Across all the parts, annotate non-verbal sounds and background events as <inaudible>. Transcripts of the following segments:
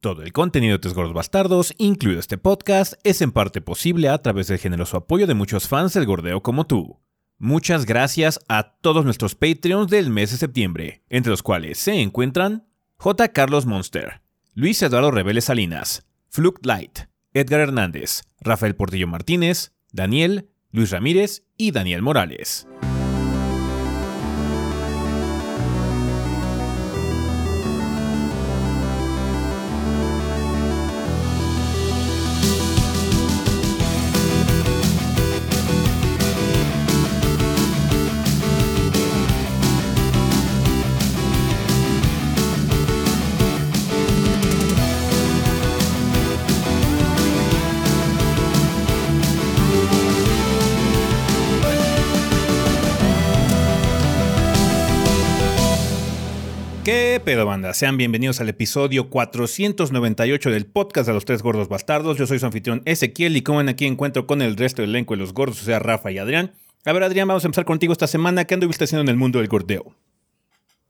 Todo el contenido de Tres Gordos Bastardos, incluido este podcast, es en parte posible a través del generoso apoyo de muchos fans del gordeo como tú. Muchas gracias a todos nuestros Patreons del mes de septiembre, entre los cuales se encuentran J. Carlos Monster, Luis Eduardo Reveles Salinas, Fluke Light, Edgar Hernández, Rafael Portillo Martínez, Daniel, Luis Ramírez y Daniel Morales. ¿Qué pedo, banda? Sean bienvenidos al episodio 498 del podcast de los tres gordos bastardos. Yo soy su anfitrión Ezequiel y como ven aquí encuentro con el resto del elenco de los gordos, o sea, Rafa y Adrián. A ver, Adrián, vamos a empezar contigo esta semana. ¿Qué anduviste haciendo en el mundo del gordeo?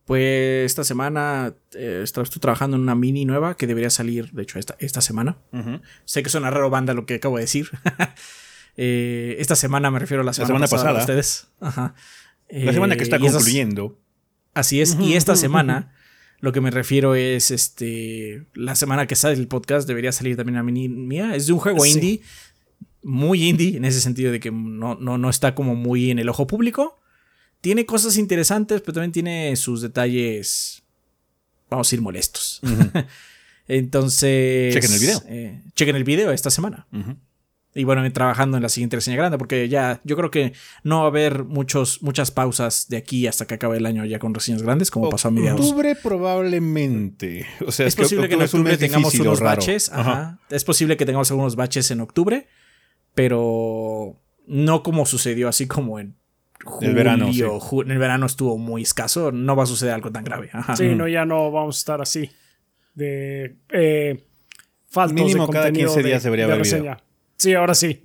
Pues esta semana eh, estoy trabajando en una mini nueva que debería salir, de hecho, esta, esta semana. Sé que suena raro, banda, lo que acabo de decir. <laughs> Eh, esta semana me refiero a la semana, pasada. ustedes. Ajá. La semana que está Eh, y concluyendo. Así es. Y esta semana, lo que me refiero es este. La semana que sale el podcast debería salir también una mini mía. Es de un juego Sí. indie. Muy indie, en ese sentido de que no, no, no está como muy en el ojo público. Tiene cosas interesantes, pero también tiene sus detalles. Vamos a ir molestos. <laughs> Entonces. Chequen el video. eh, chequen el video esta semana. Y bueno, trabajando en la siguiente reseña grande, porque ya yo creo que no va a haber muchos, muchas pausas de aquí hasta que acabe el año ya con reseñas grandes, como pasó a mediados. Octubre probablemente. O sea, Es posible que en octubre tengamos unos raro. baches. Ajá. Es posible que tengamos algunos baches en octubre, pero no como sucedió así como en julio. El verano, sí. ju- en el verano estuvo muy escaso. No va a suceder algo tan grave. Ajá. Sí, no, ya no vamos a estar así. De eh, faltos Mínimo de cada contenido 15 días de, debería de haber Sí, ahora sí.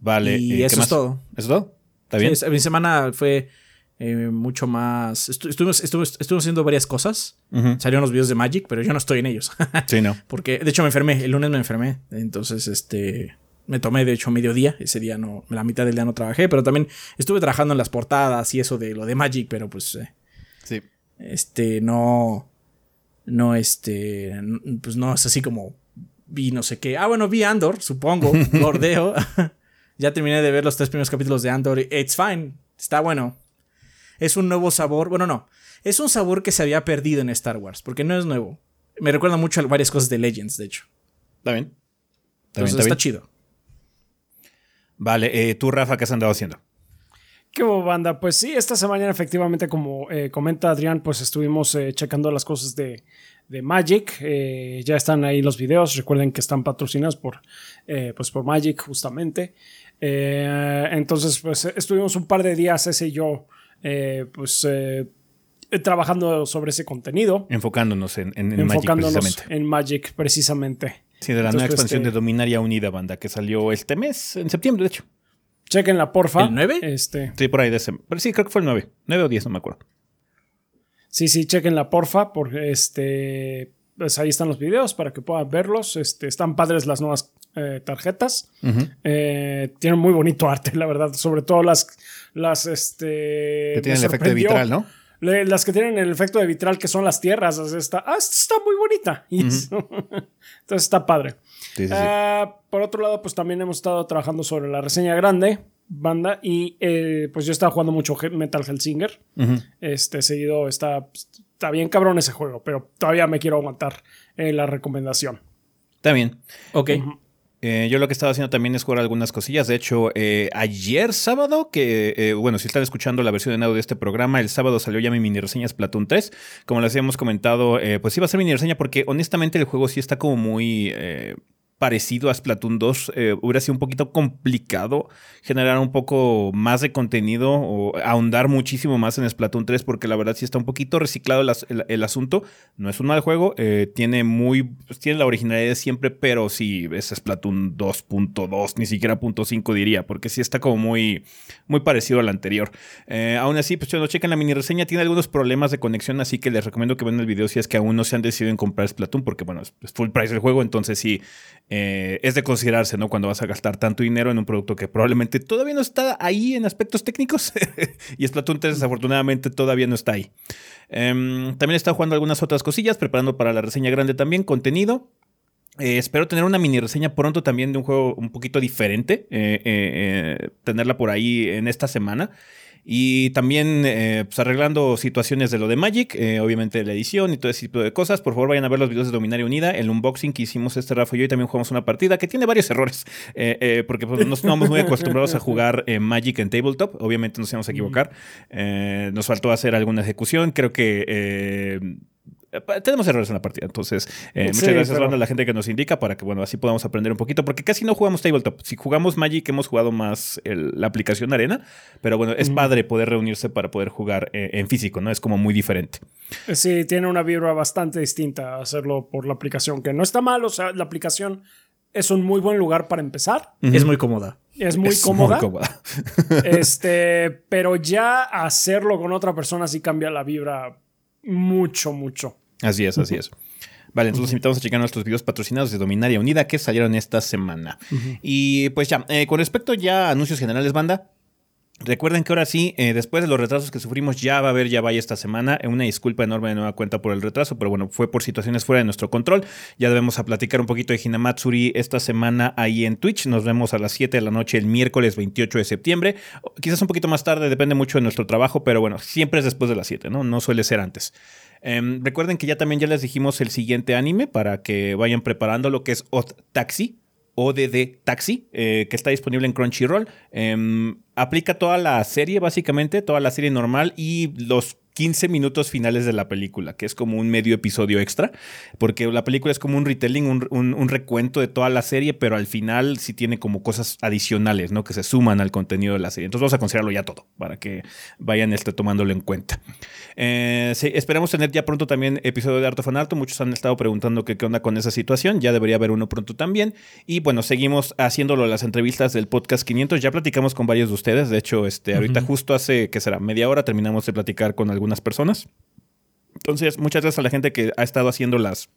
Vale. Y eh, ¿qué eso más? es todo. ¿Eso es todo? ¿Está bien? Sí, mi semana fue eh, mucho más. estu- estuvimos, estuvimos, estuvimos haciendo varias cosas. Salieron los videos de Magic, pero yo no estoy en ellos. <laughs> Sí, no. Porque, de hecho, me enfermé. El lunes me enfermé. Entonces, este. Me tomé, de hecho, mediodía. Ese día no. La mitad del día no trabajé. Pero también estuve trabajando en las portadas y eso de lo de Magic. Pero pues. eh, Sí. este. No. No, este. Pues no es así como. Vi no sé qué. Ah, bueno, vi Andor, supongo. <laughs> Gordeo. <laughs> ya terminé de ver los tres primeros capítulos de Andor. It's fine. Está bueno. Es un nuevo sabor. Bueno, no. Es un sabor que se había perdido en Star Wars. Porque no es nuevo. Me recuerda mucho a varias cosas de Legends, de hecho. Está bien. Está bien, Entonces está está bien. chido. Vale, eh, tú, Rafa, ¿qué has andado haciendo? ¿Qué hubo, banda? Pues sí, esta semana efectivamente, como eh, comenta Adrián, pues estuvimos eh, checando las cosas de, de Magic. Eh, ya están ahí los videos. Recuerden que están patrocinados por, eh, pues por Magic, justamente. Eh, entonces, pues estuvimos un par de días, ese y yo, eh, pues eh, trabajando sobre ese contenido. Enfocándonos en, en, en Magic, precisamente. en Magic, precisamente. Sí, de la Entonces, nueva expansión que- de Dominaria Unida, banda, que salió este mes, en septiembre, de hecho. Chequenla, porfa. ¿El 9? Este, Sí, por ahí de ese. Pero sí, creo que fue el 9. 9 o 10, no me acuerdo. Sí, sí, chequenla, porfa, porque este, pues ahí están los videos para que puedan verlos. Este, están padres las nuevas eh, tarjetas. Eh, tienen muy bonito arte, la verdad. Sobre todo las, las, este. Que tiene me el efecto de vitral, ¿no? Le- las que tienen el efecto de vitral, que son las tierras. ah, esta está muy bonita. <laughs> Entonces está padre. Sí, sí, sí. Ah, por otro lado, pues también hemos estado trabajando sobre la reseña grande, banda, y eh, pues yo estaba jugando mucho Metal Hellsinger. Ujú. Este seguido está, está bien cabrón ese juego, pero todavía me quiero aguantar eh, la recomendación. Está bien. Ok. Eh, yo lo que estaba haciendo también es jugar algunas cosillas. De hecho, ayer sábado, que bueno, si están escuchando la versión en audio de este programa, el sábado salió ya mi mini reseña Splatoon 3. Como les habíamos comentado, pues iba a ser mini reseña porque honestamente el juego sí está como muy. Parecido a Splatoon 2, eh, hubiera sido un poquito complicado generar un poco más de contenido o ahondar muchísimo más en Splatoon 3, porque la verdad sí está un poquito reciclado el, asunto. No es un mal juego, eh, tiene muy, pues, tiene la originalidad de siempre, pero sí es Splatoon 2.2, ni siquiera .5 diría, porque sí está como muy, muy parecido al anterior. Eh, aún así, pues no chequen la mini reseña, tiene algunos problemas de conexión, así que les recomiendo que vean el video si es que aún no se han decidido en comprar Splatoon, porque bueno, es full price el juego, entonces sí eh, es de considerarse, ¿no? Cuando vas a gastar tanto dinero en un producto que probablemente todavía no está ahí en aspectos técnicos. <laughs> y Splatoon 3 desafortunadamente todavía no está ahí. Em, también estado jugando algunas otras cosillas, preparando para la reseña grande también, contenido. Eh, espero tener una mini reseña pronto también de un juego un poquito diferente, eh, tenerla por ahí en esta semana. Y también eh, pues arreglando situaciones de lo de Magic, eh, obviamente la edición y todo ese tipo de cosas. Por favor, vayan a ver los videos de Dominaria Unida. El unboxing que hicimos este Rafa y yo y también jugamos una partida que tiene varios errores. <laughs> Eh, porque pues, no estamos muy acostumbrados a jugar Magic en tabletop. Obviamente nos íbamos a equivocar. nos faltó hacer alguna ejecución. Creo que eh, tenemos errores en la partida. Entonces, eh, muchas gracias a la gente que nos indica para que, bueno, así podamos aprender un poquito, porque casi no jugamos tabletop. Si jugamos Magic, hemos jugado más la aplicación Arena, pero bueno, es padre poder reunirse para poder jugar eh, en físico, ¿no? Es como muy diferente. Sí, tiene una vibra bastante distinta hacerlo por la aplicación, que no está mal, o sea, la aplicación es un muy buen lugar para empezar. Es muy cómoda. Es muy cómoda. Muy cómoda. <laughs> este, pero ya hacerlo con otra persona sí cambia la vibra mucho, mucho. Así es, así es. Vale, entonces los invitamos a checar nuestros videos patrocinados de Dominaria Unida que salieron esta semana. Y pues ya, eh, con respecto ya a anuncios generales, banda, Recuerden que ahora sí, eh, después de los retrasos que sufrimos, ya va a haber ya vaya esta semana. Una disculpa enorme de nueva cuenta por el retraso, pero bueno, fue por situaciones fuera de nuestro control. Ya debemos a platicar un poquito de Hinamatsuri esta semana ahí en Twitch. Nos vemos a las 7 de la noche el miércoles 28 de septiembre. Quizás un poquito más tarde, depende mucho de nuestro trabajo, pero bueno, siempre es después de las 7, ¿no? No suele ser antes. Em, recuerden que ya también ya les dijimos el siguiente anime para que vayan preparando lo que es Odd Taxi. ODD Taxi, eh, que está disponible en Crunchyroll. Em, aplica toda la serie, básicamente, toda la serie normal y los 15 minutos finales de la película, que es como un medio episodio extra, porque la película es como un retelling, un, recuento de toda la serie, pero al final sí tiene como cosas adicionales, ¿no? Que se suman al contenido de la serie. Entonces vamos a considerarlo ya todo, para que vayan este, tomándolo en cuenta. Eh, esperamos tener ya pronto también episodio de Arto Fanarto. Muchos han estado preguntando qué, qué onda con esa situación. Ya debería haber uno pronto también. Y bueno, seguimos haciéndolo las entrevistas del podcast 500. Ya platicamos con varios de ustedes. De hecho, este, ahorita justo hace, que será? Media hora terminamos de platicar con algunos personas. Entonces, muchas gracias a la gente que ha estado haciendo las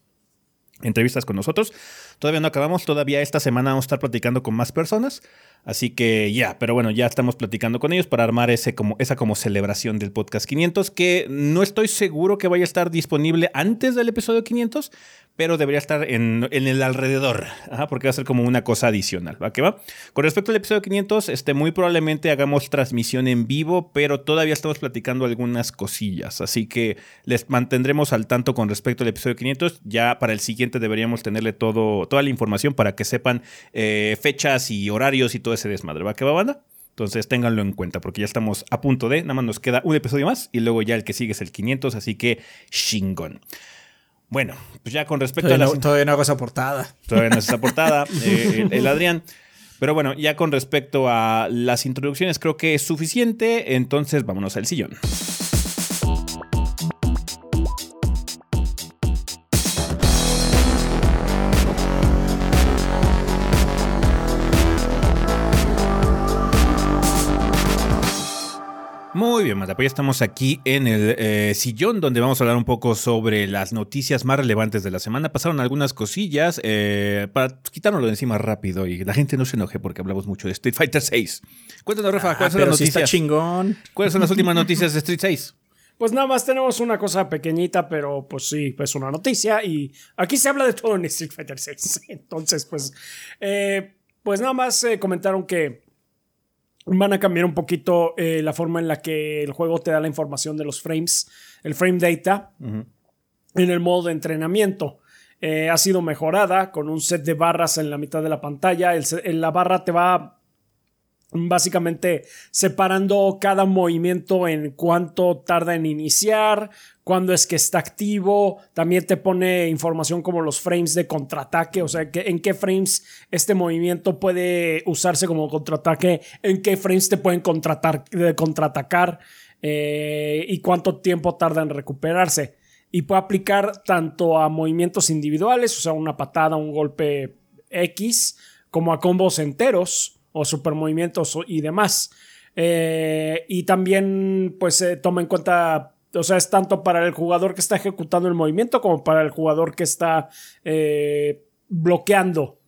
entrevistas con nosotros. Todavía no acabamos, todavía esta semana vamos a estar platicando con más personas. Así que ya, pero bueno, ya estamos platicando con ellos para armar ese como, esa como celebración del podcast 500, que no estoy seguro que vaya a estar disponible antes del episodio 500, pero debería estar en, el alrededor, porque va a ser como una cosa adicional, ¿va? ¿Qué va? Con respecto al episodio 500, este, muy probablemente hagamos transmisión en vivo, pero todavía estamos platicando algunas cosillas, así que les mantendremos al tanto con respecto al episodio 500. Ya para el siguiente deberíamos tenerle todo, toda la información para que sepan eh, fechas y horarios y todo ese desmadre, ¿va? ¿Qué va, banda? Entonces ténganlo en cuenta porque ya estamos a punto de, nada más nos queda un episodio más y luego ya el que sigue es el 500, así que chingón. Bueno, pues ya con respecto a la... todavía no hago esa portada. Todavía no es esa portada, <laughs> eh, el, Adrián. Pero bueno, ya con respecto a las introducciones creo que es suficiente, entonces vámonos al sillón. Pues ya estamos aquí en el eh, sillón donde vamos a hablar un poco sobre las noticias más relevantes de la semana. Pasaron algunas cosillas eh, para quitárnoslo de encima rápido y la gente no se enoje porque hablamos mucho de Street Fighter 6. Cuéntanos, Rafa, ¿cuáles son las noticias? chingón. ¿Cuáles son las últimas noticias de Street 6? Pues nada más tenemos una cosa pequeñita, pero pues sí, pues una noticia y aquí se habla de todo en Street Fighter 6. <laughs> Entonces, pues, eh, pues nada más comentaron que van a cambiar un poquito eh, la forma en la que el juego te da la información de los frames, el frame data, en el modo de entrenamiento. Eh, ha sido mejorada con un set de barras en la mitad de la pantalla. El, la barra te va básicamente separando cada movimiento en cuánto tarda en iniciar, cuándo es que está activo, también te pone información como los frames de contraataque, o sea, que, en qué frames este movimiento puede usarse como contraataque, en qué frames te pueden contraatacar eh, y cuánto tiempo tarda en recuperarse. Y puede aplicar tanto a movimientos individuales, o sea, una patada, un golpe X, como a combos enteros o super movimientos y demás. Eh, y también, pues, toma en cuenta, o sea, es tanto para el jugador que está ejecutando el movimiento como para el jugador que está eh, bloqueando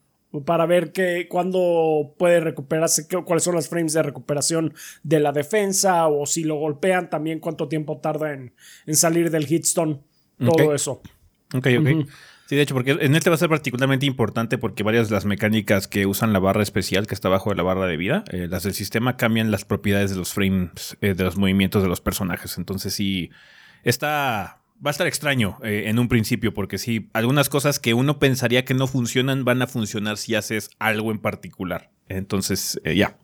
para ver que, cuándo puede recuperarse, cuáles son los frames de recuperación de la defensa o si lo golpean, también cuánto tiempo tarda en, salir del hitstone, todo eso. Ok, ok. Sí, de hecho, porque en este va a ser particularmente importante porque varias de las mecánicas que usan la barra especial que está bajo de la barra de vida, eh, las del sistema cambian las propiedades de los frames, eh, de los movimientos de los personajes. Entonces sí, está va a estar extraño eh, en un principio, porque sí, algunas cosas que uno pensaría que no funcionan van a funcionar si haces algo en particular. Entonces, eh, ya.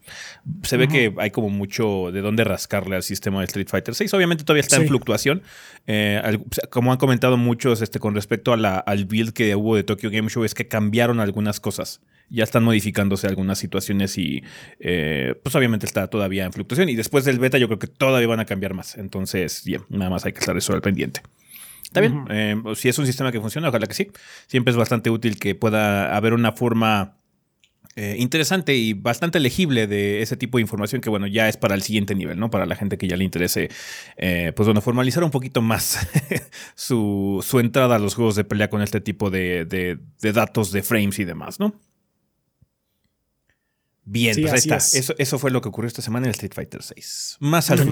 Se ve que hay como mucho de dónde rascarle al sistema de Street Fighter 6. Obviamente todavía está en fluctuación. Eh, como han comentado muchos este, con respecto a la, al build que hubo de Tokyo Game Show, es que cambiaron algunas cosas. Ya están modificándose algunas situaciones y eh, pues obviamente está todavía en fluctuación. Y después del beta yo creo que todavía van a cambiar más. Entonces, ya, nada más hay que estar eso al pendiente. Está bien. si es un sistema que funciona, ojalá que sí. Siempre es bastante útil que pueda haber una forma eh, interesante y bastante legible de ese tipo de información que, bueno, ya es para el siguiente nivel, ¿no? Para la gente que ya le interese, eh, pues bueno, formalizar un poquito más <laughs> su, entrada a los juegos de pelea con este tipo de, de datos de frames y demás, ¿no? Bien, pues ahí está. Eso, eso, fue lo que ocurrió esta semana en Street Fighter VI. Más al <laughs>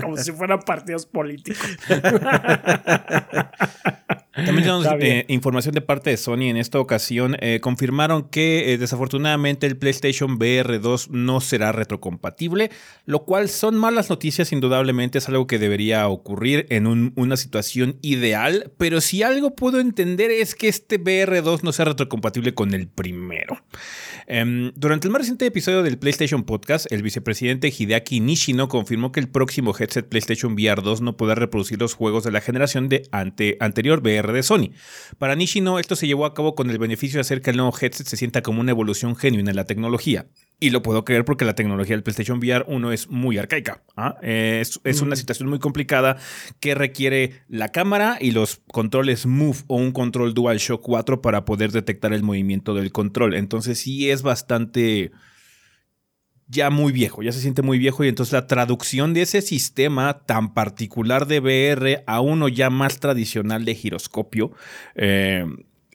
Como si fueran partidos políticos. <laughs> También tenemos eh, información de parte de Sony en esta ocasión. Eh, confirmaron que eh, desafortunadamente el PlayStation VR 2 no será retrocompatible, lo cual son malas noticias, indudablemente es algo que debería ocurrir en una situación ideal, pero si algo puedo entender es que este VR 2 no sea retrocompatible con el primero. Em, durante el más reciente episodio del PlayStation Podcast, el vicepresidente Hideaki Nishino confirmó que el próximo headset PlayStation VR 2 no podrá reproducir los juegos de la generación de ante, anterior VR de Sony. Para Nishino, esto se llevó a cabo con el beneficio de hacer que el nuevo headset se sienta como una evolución genuina en la tecnología. Y lo puedo creer porque la tecnología del PlayStation VR 1 es muy arcaica. ¿ah? Es, una situación muy complicada que requiere la cámara y los controles Move o un control DualShock 4 para poder detectar el movimiento del control. Entonces sí es bastante ya muy viejo, ya se siente muy viejo y entonces la traducción de ese sistema tan particular de VR a uno ya más tradicional de giroscopio, eh,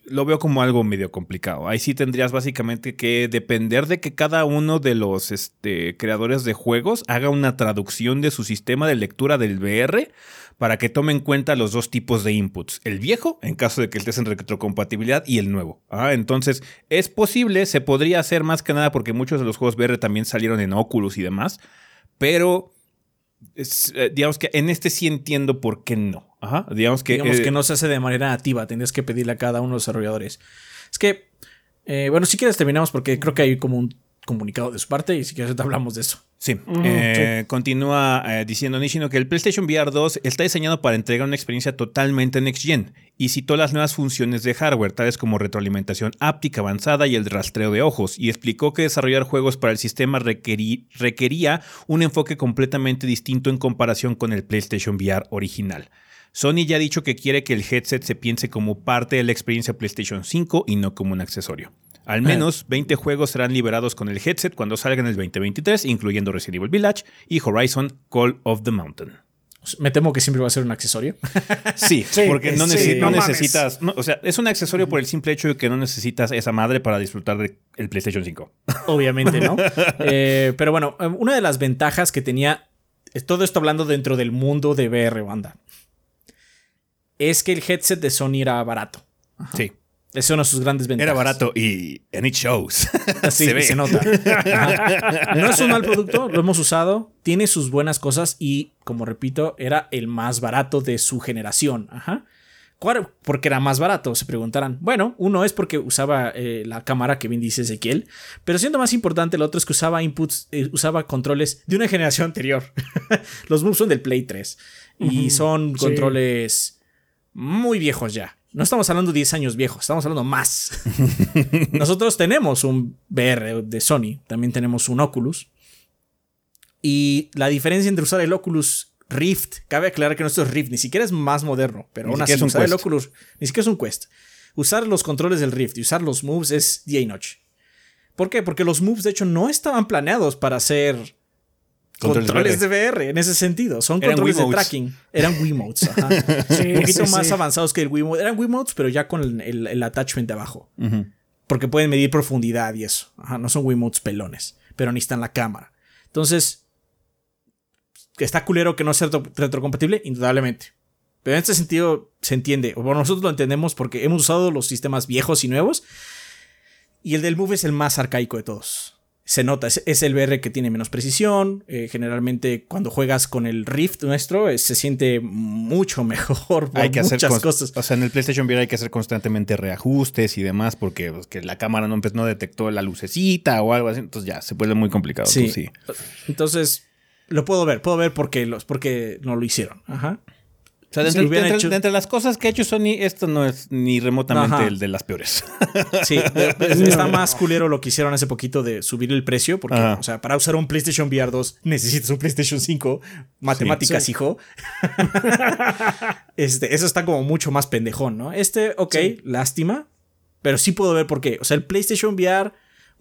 lo veo como algo medio complicado. Ahí sí tendrías básicamente que depender de que cada uno de los este, creadores de juegos haga una traducción de su sistema de lectura del VR para que tome en cuenta los dos tipos de inputs, el viejo, en caso de que estés en retrocompatibilidad, y el nuevo. Ah, entonces, es posible, se podría hacer más que nada porque muchos de los juegos VR también salieron en Oculus y demás, pero eh, digamos que en este sí entiendo por qué no. Ajá, digamos que, digamos eh, que no se hace de manera nativa, tendrías que pedirle a cada uno de los desarrolladores. Es que, eh, bueno, si quieres terminamos porque creo que hay como un comunicado de su parte y si quieres hablamos de eso. Sí, eh, continúa eh, diciendo Nishino que el PlayStation VR 2 está diseñado para entregar una experiencia totalmente next gen y citó las nuevas funciones de hardware, tales como retroalimentación áptica avanzada y el rastreo de ojos, y explicó que desarrollar juegos para el sistema requería un enfoque completamente distinto en comparación con el PlayStation VR original. Sony ya ha dicho que quiere que el headset se piense como parte de la experiencia PlayStation 5 y no como un accesorio. Al menos 20 juegos serán liberados con el headset cuando salgan en el 2023, incluyendo Resident Evil Village y Horizon Call of the Mountain. Me temo que siempre va a ser un accesorio. <laughs> Sí, porque no, necesitas. o sea, es un accesorio por el simple hecho de que no necesitas esa madre para disfrutar del PlayStation 5. Obviamente, ¿no? <laughs> Eh, pero bueno, eh, una de las ventajas que tenía. Todo esto hablando dentro del mundo de VR, banda. Es que el headset de Sony era barato. Sí. Es una de sus grandes ventajas. Era barato y en it shows. <laughs> <laughs> se, se nota. <laughs> No es un mal producto, lo hemos usado, tiene sus buenas cosas y, como repito, era el más barato de su generación. Ajá. ¿Cuál? Porque era más barato, se preguntarán. Bueno, uno es porque usaba eh, la cámara que bien dice Ezequiel, pero siendo más importante, el otro es que usaba inputs, eh, usaba controles de una generación anterior. Los moves son del Play 3 y son sí. controles muy viejos ya. No estamos hablando de 10 años viejos, estamos hablando más. <laughs> Nosotros tenemos un VR de Sony, también tenemos un Oculus. Y la diferencia entre usar el Oculus Rift, cabe aclarar que nuestro es Rift, ni siquiera es más moderno, pero Ni aún así es un usar el. Oculus, ni siquiera es un Quest. Usar los controles del Rift y usar los moves es día y noche. ¿Por qué? Porque los moves, de hecho, no estaban planeados para ser Controles controles, de VR en ese sentido. Son Eran controles de tracking. Eran Wiimotes. ajá. <laughs> Sí, un poquito sí, más sí. avanzados que el Wiimote. Eran Wiimotes, pero ya con el, el- el attachment de abajo. Porque pueden medir profundidad y eso. Ajá, no son Wiimotes pelones, pero necesitan la cámara. Entonces, está culero que no sea retro- retrocompatible, indudablemente. Pero en este sentido se entiende, o bueno, nosotros lo entendemos porque hemos usado los sistemas viejos y nuevos. Y el del Move es el más arcaico de todos. Se nota, es, es el VR que tiene menos precisión. eh, generalmente, cuando juegas con el Rift nuestro, eh, se siente mucho <laughs> mejor por Hay que hacer muchas cons- cosas. O sea, en el PlayStation VR hay que hacer constantemente reajustes y demás porque pues, que la cámara no, empe- no detectó la lucecita o algo así. Entonces ya se vuelve muy complicado. Sí. pues, sí. Entonces, lo puedo ver, puedo ver porque, los, porque no lo hicieron. Ajá. O sea, de Si entre, de entre- hecho- de entre las cosas que ha hecho Sony, esto no es ni remotamente Ajá. el de las peores. <laughs> Sí, <laughs> está más culero lo que hicieron hace poquito de subir el precio, porque, Ajá. o sea, para usar un PlayStation VR 2 necesitas un PlayStation 5, matemáticas, Sí. hijo. <laughs> este, eso está como mucho más pendejón, ¿no? Este, ok, Sí. lástima, pero sí puedo ver por qué. O sea, el PlayStation VR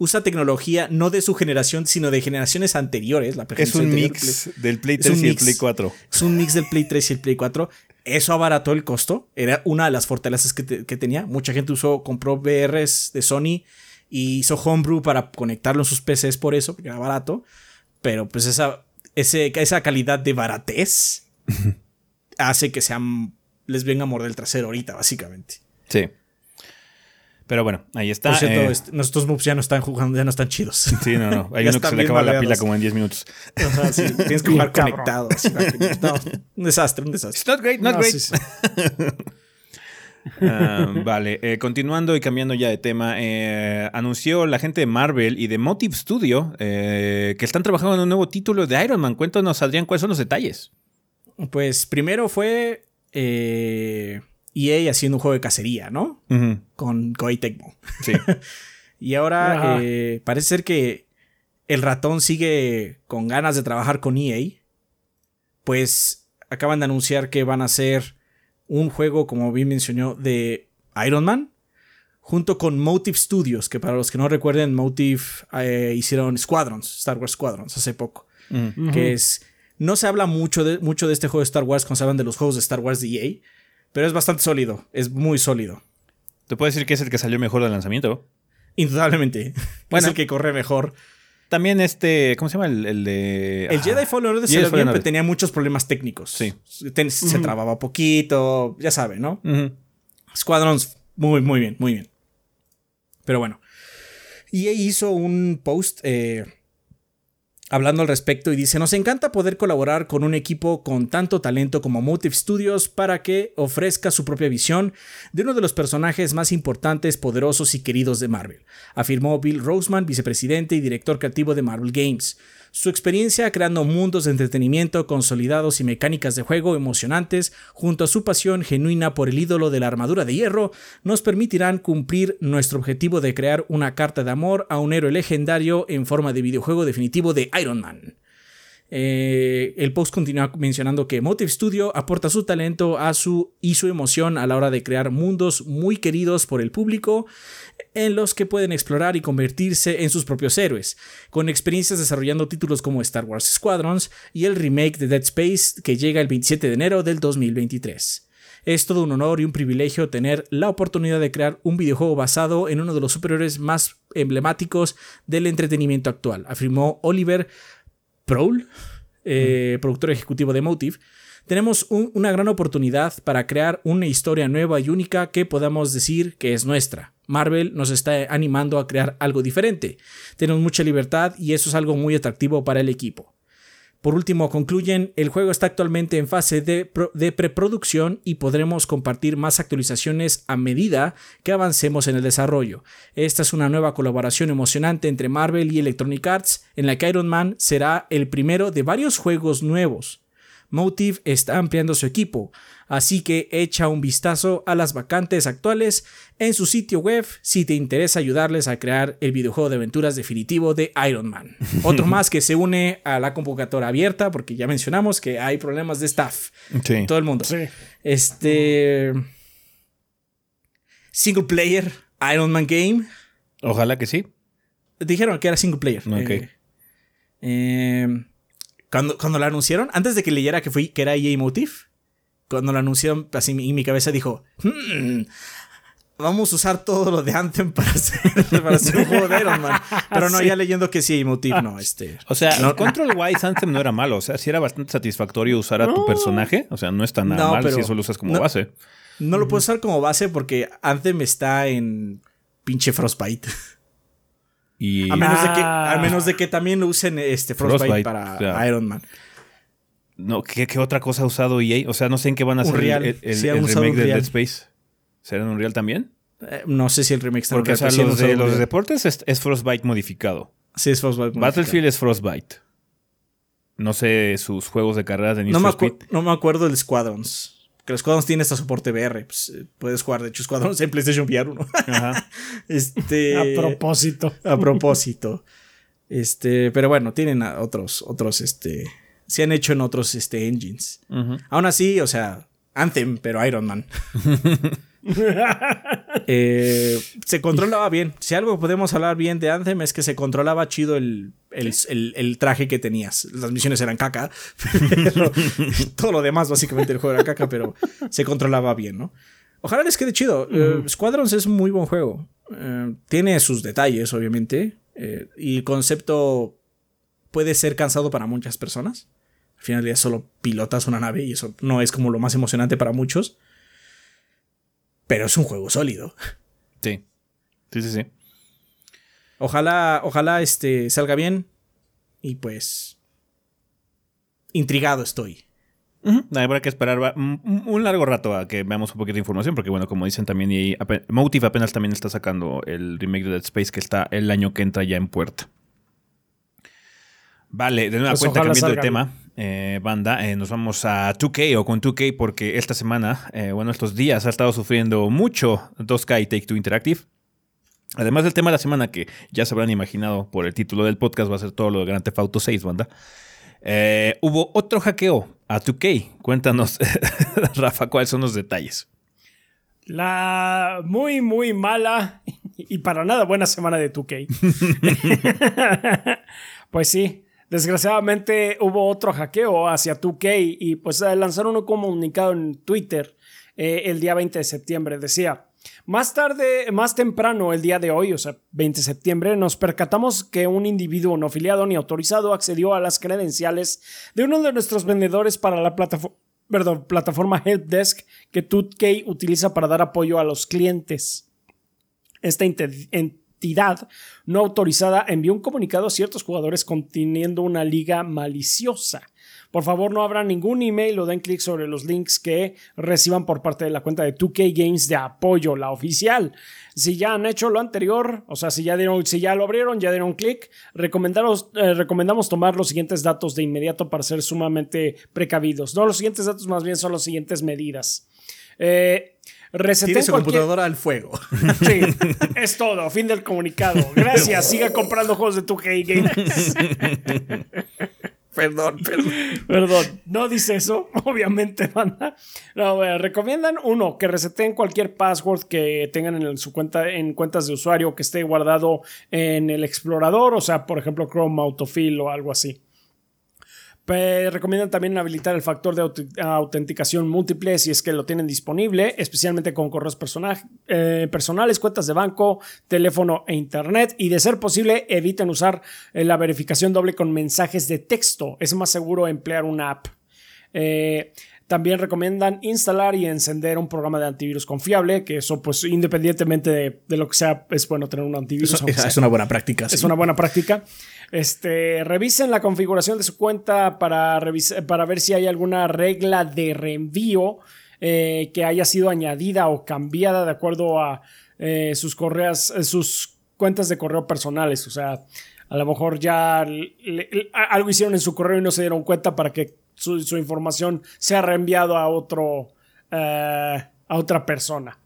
usa tecnología no de su generación, sino de generaciones anteriores. La es un anterior, mix del Play Es un 3 y el mix. Play 4. Es un mix del Play 3 y el Play 4. Eso abarató el costo. Era una de las fortalezas que, te- que tenía. Mucha gente usó, compró VRs de Sony y hizo homebrew para conectarlo en sus PCs por eso, porque era barato. Pero pues esa, ese, esa calidad de baratez <laughs> hace que sean, les venga a morder el trasero ahorita, básicamente. Sí. Pero bueno, ahí está. Por cierto, eh, este, nuestros moves ya no están jugando, ya no están chidos. Sí, no, no. <laughs> Hay Ya uno que están se le bien acaba la pila como en 10 minutos. Ajá, sí, tienes que jugar conectado. no, un desastre, un desastre. It's not great, not No, great. sí, sí. <laughs> Ah, vale, eh, continuando y cambiando ya de tema, eh, anunció la gente de Marvel y de Motive Studio eh, que están trabajando en un nuevo título de Iron Man. Cuéntanos, Adrián, cuáles son los detalles. Pues primero fue eh, EA haciendo un juego de cacería, ¿no? Con Koei Tecmo. Sí. <laughs> Y ahora eh, parece ser que el ratón sigue con ganas de trabajar con EA. Pues acaban de anunciar que van a hacer un juego, como bien mencionó, de Iron Man. Junto con Motive Studios, que para los que no recuerden, Motive eh, hicieron Squadrons, Star Wars Squadrons, hace poco. Que es no se habla mucho de, mucho de este juego de Star Wars cuando se hablan de los juegos de Star Wars de EA, pero es bastante sólido, es muy sólido. Te puedo decir que es el que salió mejor del lanzamiento. Indudablemente. <laughs> Bueno. es el que corre mejor. También este, ¿cómo se llama? El, el de... El ah, Jedi Fallen Order Fallen bien, pero tenía muchos problemas técnicos. Sí. Ten- se trababa poquito, ya sabe, ¿no? Squadrons, muy, muy bien, muy bien. Pero bueno. EA hizo un post eh, hablando al respecto y dice, nos encanta poder colaborar con un equipo con tanto talento como Motive Studios para que ofrezca su propia visión de uno de los personajes más importantes, poderosos y queridos de Marvel, afirmó Bill Roseman, vicepresidente y director creativo de Marvel Games. Su experiencia creando mundos de entretenimiento consolidados y mecánicas de juego emocionantes, junto a su pasión genuina por el ídolo de la armadura de hierro, nos permitirán cumplir nuestro objetivo de crear una carta de amor a un héroe legendario en forma de videojuego definitivo de Iron Man. Eh, el post continúa mencionando que Motive Studio aporta su talento a su, y su emoción a la hora de crear mundos muy queridos por el público en los que pueden explorar y convertirse en sus propios héroes, con experiencias desarrollando títulos como Star Wars Squadrons y el remake de Dead Space que llega el 27 de enero del 2023. Es todo un honor y un privilegio tener la oportunidad de crear un videojuego basado en uno de los superhéroes más emblemáticos del entretenimiento actual, afirmó Oliver Proul, eh, productor ejecutivo de Motive, tenemos un- una gran oportunidad para crear una historia nueva y única que podamos decir que es nuestra. Marvel nos está animando a crear algo diferente. Tenemos mucha libertad y eso es algo muy atractivo para el equipo. Por último, concluyen, el juego está actualmente en fase de, preproducción y podremos compartir más actualizaciones a medida que avancemos en el desarrollo. Esta es una nueva colaboración emocionante entre Marvel y Electronic Arts, en la que Iron Man será el primero de varios juegos nuevos. Motive está ampliando su equipo, así que echa un vistazo a las vacantes actuales en su sitio web si te interesa ayudarles a crear el videojuego de aventuras definitivo de Iron Man. <laughs> Otro más que se une a la convocatoria abierta, porque ya mencionamos que hay problemas de staff. en Todo el mundo. Este. Single player Iron Man Game. Ojalá que sí. Dijeron que era single player. Ok. Eh, eh cuando, cuando la anunciaron, antes de que leyera que, fui, que era EA Motive, cuando la anunciaron, así en mi cabeza dijo, hmm, vamos a usar todo lo de Anthem <laughs> para hacer, para hacer un juego de Iron Man. Pero no, ya leyendo que sí, Motive no. Este, o sea, no, Control Wise Anthem no era malo. O sea, sí era bastante satisfactorio usar a tu personaje. O sea, no está nada mal si eso lo usas como base. No lo puedes usar como base porque Anthem está en pinche Frostbite. A, menos de que, a ah. menos de que también usen este Frostbite, para Iron Man. No, ¿qué, otra cosa ha usado EA? O sea, no sé en qué van a hacer el, remake de Dead Space. ¿Será en Unreal también? Eh, no sé si el remake está Porque, o sea, los, de, los deportes es, Frostbite modificado. Sí, es Frostbite Battlefield es Frostbite. No sé sus juegos de carreras de Need no me No me acuerdo del Squadrons que los Squadrons tienen esta soporte VR. Pues, eh, puedes jugar, de hecho, Squadrons en PlayStation VR 1. Ajá. <laughs> este, <laughs> a propósito. A propósito. Este, pero bueno, tienen otros, otros, este, se han hecho en otros, este, engines. Aún así, o sea, Anthem, pero Iron Man. <laughs> <laughs> Eh, se controlaba bien. Si algo podemos hablar bien de Anthem es que se controlaba chido el, el, traje que tenías. Las misiones eran caca. <laughs> todo lo demás, básicamente, el juego era caca, pero se controlaba bien, ¿no? Ojalá les quede chido. Eh, Squadrons es un muy buen juego. Eh, tiene sus detalles, obviamente. y el concepto puede ser cansado para muchas personas. Al final ya solo pilotas una nave y eso no es como lo más emocionante para muchos pero es un juego sólido. Sí. Sí, sí, sí. Ojalá, ojalá este salga bien. Y pues. Intrigado estoy. Habrá que esperar un, largo rato a que veamos un poquito de información, porque bueno, como dicen también, y Motive apenas también está sacando el remake de Dead Space que está el año que entra ya en puerta. Vale, de nueva pues cuenta, cambiando de tema, eh, banda, eh, nos vamos a 2K o con 2K porque esta semana, eh, bueno, estos días ha estado sufriendo mucho 2K y Take Two Interactive. Además del tema de la semana que ya se habrán imaginado por el título del podcast, va a ser todo lo de Grand Theft Auto 6, banda. hubo otro hackeo a 2K. Cuéntanos, <laughs> Rafa, cuáles son los detalles. La muy, muy mala y para nada buena semana de 2K. <laughs> <laughs> pues sí, Desgraciadamente hubo otro hackeo hacia 2K y pues lanzaron un comunicado en Twitter eh, el día 20 de septiembre. Decía, más tarde, más temprano el día de hoy, o sea, 20 de septiembre, nos percatamos que un individuo no afiliado ni autorizado accedió a las credenciales de uno de nuestros vendedores para la plataforma, perdón, plataforma Helpdesk que 2K utiliza para dar apoyo a los clientes. Esta entidad no autorizada envió un comunicado a ciertos jugadores conteniendo una liga maliciosa. Por favor, no abran ningún email o den clic sobre los links que reciban por parte de la cuenta de 2K Games de apoyo, la oficial. Si ya han hecho lo anterior, o sea, si ya, dieron, si ya lo abrieron, ya dieron clic, eh, recomendamos tomar los siguientes datos de inmediato para ser sumamente precavidos. No, los siguientes datos más bien son las siguientes medidas. Eh, Receten su computadora al fuego. <laughs> Sí, es todo. Fin del comunicado. Gracias. Siga comprando juegos de tu Games. <laughs> Perdón, perdón. Perdón, no dice eso, <laughs> obviamente, banda. No, recomiendan uno, que reseten cualquier password que tengan en su cuenta, en cuentas de usuario que esté guardado en el explorador, o sea, por ejemplo, Chrome Autofill o algo así recomiendan también habilitar el factor de autenticación múltiple si es que lo tienen disponible, especialmente con correos eh, personales, cuentas de banco, teléfono e internet. Y de ser posible, eviten usar eh, la verificación doble con mensajes de texto. Es más seguro emplear una app. Eh, También recomiendan instalar y encender un programa de antivirus confiable, que eso pues independientemente de, lo que sea, es bueno tener un antivirus. es, una buena práctica. Es una buena práctica. Este, revisen la configuración de su cuenta para, para ver si hay alguna regla de reenvío eh, que haya sido añadida o cambiada de acuerdo a eh, sus correas, eh, sus cuentas de correo personales. O sea, a lo mejor ya algo hicieron en su correo y no se dieron cuenta para que su, información sea reenviado a otro a otra persona.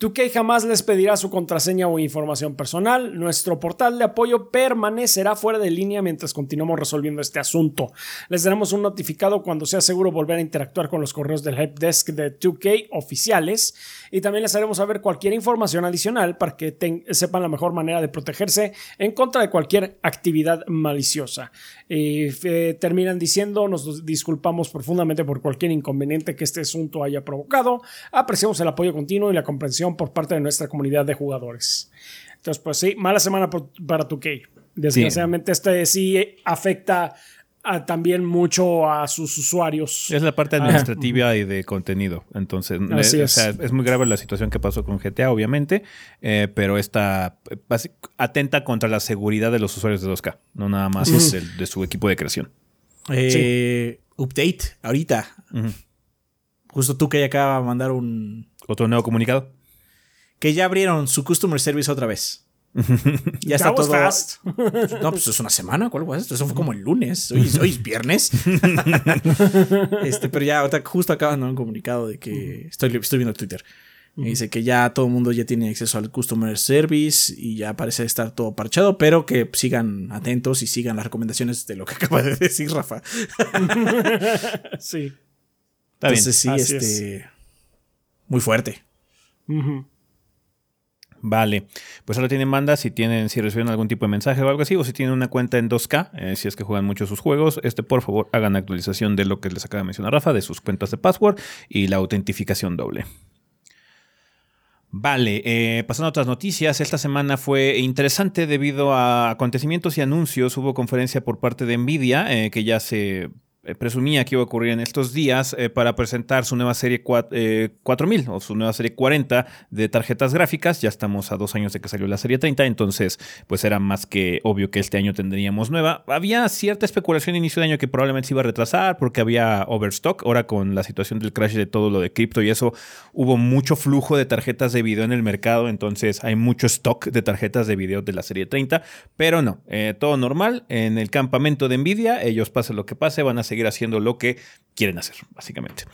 2K jamás les pedirá su contraseña o información personal. Nuestro portal de apoyo permanecerá fuera de línea mientras continuamos resolviendo este asunto. Les daremos un notificado cuando sea seguro volver a interactuar con los correos del helpdesk de 2K oficiales y también les haremos saber cualquier información adicional para que sepan la mejor manera de protegerse en contra de cualquier actividad maliciosa. Y eh, terminan diciendo, nos disculpamos profundamente por cualquier inconveniente que este asunto haya provocado. Apreciamos el apoyo continuo y la comprensión por parte de nuestra comunidad de jugadores. Entonces, pues sí, mala semana para 2K. Desgraciadamente, este sí afecta también mucho a sus usuarios. Es la parte administrativa y de contenido. Entonces, es. muy grave la situación que pasó con GTA, obviamente, eh, pero esta atenta contra la seguridad de los usuarios de 2K, no nada más de, su equipo de creación. Eh, update, ahorita. Justo tú que acaba de mandar un... Otro nuevo comunicado. Que ya abrieron su customer service otra vez. <laughs> ya está todo. No, pues es una semana, ¿cuál fue esto? Eso fue como el lunes. Hoy, es viernes. <laughs> este, pero ya ahorita justo acaban de un comunicado de que estoy, estoy viendo Twitter. Me dice que ya todo el mundo ya tiene acceso al Customer Service y ya parece estar todo parchado, pero que sigan atentos y sigan las recomendaciones de lo que <laughs> acaba de decir Rafa. sí. Entonces sí, este. Muy fuerte. Vale, pues ahora tienen banda si tienen, si reciben algún tipo de mensaje o algo así, o si tienen una cuenta en 2K, eh, si es que juegan mucho sus juegos, este por favor hagan actualización de lo que les acaba de mencionar Rafa, de sus cuentas de password y la autentificación doble. Vale, eh, pasando a otras noticias, esta semana fue interesante debido a acontecimientos y anuncios. Hubo conferencia por parte de Nvidia, eh, que ya se eh, presumía que iba a ocurrir en estos días eh, para presentar su nueva serie 4000 eh, o su nueva serie 40 de tarjetas gráficas. Ya estamos a dos años de que salió la serie 30, entonces pues era más que obvio que este año tendríamos nueva. Había cierta especulación inicio de año que probablemente se iba a retrasar porque había overstock. Ahora con la situación del crash de todo lo de cripto y eso hubo mucho flujo de tarjetas de video en el mercado, entonces hay mucho stock de tarjetas de video de la serie 30, pero no, todo normal. En el campamento de Nvidia, ellos pase lo que pase, van a seguir haciendo lo que quieren hacer, básicamente.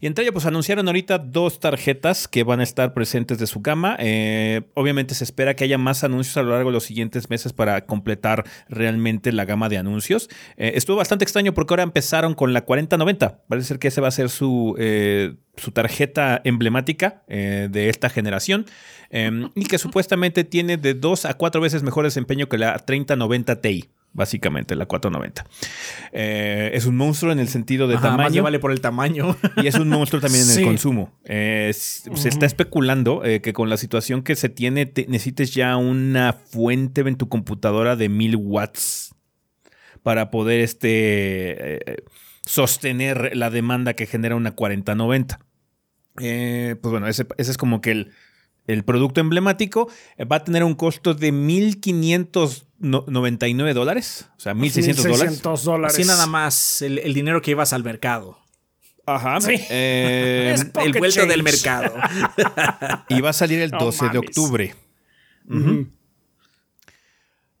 Y entre ellos, pues anunciaron ahorita dos tarjetas que van a estar presentes de su gama. Eh, obviamente se espera que haya más anuncios a lo largo de los siguientes meses para completar realmente la gama de anuncios. Eh, estuvo bastante extraño porque ahora empezaron con la 4090. Parece ser que ese va a ser su, eh, su tarjeta emblemática de esta generación y que supuestamente tiene de dos a cuatro veces mejor desempeño que la 3090 Ti básicamente, la 490. Eh, es un monstruo en el sentido de tamaño. vale por el tamaño. Y es un monstruo también en el <laughs> consumo. Eh, se está especulando eh, que con la situación que se tiene, necesites ya una fuente en tu computadora de 1000 watts para poder este, sostener la demanda que genera una 4090. pues bueno, ese es como que el el producto emblemático eh, va a tener un costo de 1.599 dólares, o sea, 1.600 dólares. dólares. Así nada más el, dinero que ibas al mercado. Ajá. Eh, <laughs> el vuelto del mercado. <laughs> y va a salir el 12 de octubre.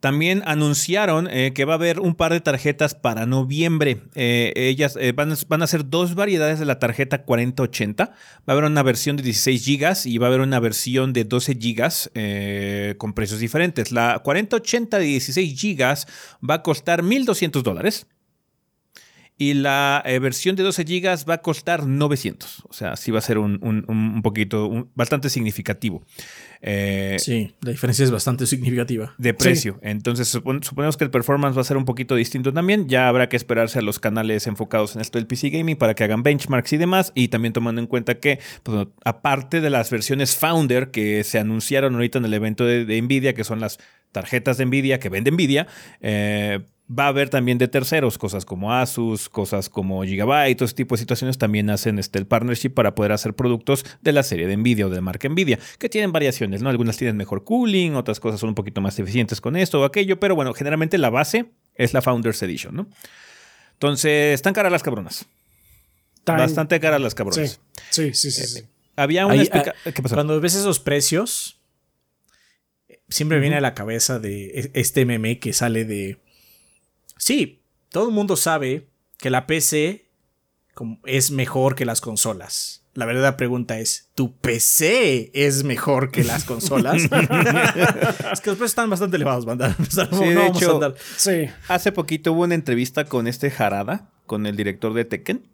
También anunciaron eh, que va a haber un par de tarjetas para noviembre. Eh, ellas eh, van, a ser dos variedades de la tarjeta 4080. Va a haber una versión de 16 GB y va a haber una versión de 12 GB con precios diferentes. La 4080 de 16 GB va a costar 1.200 dólares. Y la versión de 12 GB va a costar 900. O sea, sí va a ser un, poquito, bastante significativo. Eh, sí, la diferencia es bastante significativa. De precio. Entonces, suponemos que el performance va a ser un poquito distinto también. Ya habrá que esperarse a los canales enfocados en esto del PC Gaming para que hagan benchmarks y demás. Y también tomando en cuenta que, pues, aparte de las versiones Founder que se anunciaron ahorita en el evento de, Nvidia, que son las tarjetas de Nvidia que vende Nvidia, eh, va a haber también de terceros, cosas como Asus, cosas como Gigabyte, todo ese tipo de situaciones también hacen este, el partnership para poder hacer productos de la serie de Nvidia o de marca Nvidia, que tienen variaciones, ¿no? Algunas tienen mejor cooling, otras cosas son un poquito más eficientes con esto o aquello, pero bueno, generalmente la base es la Founders Edition, ¿no? Entonces, están caras las cabronas. Bastante caras las cabronas. Sí, sí, sí. sí, Había una ah, ¿Qué pasó? Cuando ves esos precios, siempre viene a la cabeza de e-, este meme que sale de Sí, todo el mundo sabe que la PC es mejor que las consolas. La verdadera pregunta es, ¿tu PC es mejor que las consolas? <laughs> es que los precios están bastante elevados, banda. <laughs> sí, de hecho, sí. hace poquito hubo una entrevista con este Jarada, con el director de Tekken,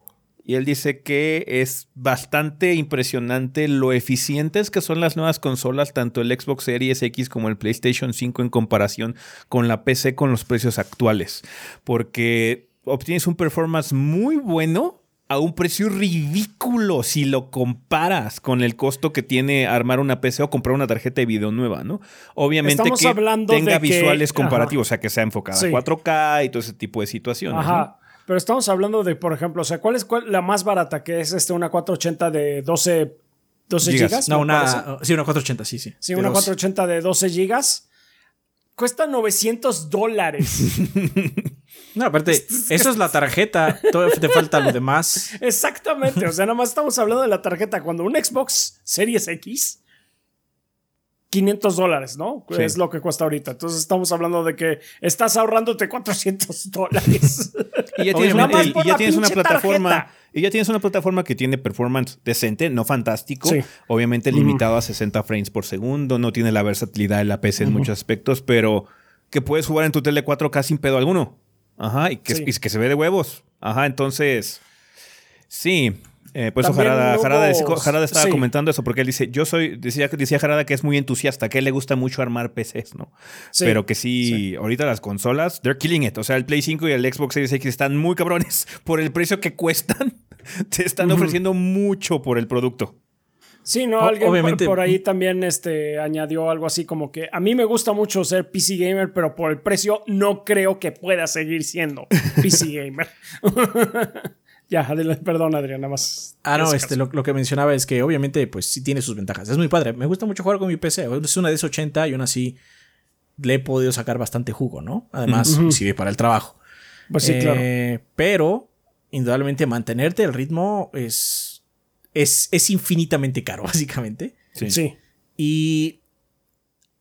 y él dice que es bastante impresionante lo eficientes que son las nuevas consolas, tanto el Xbox Series X como el PlayStation 5 en comparación con la PC con los precios actuales. Porque obtienes un performance muy bueno a un precio ridículo si lo comparas con el costo que tiene armar una PC o comprar una tarjeta de video nueva, ¿no? Obviamente que tenga visuales comparativos, o sea, que sea enfocada a 4K y todo ese tipo de situaciones. Ajá. Pero estamos hablando de, por ejemplo, o sea, ¿cuál es la más barata? Que es este, una 480 de 12, 12 gigas. no, una, sí, una 480, sí, sí. Sí, una 480 de 12 gigas. Cuesta 900 dólares. <laughs> no, aparte, eso es la tarjeta. Te falta lo demás. <laughs> Exactamente. O sea, nada más estamos hablando de la tarjeta. Cuando un Xbox Series X 500 dólares, ¿no? Es lo que cuesta ahorita. Entonces estamos hablando de que estás ahorrándote 400 <laughs> dólares. y ya tienes, una, plataforma. Y ya tienes una plataforma que tiene performance decente, no fantástico. Obviamente limitado a 60 frames por segundo. No tiene la versatilidad de la PC en muchos aspectos, pero que puedes jugar en tu tele 4K sin pedo alguno. Ajá, y que, y que se ve de huevos. Ajá, entonces. Sí, eh, pues Jarada, Jarada, estaba comentando eso porque él dice, yo soy, decía, decía Jarada que es muy entusiasta, que a él le gusta mucho armar PCs, ¿no? Pero que sí, ahorita las consolas, they're killing it. O sea, el Play 5 y el Xbox Series X están muy cabrones <laughs> por el precio que cuestan. <laughs> Te están ofreciendo mucho por el producto. Sí, no, alguien Obviamente. Por, ahí también este, añadió algo así como que a mí me gusta mucho ser PC gamer, pero por el precio no creo que pueda seguir siendo PC gamer. <laughs> Ya, perdón, Adrián, nada más. Ah, no, este, lo, que mencionaba es que obviamente, pues sí tiene sus ventajas. Es muy padre. Me gusta mucho jugar con mi PC. Es una DS80 y aún así le he podido sacar bastante jugo, ¿no? Además, sirve para el trabajo. Pues sí, claro. Eh, pero, indudablemente, mantenerte el ritmo es, es, es infinitamente caro, <laughs> básicamente. Sí. sí. Y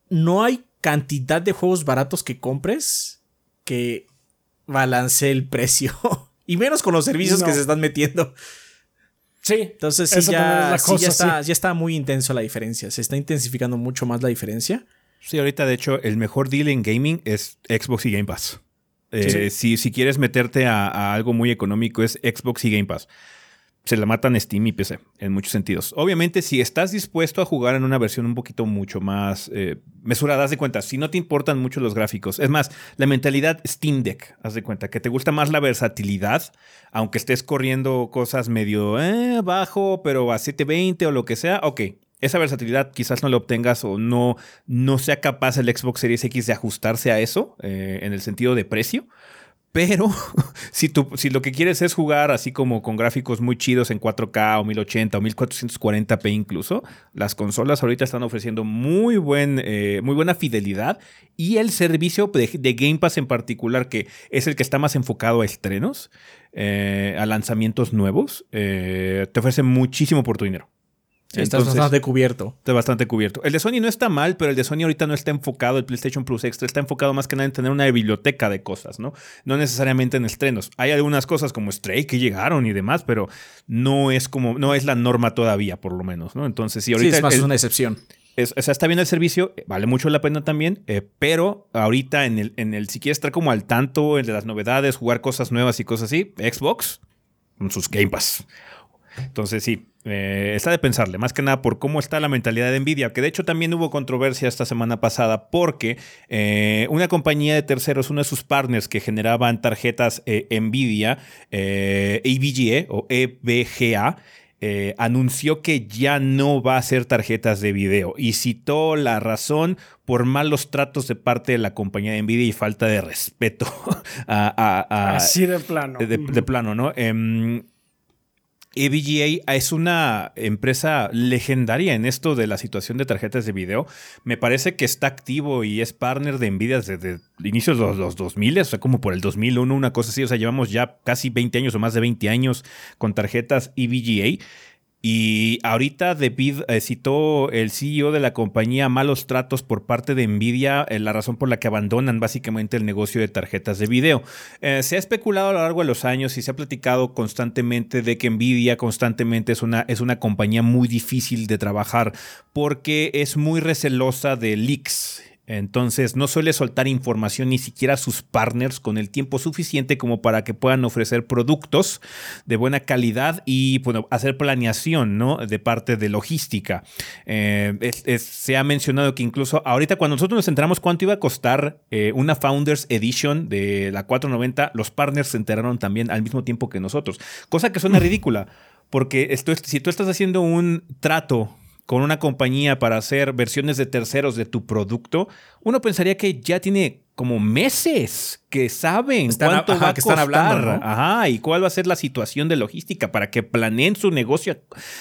no hay cantidad de juegos baratos que compres que balance el precio. <laughs> Y menos con los servicios que se están metiendo. Sí. Entonces sí, ya, está, ya está muy intenso la diferencia. Se está intensificando mucho más la diferencia. Sí, ahorita de hecho el mejor deal en gaming es Xbox y Game Pass. Eh, si, si, quieres meterte a, algo muy económico es Xbox y Game Pass se la matan Steam y PC en muchos sentidos. Obviamente, si estás dispuesto a jugar en una versión un poquito mucho más eh, mesurada, haz de cuenta, si no te importan mucho los gráficos, es más, la mentalidad Steam Deck, haz de cuenta, que te gusta más la versatilidad, aunque estés corriendo cosas medio eh, bajo, pero a 720 o lo que sea, ok. Esa versatilidad quizás no la obtengas o no, no sea capaz el Xbox Series X de ajustarse a eso eh, en el sentido de precio. Pero <laughs> si, tú, si lo que quieres es jugar así como con gráficos muy chidos en 4K o 1080 o 1440p incluso, las consolas ahorita están ofreciendo muy, buen, eh, muy buena fidelidad y el servicio de, Game Pass en particular, que es el que está más enfocado a estrenos, eh, a lanzamientos nuevos, eh, te ofrece muchísimo por tu dinero. Está bastante cubierto. Está bastante cubierto. El de Sony no está mal, pero el de Sony ahorita no está enfocado, el PlayStation Plus Extra está enfocado más que nada en tener una biblioteca de cosas, ¿no? No necesariamente en estrenos. Hay algunas cosas como Stray que llegaron y demás, pero no es como, no es la norma todavía, por lo menos, ¿no? Entonces, sí, ahorita. es más una excepción. o sea, está bien el servicio, vale mucho la pena también, eh, pero ahorita en el, en el, si quieres estar como al tanto en de las novedades, jugar cosas nuevas y cosas así, Xbox, con sus Game Pass. Entonces sí, eh, está de pensarle, más que nada por cómo está la mentalidad de Nvidia, que de hecho también hubo controversia esta semana pasada porque eh, una compañía de terceros, uno de sus partners que generaban tarjetas eh, Nvidia, EVGA o EVGA, eh, anunció que ya no va a hacer tarjetas de video y citó la razón por malos tratos de parte de la compañía de Nvidia y falta de respeto <laughs> a, Así de plano. De, plano, ¿no? Em, EVGA es una empresa legendaria en esto de la situación de tarjetas de video. Me parece que está activo y es partner de Nvidia desde inicios de los, los 2000, o sea, como por el 2001, una cosa así. O sea, llevamos ya casi 20 años o más de 20 años con tarjetas EVGA. Y ahorita David eh, citó el CEO de la compañía malos tratos por parte de Nvidia, eh, la razón por la que abandonan básicamente el negocio de tarjetas de video. Eh, se ha especulado a lo largo de los años y se ha platicado constantemente de que Nvidia constantemente es una, es una compañía muy difícil de trabajar porque es muy recelosa de leaks entonces no suele soltar información ni siquiera a sus partners con el tiempo suficiente como para que puedan ofrecer productos de buena calidad y bueno, hacer planeación ¿no? de parte de logística. Eh, se ha mencionado que incluso ahorita cuando nosotros nos enteramos cuánto iba a costar eh, una Founders Edition de la 490, los partners se enteraron también al mismo tiempo que nosotros. Cosa que suena ridícula. Porque esto, si tú estás haciendo un trato con una compañía para hacer versiones de terceros de tu producto, uno pensaría que ya tiene como meses que saben cuánto va a que Están hablando, Ajá, y cuál va a ser la situación de logística para que planeen su negocio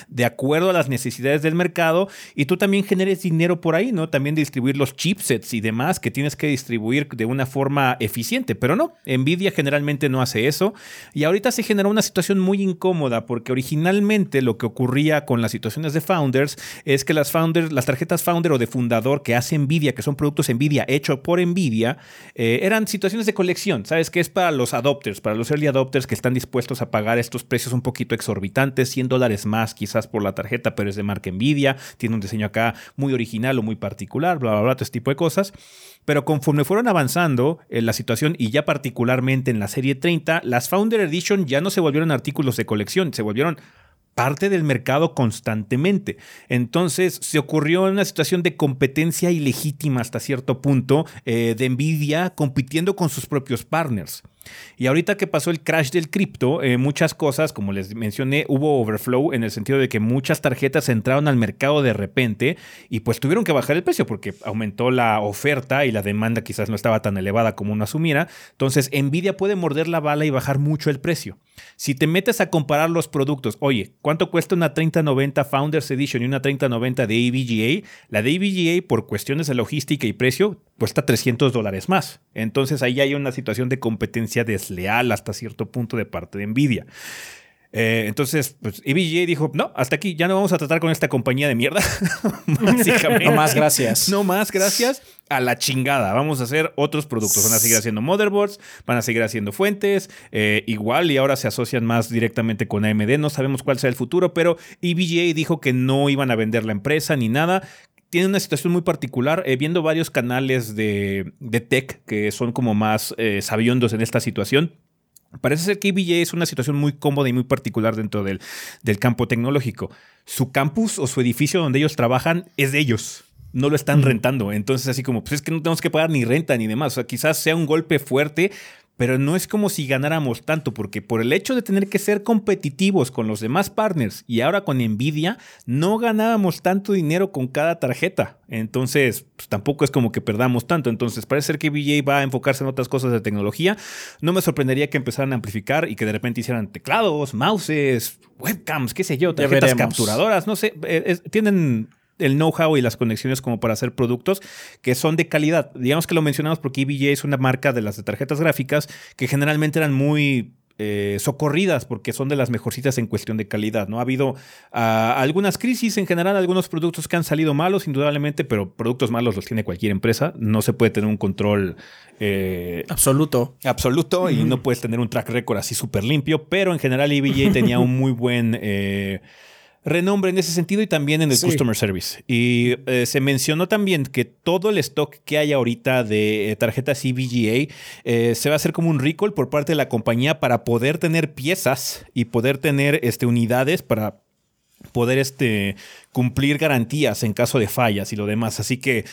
de acuerdo a las necesidades del mercado y tú también generes dinero por ahí, ¿no? También distribuir los chipsets y demás que tienes que distribuir de una forma eficiente, pero no, Nvidia generalmente no hace eso y ahorita se generó una situación muy incómoda porque originalmente lo que ocurría con las situaciones de founders es que las founders, las tarjetas founder o de fundador que hace Nvidia, que son productos Nvidia hechos por Nvidia, eh, eran situaciones de colección, ¿sabes? Que es para los adopters, para los early adopters que están dispuestos a pagar estos precios un poquito exorbitantes, 100 dólares más quizás por la tarjeta, pero es de marca Nvidia, tiene un diseño acá muy original o muy particular, bla, bla, bla, todo este tipo de cosas. Pero conforme fueron avanzando en la situación y ya particularmente en la serie 30, las Founder Edition ya no se volvieron artículos de colección, se volvieron parte del mercado constantemente. Entonces se ocurrió una situación de competencia ilegítima hasta cierto punto eh, de Nvidia compitiendo con sus propios partners. Y ahorita que pasó el crash del cripto, eh, muchas cosas, como les mencioné, hubo overflow en el sentido de que muchas tarjetas entraron al mercado de repente y pues tuvieron que bajar el precio porque aumentó la oferta y la demanda quizás no estaba tan elevada como uno asumiera. Entonces, Nvidia puede morder la bala y bajar mucho el precio. Si te metes a comparar los productos, oye, ¿cuánto cuesta una 3090 Founders Edition y una 3090 de EVGA? La de EVGA, por cuestiones de logística y precio, cuesta 300 dólares más. Entonces ahí hay una situación de competencia desleal hasta cierto punto de parte de Nvidia. Eh, entonces, pues EVGA dijo, no, hasta aquí, ya no vamos a tratar con esta compañía de mierda. <laughs> no más gracias. No más gracias. A la chingada. Vamos a hacer otros productos. Van a seguir haciendo motherboards, van a seguir haciendo fuentes. Eh, igual y ahora se asocian más directamente con AMD. No sabemos cuál sea el futuro, pero EVGA dijo que no iban a vender la empresa ni nada, tiene una situación muy particular. Eh, viendo varios canales de, tech que son como más eh, sabiondos en esta situación. Parece ser que EVJ es una situación muy cómoda y muy particular dentro del, del, campo tecnológico. Su campus o su edificio donde ellos trabajan es de ellos. No lo están rentando. Entonces, así como, pues es que no tenemos que pagar ni renta ni demás. O sea, quizás sea un golpe fuerte, pero no es como si ganáramos tanto, porque por el hecho de tener que ser competitivos con los demás partners y ahora con Nvidia, no ganábamos tanto dinero con cada tarjeta. Entonces, pues, tampoco es como que perdamos tanto. Entonces, parece ser que VJ va a enfocarse en otras cosas de tecnología. No me sorprendería que empezaran a amplificar y que de repente hicieran teclados, mouses, webcams, qué sé yo, tarjetas capturadoras, no sé. Eh, tienen el know-how y las conexiones como para hacer productos que son de calidad. Digamos que lo mencionamos porque EVGA es una marca de las de tarjetas gráficas que generalmente eran muy eh, socorridas porque son de las mejorcitas en cuestión de calidad. ¿no? Ha habido ah, algunas crisis en general, algunos productos que han salido malos, indudablemente, pero productos malos los tiene cualquier empresa. No se puede tener un control eh, absoluto. Absoluto y no puedes tener un track record así súper limpio, pero en general EVGA tenía un muy buen... Eh, renombre en ese sentido y también en el customer service. Y eh, se mencionó también que todo el stock que hay ahorita de eh, tarjetas EVGA eh, se va a hacer como un recall por parte de la compañía para poder tener piezas y poder tener este, unidades para poder este, cumplir garantías en caso de fallas y lo demás. Así que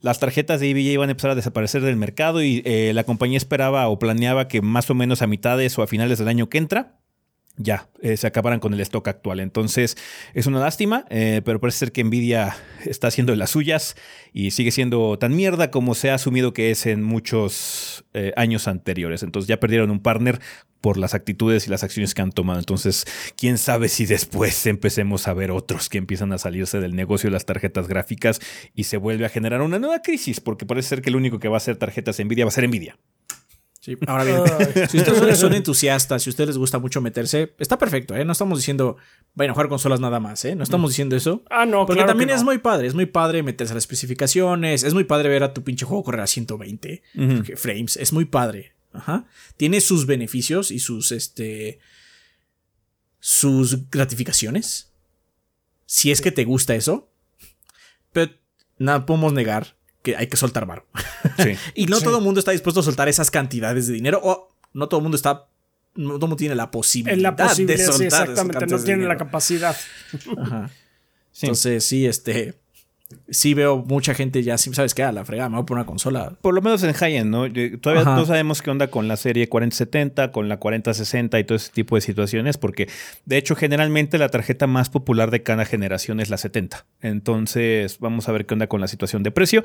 las tarjetas de EVGA iban a empezar a desaparecer del mercado y la compañía esperaba o planeaba que más o menos a mitades o a finales del año que entra ya eh, se acabaran con el stock actual. Entonces es una lástima, eh, pero parece ser que Nvidia está haciendo las suyas y sigue siendo tan mierda como se ha asumido que es en muchos eh, años anteriores. Entonces ya perdieron un partner por las actitudes y las acciones que han tomado. Entonces, quién sabe si después empecemos a ver otros que empiezan a salirse del negocio de las tarjetas gráficas y se vuelve a generar una nueva crisis, porque parece ser que el único que va a hacer tarjetas Nvidia va a ser Nvidia. Ahora bien, <laughs> si ustedes son entusiastas, si a ustedes les gusta mucho meterse, está perfecto, ¿eh? No estamos diciendo vayan a jugar consolas nada más, ¿eh? No estamos diciendo eso. Ah, no, Porque claro también que es muy padre, es muy padre meterse a las especificaciones, es muy padre ver a tu pinche juego correr a 120 frames, es muy padre. Ajá. Tiene sus beneficios y sus, este, sus gratificaciones. Si es que te gusta eso. Pero nada podemos negar que hay que soltar varo. <laughs> Sí. Y no Sí. todo el mundo está dispuesto a soltar esas cantidades de dinero. O no todo el mundo está. No todo el mundo tiene la posibilidad, En la posibilidad, de sí, soltar esas exactamente. No tiene la capacidad. Ajá. Sí. Entonces, sí, este. Sí veo mucha gente ya, ¿sabes qué? A la fregada, me voy por una consola. Por lo menos en high-end, ¿no? Todavía Ajá. no sabemos qué onda con la serie 4070, con la 4060 y todo ese tipo de situaciones, porque de hecho generalmente la tarjeta más popular de cada generación es la 70. Entonces vamos a ver qué onda con la situación de precio.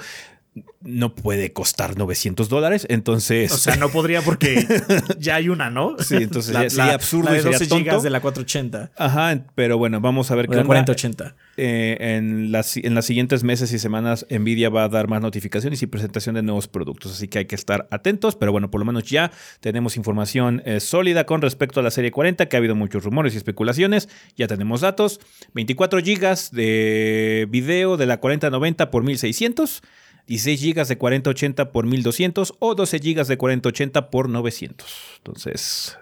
No puede costar 900 dólares, entonces... O sea, no podría porque <laughs> ya hay una, ¿no? Sí, entonces <laughs> ya sería absurdo la de y sería 12 tonto. gigas de la 480. Ajá, pero bueno, vamos a ver O qué la onda. 4080. Eh, en, las, en las siguientes meses y semanas, Nvidia va a dar más notificaciones y presentación de nuevos productos. Así que hay que estar atentos. Pero bueno, por lo menos ya tenemos información eh, sólida con respecto a la serie 40, que ha habido muchos rumores y especulaciones. Ya tenemos datos: 24 GB de video de la 4090 por 1600. 16 GB de 4080 por 1200 o 12 GB de 4080 por 900. Entonces,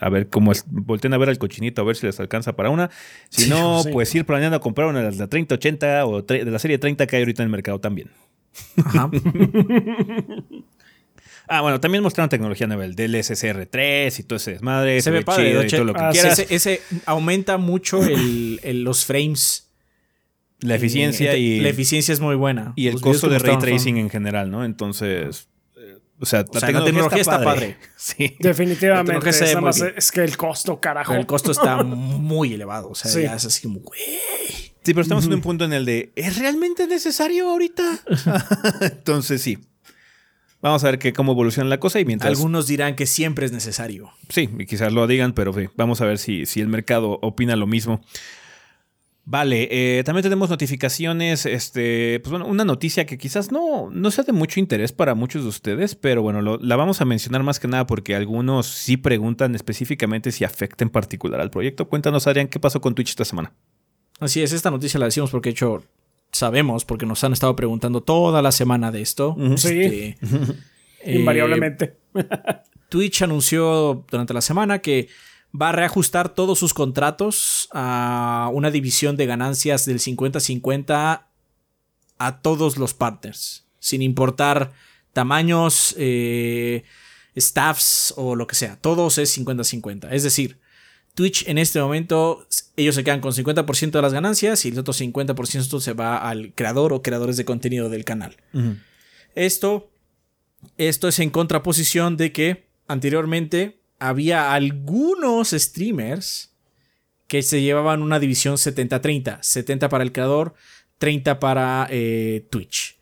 a ver cómo es. Volten a ver al cochinito a ver si les alcanza para una. Si no, <laughs> sí. pues ir planeando a comprar una de la 3080 o de la serie 30 que hay ahorita en el mercado también. Ajá. <laughs> Ah, bueno, también mostraron tecnología nueva, el DLSSR3 y todo ese desmadre. Se ve padre, chido de y hecho, todo lo que ah, quieras. Ese, ese aumenta mucho el, el- los frames. la eficiencia y, La eficiencia es muy buena. y el costo de ray son- tracing en general, ¿no? Entonces, o sea, O sea, la tecnología está padre. Sí. Definitivamente. Es, más- que el costo, carajo. Pero el costo está <laughs> muy elevado. O sea, Sí. ya es así como, güey. Sí, pero estamos en un punto en el de, ¿es realmente necesario ahorita? <laughs> Entonces, sí. Vamos a ver que, cómo evoluciona la cosa y mientras... Algunos dirán que siempre es necesario. Sí, y quizás lo digan, pero sí, vamos a ver si, si el mercado opina lo mismo. Vale, eh, también tenemos notificaciones, este, pues bueno, una noticia que quizás no, no sea de mucho interés para muchos de ustedes, pero bueno, lo- la vamos a mencionar más que nada porque algunos sí preguntan específicamente si afecta en particular al proyecto. Cuéntanos, Adrián, ¿qué pasó con Twitch esta semana? Así es, esta noticia la decimos porque de hecho sabemos, porque nos han estado preguntando toda la semana de esto. Sí. Este, <laughs> eh, Invariablemente. <laughs> Twitch anunció durante la semana que va a reajustar todos sus contratos a una división de ganancias del 50-50 a todos los partners, sin importar tamaños, eh, staffs o lo que sea. Todos es 50-50. Es decir, Twitch en este momento, ellos se quedan con 50% de las ganancias y el otro 50% se va al creador o creadores de contenido del canal. Esto, esto es en contraposición de que anteriormente había algunos streamers que se llevaban una división 70-30. 70 para el creador, 30 para eh, Twitch.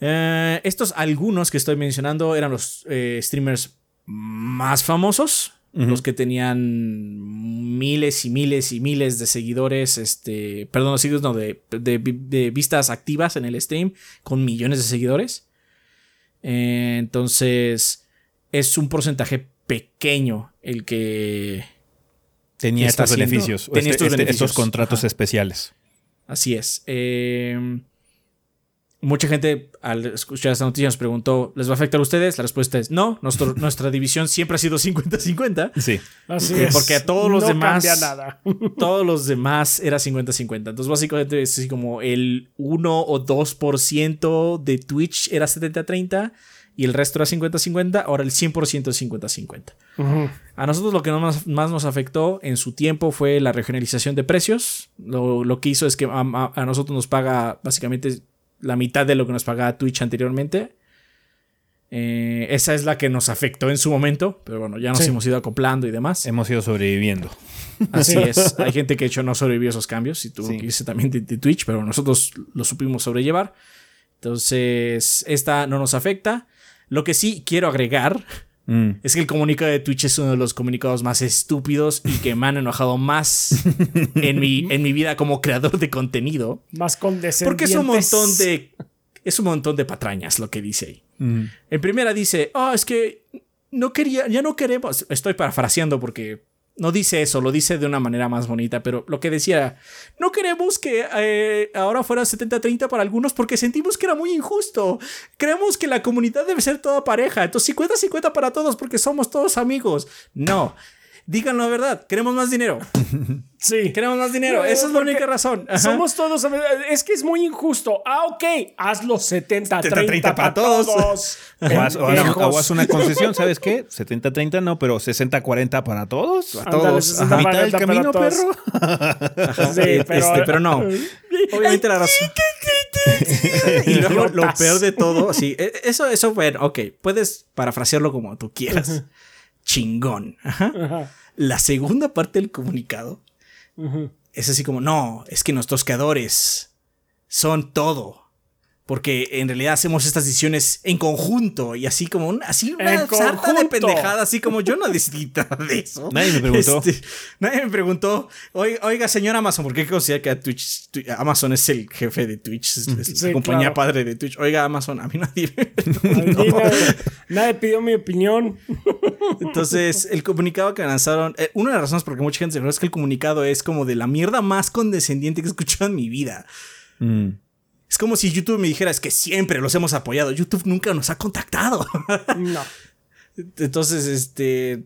Eh, estos algunos que estoy mencionando eran los eh, streamers más famosos. Los que tenían miles y miles y miles de seguidores, este, perdón, seguidores no, de, de- de vistas activas en el stream, con millones de seguidores. Entonces, es un porcentaje pequeño el que... Tenía estos haciendo- beneficios, tenía este- estos este- beneficios. estos contratos Ajá. especiales. Así es. Eh, mucha gente al escuchar esta noticia nos preguntó, ¿les va a afectar a ustedes? La respuesta es no. Nuestro- <laughs> nuestra división siempre ha sido 50-50. Sí. Así Eh, es. porque a todos los no demás- cambia nada. <laughs> Todos los demás era 50-50. Entonces, básicamente es así como el 1 o 2% de Twitch era 70-30 y el resto era 50-50. Ahora el 100% es 50-50. Ujú. A nosotros lo que más, más nos afectó en su tiempo fue la regionalización de precios. Lo, lo que hizo es que a, a- a nosotros nos paga básicamente la mitad de lo que nos pagaba Twitch anteriormente. Eh, esa es la que nos afectó en su momento, pero bueno, ya nos Sí. hemos ido acoplando y demás. Hemos ido sobreviviendo. Así es. Hay gente que de hecho no sobrevivió esos cambios y tuvo Sí. que irse también de, de Twitch, pero nosotros lo supimos sobrellevar. Entonces, esta no nos afecta. Lo que sí quiero agregar Mm. es que el comunicado de Twitch es uno de los comunicados más estúpidos y que me han enojado más en mi, en mi vida como creador de contenido. Más condescendientes. Porque es un montón de. Es un montón de patrañas lo que dice ahí. Mm. En primera dice, ah, es que no quería, ya no queremos. Estoy parafraseando porque no dice eso, lo dice de una manera más bonita, pero lo que decía, no queremos que eh, ahora fuera 70-30 para algunos porque sentimos que era muy injusto. Creemos que la comunidad debe ser toda pareja, entonces 50-50 para todos porque somos todos amigos. No. Díganlo la verdad, queremos más dinero. <laughs> Sí. Queremos más dinero. No, Esa es la única razón. Ajá. Somos todos. Es que es muy injusto. Ah, ok. Hazlo 70-30 70-30 para, para todos. todos. <laughs> O haz, o haz- Pendejos. o haz una concesión, ¿sabes qué? 70-30 no, pero 60-40 para todos. A Ándale, todos. 60 Ajá. ¿Mitad del para camino, perro? Sí, pero, este, pero no. <laughs> Obviamente la razón. y luego lo peor de todo, sí, e- eso, eso, bueno, ok, puedes parafrasearlo como tú quieras. Chingón. Ajá. Ajá, La segunda parte del comunicado es así como, no, es que nuestros creadores son todo. Porque en realidad hacemos estas decisiones en conjunto y así como un, así una sarta de pendejada, así como yo no decidí nada de eso. Nadie me preguntó. Este, nadie me preguntó, oiga, señor Amazon, ¿por qué considera que Twitch, Twi- Amazon es el jefe de Twitch, es, es Sí, la compañía claro. padre de Twitch? Oiga, Amazon, a mí nadie me mí preguntó. nadie, nadie pidió mi opinión. Entonces, el comunicado que lanzaron, eh, una de las razones por que mucha gente se es que el comunicado es como de la mierda más condescendiente que he escuchado en mi vida. Mm. Es como si YouTube me dijera, es que siempre los hemos apoyado. YouTube nunca nos ha contactado. <laughs> No. Entonces, este.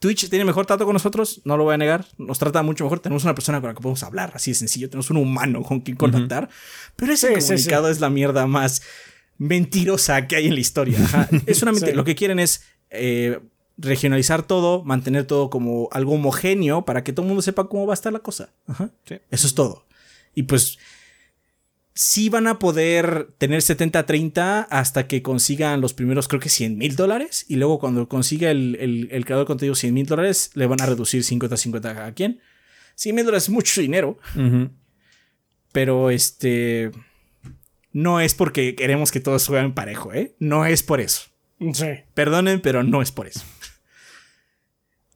Twitch tiene mejor trato con nosotros, no lo voy a negar. Nos trata mucho mejor. Tenemos una persona con la que podemos hablar, así de sencillo. Tenemos un humano con quien contactar. Pero ese Sí, sí, comunicado es la mierda más mentirosa que hay en la historia. Ajá. <laughs> Es una mentira. Sí. Lo que quieren es eh, regionalizar todo, mantener todo como algo homogéneo para que todo el mundo sepa cómo va a estar la cosa. Ajá. Sí. Eso es todo. Y pues sí van a poder tener 70-30 hasta que consigan los primeros, creo que 100 mil dólares. Y luego cuando consiga el, el- el creador de contenido 100 mil dólares, le van a reducir 50-50 a quien. 100 mil dólares es mucho dinero, pero este... No es porque queremos que todos jueguen parejo, ¿eh? No es por eso. Sí. Perdonen, pero no es por eso.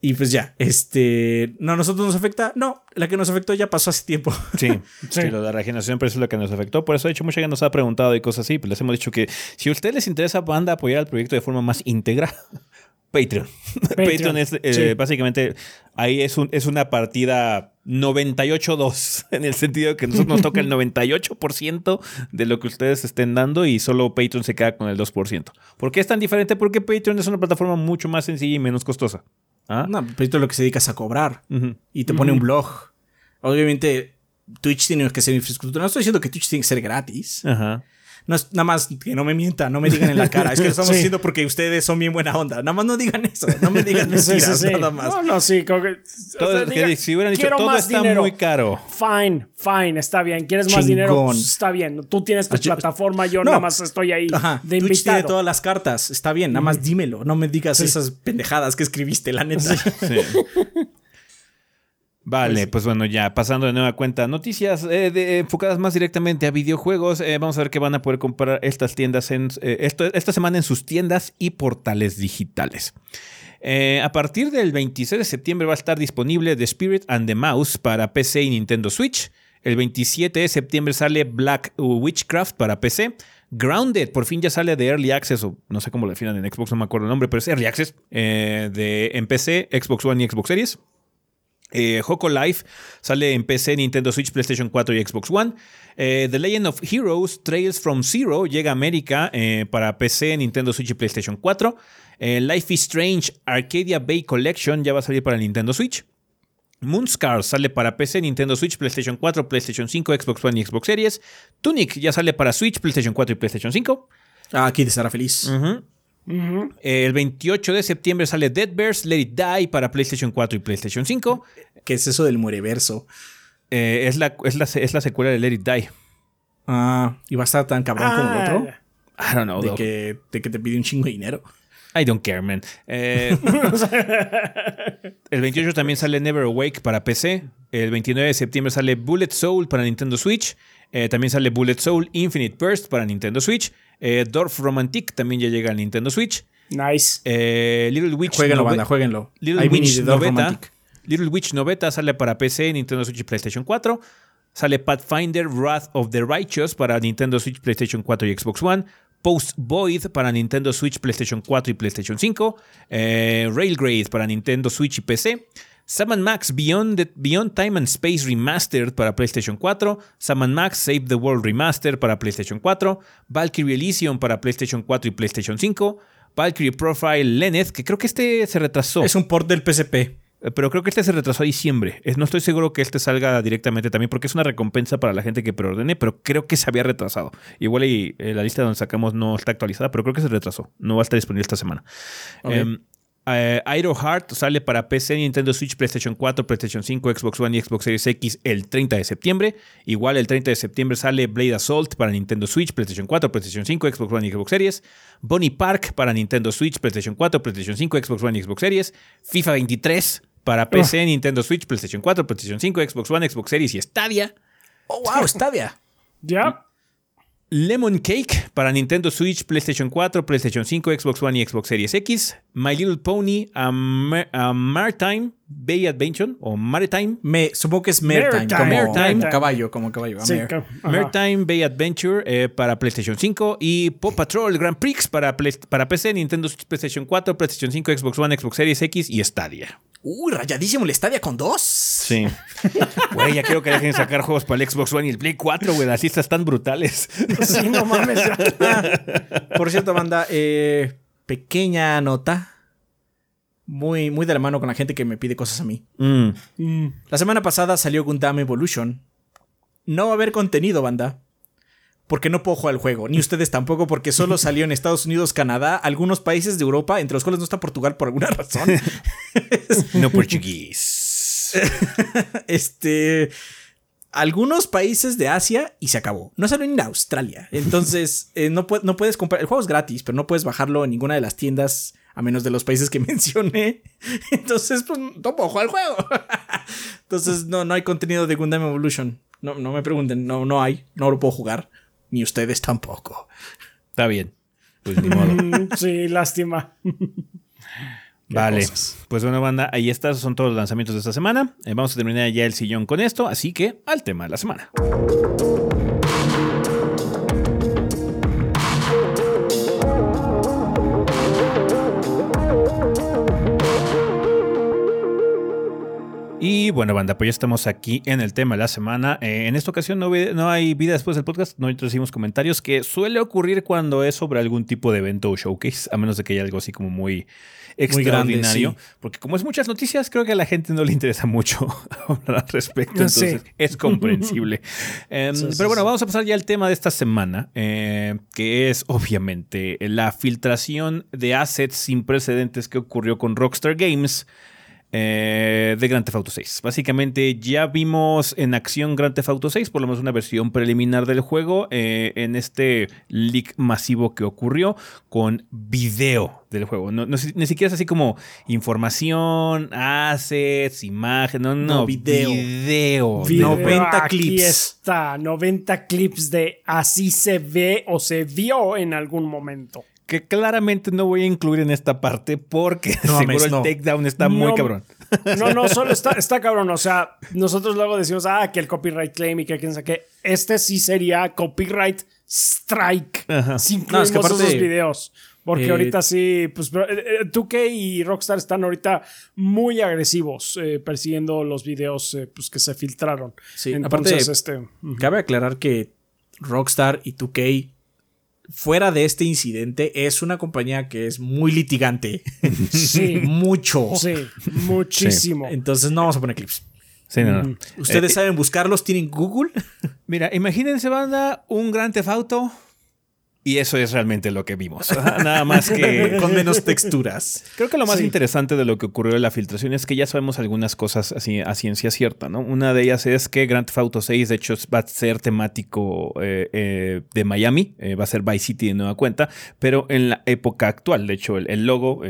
Y pues ya, este... ¿No a nosotros nos afecta? No, la que nos afectó ya pasó hace tiempo. Sí, Sí. <laughs> sí. lo de la regeneración, pero eso es lo que nos afectó. Por eso, de hecho, mucha gente nos ha preguntado y cosas así. Pues les hemos dicho que si a ustedes les interesa, van a apoyar al proyecto de forma más íntegra. <laughs> Patreon. Patreon, es eh, sí. básicamente ahí es, un, es una partida 98-2, <laughs> en el sentido que nosotros nos toca el 98% de lo que ustedes estén dando y solo Patreon se queda con el 2%. ¿Por qué es tan diferente? Porque Patreon es una plataforma mucho más sencilla y menos costosa. ¿Ah? No, pero esto es lo que se dedicas a cobrar. Y te pone un blog. Obviamente, Twitch tiene que ser infraestructura. No estoy diciendo que Twitch tiene que ser gratis. Ajá. No es, nada más que no me mientan, no me digan en la cara. Es que lo <laughs> estamos Sí. diciendo porque ustedes son bien buena onda. Nada más no digan eso. No me digan <laughs> Sí, sí, mentiras, sí. nada más. No, no, sí. como que- Todo- o sea, que diga, si hubieran dicho "Quiero todo más está dinero". muy caro. Fine, fine, está bien. ¿Quieres más dinero? Chingón. Pues está bien. Tú tienes tu Ah, plataforma, yo No. nada más estoy ahí Ajá. de Twitch tiene invitado. todas las cartas. Está bien, nada más dímelo. No me digas esas pendejadas que escribiste, la neta. Vale, pues, bueno, ya pasando de nueva cuenta, noticias eh, de- enfocadas más directamente a videojuegos. Eh, vamos a ver que van a poder comprar estas tiendas en eh, esto, esta semana en sus tiendas y portales digitales. A partir del 26 de septiembre va a estar disponible The Spirit and the Mouse para PC y Nintendo Switch. El 27 de septiembre sale Black Witchcraft para PC. Grounded por fin ya sale de Early Access, o no sé cómo lo definan en Xbox, no me acuerdo el nombre, pero es Early Access de, en PC, Xbox One y Xbox Series. Eh, Hoco Life sale en PC, Nintendo Switch, PlayStation 4 y Xbox One. Eh, The Legend of Heroes Trails from Zero llega a América eh, para PC, Nintendo Switch y PlayStation 4. Eh, Life is Strange Arcadia Bay Collection ya va a salir para Nintendo Switch. Moonscar sale para PC, Nintendo Switch, PlayStation 4, PlayStation 5, Xbox One y Xbox Series. Tunic ya sale para Switch, PlayStation 4 y PlayStation 5. Ah, aquí te estará feliz. El 28 de septiembre sale Dead Bears Let It Die para PlayStation 4 y PlayStation 5. ¿Qué es eso del muereverso? Eh, es, la, es, la, es la secuela de Let It Die. Ah, y va a estar tan cabrón como el Ah, otro. I don't know. de que, de que te pide un chingo de dinero. I don't care, man. Eh, <laughs> el 28 también sale Never Awake para PC. El 29 de septiembre sale Bullet Soul para Nintendo Switch. Eh, también sale Bullet Soul Infinite Burst para Nintendo Switch. Eh, Dorf Romantic también ya llega al Nintendo Switch. Nice. Eh, Little Witch Jueguenlo, Nove- banda, jueguenlo. Little Witch Noveta. Romantic. Little Witch Noveta sale para PC, Nintendo Switch y PlayStation 4. Sale Pathfinder Wrath of the Righteous para Nintendo Switch, PlayStation 4 y Xbox One. Post Void para Nintendo Switch, PlayStation 4 y PlayStation 5. Eh, Railgrade para Nintendo Switch y PC. Sam Max Beyond, the- Beyond Time and Space Remastered para PlayStation 4. Sam Max Save the World Remastered para PlayStation 4. Valkyrie Elysium para PlayStation 4 y PlayStation 5. Valkyrie Profile Lenneth, que creo que este se retrasó. Es un port del PSP. Eh, Pero creo que este se retrasó a diciembre. No estoy seguro que este salga directamente también porque es una recompensa para la gente que preordene, pero creo que se había retrasado. Igual y eh, la lista donde sacamos no está actualizada, pero creo que se retrasó. No va a estar disponible esta semana. Em, eh, Iron Heart sale para PC, Nintendo Switch, PlayStation 4, PlayStation 5, Xbox One y Xbox Series X el 30 de septiembre. Igual el 30 de septiembre sale Blade Assault para Nintendo Switch, PlayStation 4, PlayStation 5, Xbox One y Xbox Series. Bonnie Park para Nintendo Switch, PlayStation 4, PlayStation 5, Xbox One y Xbox Series. FIFA 23 para PC, Nintendo Switch, PlayStation 4, PlayStation 5, Xbox One, Xbox Series y Stadia. Oh, wow, Stadia. Ya. Lemon Cake para Nintendo Switch, PlayStation 4, PlayStation 5, Xbox One y Xbox Series X. My Little Pony, a, Mar- a Maritime Bay Adventure o Maritime. Me, supongo que es Maritime, Maritime. como, Maritime. como caballo, como caballo. a Sí, mare. ca- ajá. Maritime Bay Adventure eh, para PlayStation 5 y Paw Patrol Grand Prix para, para PC, Nintendo Switch, PlayStation 4, PlayStation 5, Xbox One, Xbox Series X y Stadia. Uy, rayadísimo el Stadia con dos. Sí. <laughs> Güey, ya quiero que dejen de sacar juegos para el Xbox One y el Play 4, güey. Las listas están brutales. Sí, no mames. ya. <laughs> Ah, por cierto, banda, eh, pequeña nota. Muy, muy de la mano con la gente que me pide cosas a mí. Mm. Mm. La semana pasada salió Gundam Evolution. No va a haber contenido, banda. Porque no puedo jugar el juego. Ni ustedes tampoco, porque solo <laughs> salió en Estados Unidos, Canadá, algunos países de Europa, entre los cuales no está Portugal por alguna razón. <laughs> No portugués. <laughs> este. Algunos países de Asia y se acabó. No salió ni en Australia. <laughs> Entonces, eh, no, pu- no puedes comprar. El juego es gratis, pero no puedes bajarlo en ninguna de las tiendas, a menos de los países que <laughs> mencioné. Entonces, pues no puedo jugar el juego. <laughs> Entonces, no, no hay contenido de Gundam Evolution. No, no me pregunten, no, no hay. No lo puedo jugar. Ni ustedes tampoco. Está bien. Pues ni modo. Sí, lástima. Vale. cosas. Pues bueno, banda, ahí están, son todos los lanzamientos de esta semana. Eh, vamos a terminar ya el sillón con esto, así que al tema de la semana. Y bueno, banda, pues ya estamos aquí en el tema de la semana. Eh, en esta ocasión no, no hay vida después del podcast, no recibimos comentarios, que suele ocurrir cuando es sobre algún tipo de evento o showcase, a menos de que haya algo así como muy extraordinario. grande, Porque como es muchas noticias, creo que a la gente no le interesa mucho <laughs> hablar al respecto, Sí. entonces es comprensible. <laughs> Em, Sí, sí, pero bueno, sí. vamos a pasar ya al tema de esta semana, eh, que es obviamente la filtración de assets sin precedentes que ocurrió con Rockstar Games eh, de Grand Theft Auto 6. Básicamente ya vimos en acción Grand Theft Auto 6, por lo menos una versión preliminar del juego, eh, en este leak masivo que ocurrió con video del juego. No, no ni siquiera es así como información, assets, imagen, no, no, No, video. Video. Video, 90 aquí clips. está, 90 clips de así se ve o se vio en algún momento. Que claramente no voy a incluir en esta parte porque <laughs> No seguro el no. takedown está muy cabrón. No, no, <laughs> solo está, está cabrón. O sea, nosotros luego decimos, ah, que el copyright claim y que quién sabe qué. Este sí sería copyright strike. Si incluimos No, es que aparte, esos videos. Porque eh, ahorita sí, pues pero, eh, eh, 2K y Rockstar están ahorita muy agresivos eh, persiguiendo los videos eh, pues, que se filtraron. Sí, Entonces, aparte- este. Cabe aclarar que Rockstar y 2K, fuera de este incidente, es una compañía que es muy litigante. <laughs> Sí, Mucho. sí, muchísimo. Entonces no vamos a poner clips. Sí, no, no. Ustedes Eh, saben buscarlos, tienen Google. <laughs> Mira, imagínense, banda, un gran Theft Auto Y eso es realmente lo que vimos. Nada más que... <laughs> Con menos texturas. Creo que lo más Sí. interesante de lo que ocurrió en la filtración es que ya sabemos algunas cosas así a ciencia cierta, ¿no? Una de ellas es que Grand Theft Auto 6, de hecho, va a ser temático eh, eh, de Miami, eh, va a ser Vice City de nueva cuenta, pero en la época actual. De hecho, el, el logo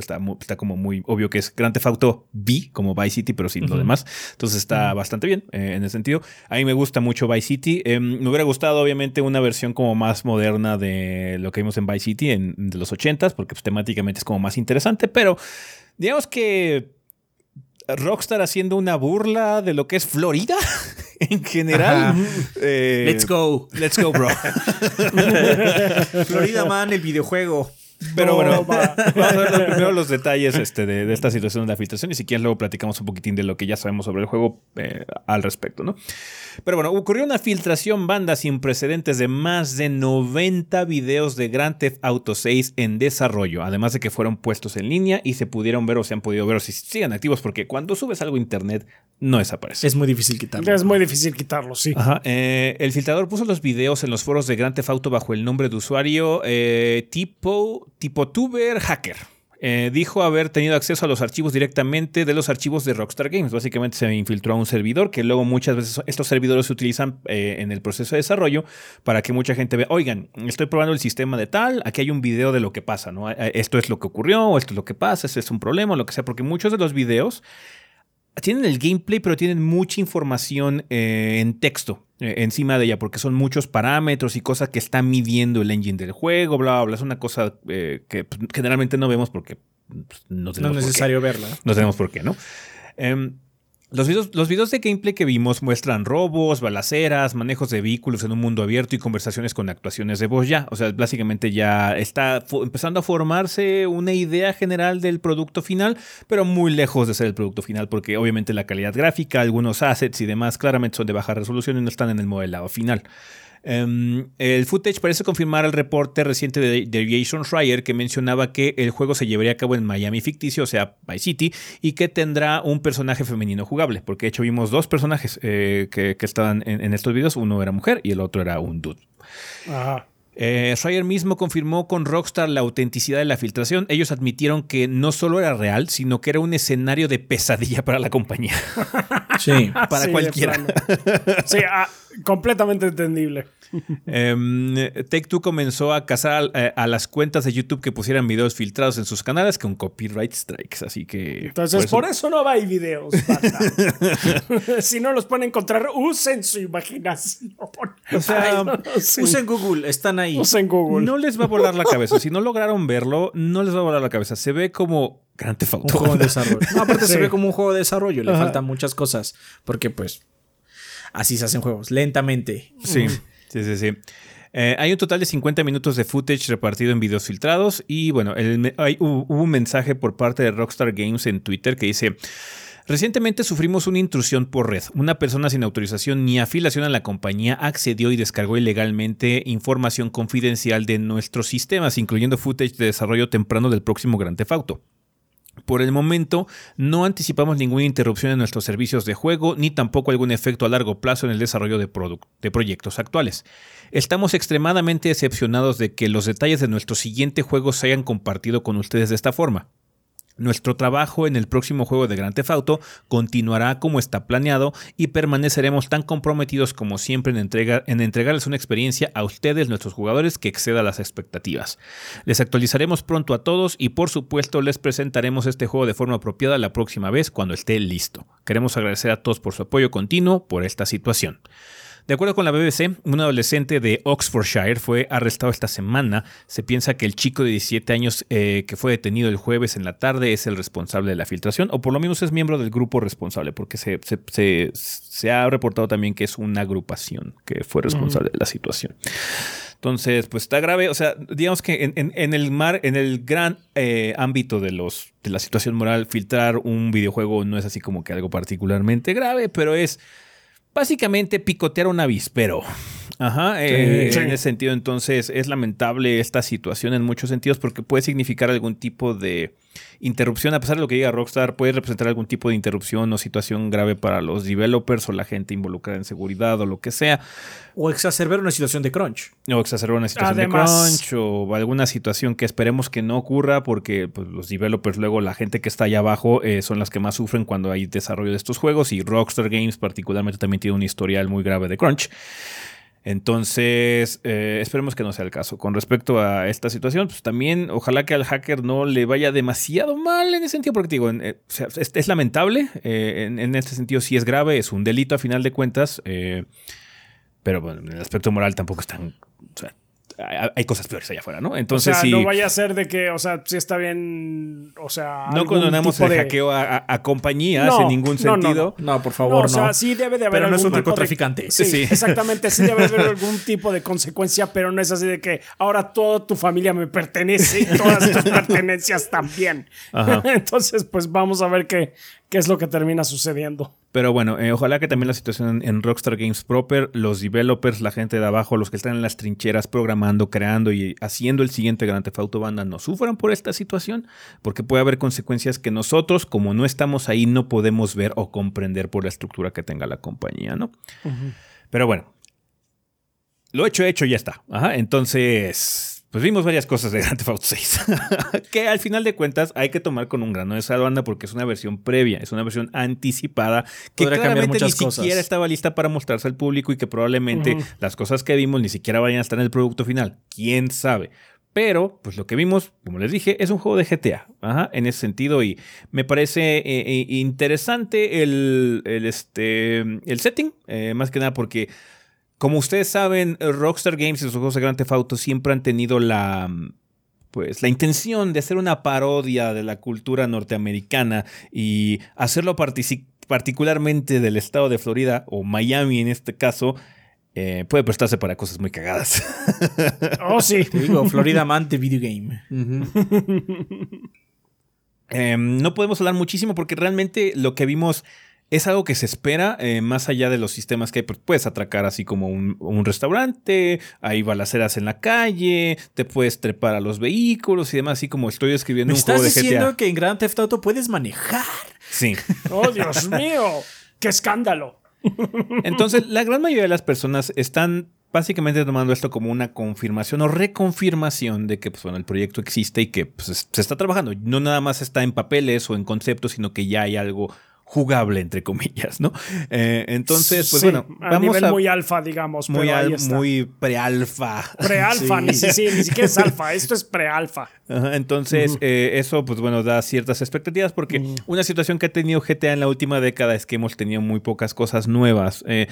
está, está como muy obvio que es Grand Theft Auto V, como Vice City, pero sin lo demás. Entonces está bastante bien eh, en ese sentido. A mí me gusta mucho Vice City. Eh, me hubiera gustado, obviamente, una versión como más moderna de lo que vimos en Vice City en, de los 80s, porque pues, temáticamente es como más interesante, pero digamos que Rockstar haciendo una burla de lo que es Florida <laughs> en general. Eh, Let's go. Let's go, bro. <laughs> Florida Man, el videojuego. Pero No, bueno, va. vamos a ver los- <laughs> primero los detalles este, de, de esta situación de la filtración y si quieres luego platicamos un poquitín de lo que ya sabemos sobre el juego eh, al respecto, ¿no? Pero bueno, ocurrió una filtración banda sin precedentes de más de 90 videos de Grand Theft Auto 6 en desarrollo, además de que fueron puestos en línea y se pudieron ver o se han podido ver o si siguen activos porque cuando subes algo a internet no desaparece. Es muy difícil quitarlo. Es muy difícil quitarlo, sí. Ajá, eh, el filtrador puso los videos en los foros de Grand Theft Auto bajo el nombre de usuario eh, tipo, tipo tuber hacker. Eh, dijo haber tenido acceso a los archivos directamente de los archivos de Rockstar Games. Básicamente se infiltró a un servidor que luego muchas veces estos servidores se utilizan eh, en el proceso de desarrollo para que mucha gente vea, oigan, estoy probando el sistema de tal, aquí hay un video de lo que pasa, ¿no? Eh, Esto es lo que ocurrió, o esto es lo que pasa, este es un problema, o lo que sea, porque muchos de los videos tienen el gameplay, pero tienen mucha información eh, en texto eh, encima de ella, porque son muchos parámetros y cosas que está midiendo el engine del juego, bla, bla, bla. Es una cosa eh, que pues, generalmente no vemos porque pues, no No tenemos es por qué. necesario verla. No tenemos por qué, ¿no? Em, los videos, de gameplay que vimos muestran robos, balaceras, manejos de vehículos en un mundo abierto y conversaciones con actuaciones de voz ya. O sea, básicamente ya está empezando a formarse una idea general del producto final, pero muy lejos de ser el producto final, porque obviamente la calidad gráfica, algunos assets y demás claramente son de baja resolución y no están en el modelado final. Em, el footage parece confirmar el reporte reciente de, de Jason Schreier que mencionaba que el juego se llevaría a cabo en Miami ficticio, o sea, Vice City, y que tendrá un personaje femenino jugable, porque de hecho vimos dos personajes eh, que, que estaban en, en estos videos, uno era mujer y el otro era un dude. Ajá. Eh, Schreier mismo confirmó con Rockstar la autenticidad de la filtración. Ellos admitieron que no solo era real, sino que era un escenario de pesadilla para la compañía. Sí. <laughs> Para Sí, cualquiera. Sí, ah, completamente entendible. Em, Take Two comenzó a cazar a, a las cuentas de YouTube que pusieran videos filtrados en sus canales con copyright strikes. Así que. Entonces, por eso, no va a videos. <laughs> si no los pueden encontrar, usen su imaginación. O sea, Ay, no, no, sí. Usen Google, están ahí. Usen Google. No les va a volar la cabeza. Si no lograron verlo, no les va a volar la cabeza. Se ve como Grand Theft Un juego de desarrollo. No, aparte Sí. se ve como un juego de desarrollo. Le Ajá. faltan muchas cosas. Porque, pues, así se hacen juegos. Lentamente. Sí, sí, sí, sí. Eh, hay un total de 50 minutos de footage repartido en videos filtrados y bueno, el hay- hubo hubo un mensaje por parte de Rockstar Games en Twitter que dice... Recientemente sufrimos una intrusión por red. Una persona sin autorización ni afiliación a la compañía accedió y descargó ilegalmente información confidencial de nuestros sistemas, incluyendo footage de desarrollo temprano del próximo Grand Theft Auto. Por el momento, no anticipamos ninguna interrupción en nuestros servicios de juego, ni tampoco algún efecto a largo plazo en el desarrollo de, de proyectos actuales. Estamos extremadamente decepcionados de que los detalles de nuestro siguiente juego se hayan compartido con ustedes de esta forma. Nuestro trabajo en el próximo juego de Grand Theft Auto continuará como está planeado y permaneceremos tan comprometidos como siempre en, en entregarles una experiencia a ustedes, nuestros jugadores, que exceda las expectativas. Les actualizaremos pronto a todos y por supuesto les presentaremos este juego de forma apropiada la próxima vez cuando esté listo. Queremos agradecer a todos por su apoyo continuo por esta situación. De acuerdo con la BBC, un adolescente de Oxfordshire fue arrestado esta semana. Se piensa que el chico de 17 años eh, que fue detenido el jueves en la tarde es el responsable de la filtración, o por lo menos es miembro del grupo responsable, porque se, se- se- se ha reportado también que es una agrupación que fue responsable de la situación. Entonces, pues está grave. O sea, digamos que en, en- en el mar, en el gran eh, ámbito de los de la situación moral, filtrar un videojuego no es así como que algo particularmente grave, pero es básicamente picotear un avispero. Ajá, eh, Sí. en ese sentido entonces es lamentable esta situación en muchos sentidos porque puede significar algún tipo de interrupción, a pesar de lo que diga Rockstar, puede representar algún tipo de interrupción o situación grave para los developers o la gente involucrada en seguridad o lo que sea, O exacerbar una situación de crunch. o exacerbar una situación Además- de crunch o alguna situación que esperemos que no ocurra porque pues, los developers luego la gente que está allá abajo eh, son las que más sufren cuando hay desarrollo de estos juegos y Rockstar Games particularmente también tiene un historial muy grave de crunch. Entonces, eh, esperemos que no sea el caso. Con respecto a esta situación, pues también ojalá que al hacker no le vaya demasiado mal en ese sentido, porque digo, eh, es, lamentable, eh, en, en este sentido sí es grave, es un delito a final de cuentas, pero bueno, en el aspecto moral tampoco es tan... hay, hay cosas peores allá afuera, ¿no? Entonces o sea, sí... no vaya a ser de que, o sea, sí está bien, o sea, no algún tipo el de- hackeo a, a- a compañías No, en ningún no, no, sentido. No, por No, favor, o sea, no. sí debe de haber Pero no es un algún tipo de- narcotraficante. Sí, Sí. exactamente, sí debe haber <laughs> algún tipo de consecuencia, pero no es así de que ahora toda tu familia me pertenece y todas tus <laughs> pertenencias también. Ajá. <laughs> Entonces, pues vamos a ver qué, qué es lo que termina sucediendo. Pero bueno, eh, ojalá que también la situación en, Rockstar Games Proper, los developers, la gente de abajo, los que están en las trincheras programando, creando y haciendo el siguiente Grand Theft Auto Banda no sufran por esta situación, porque puede haber consecuencias que nosotros, como no estamos ahí, no podemos ver o comprender por la estructura que tenga la compañía, ¿no? Pero bueno, lo hecho, hecho, ya está. Ajá, entonces, pues vimos varias cosas de Grand Theft Auto 6. <laughs> que al final de cuentas hay que tomar con un grano de banda porque es una versión previa, es una versión anticipada que Podría cambiar claramente ni cosas. siquiera estaba lista para mostrarse al público y que probablemente las cosas que vimos ni siquiera vayan a estar en el producto final. ¿Quién sabe? Pero, pues lo que vimos, como les dije, es un juego de GTA, ajá, en ese sentido, y me parece eh, eh, interesante el, el, este, el setting, eh, más que nada porque, como ustedes saben, Rockstar Games y sus juegos de Grand Theft Auto siempre han tenido la, pues, la intención de hacer una parodia de la cultura norteamericana y hacerlo particularmente del estado de Florida, o Miami en este caso, eh, puede prestarse para cosas muy cagadas. <laughs> Oh, sí. Te digo, Florida Man de Video Game. <laughs> Eh, no podemos hablar muchísimo porque realmente lo que vimos es algo que se espera eh, más allá de los sistemas que hay. puedes atracar así como un, un restaurante, hay balaceras en la calle, te puedes trepar a los vehículos y demás, así como estoy describiendo ¿Me un juego estás de diciendo GTA. que en Grand Theft Auto puedes manejar? Sí. <laughs> Oh, Dios mío. ¡Qué escándalo! Entonces, la gran mayoría de las personas están básicamente tomando esto como una confirmación o reconfirmación de que pues, bueno, el proyecto existe y que pues, es- se está trabajando. No nada más está en papeles o en conceptos, sino que ya hay algo jugable, entre comillas, ¿no? Eh, entonces, pues Sí, bueno, a vamos nivel a... muy alfa, digamos. muy, al- muy prealfa. <laughs> Pre-alfa, ni, si- sí, ni siquiera es <laughs> alfa, esto es pre-alfa. Entonces, eh, eso, pues bueno, da ciertas expectativas porque una situación que ha tenido GTA en la última década es que hemos tenido muy pocas cosas nuevas. Eh,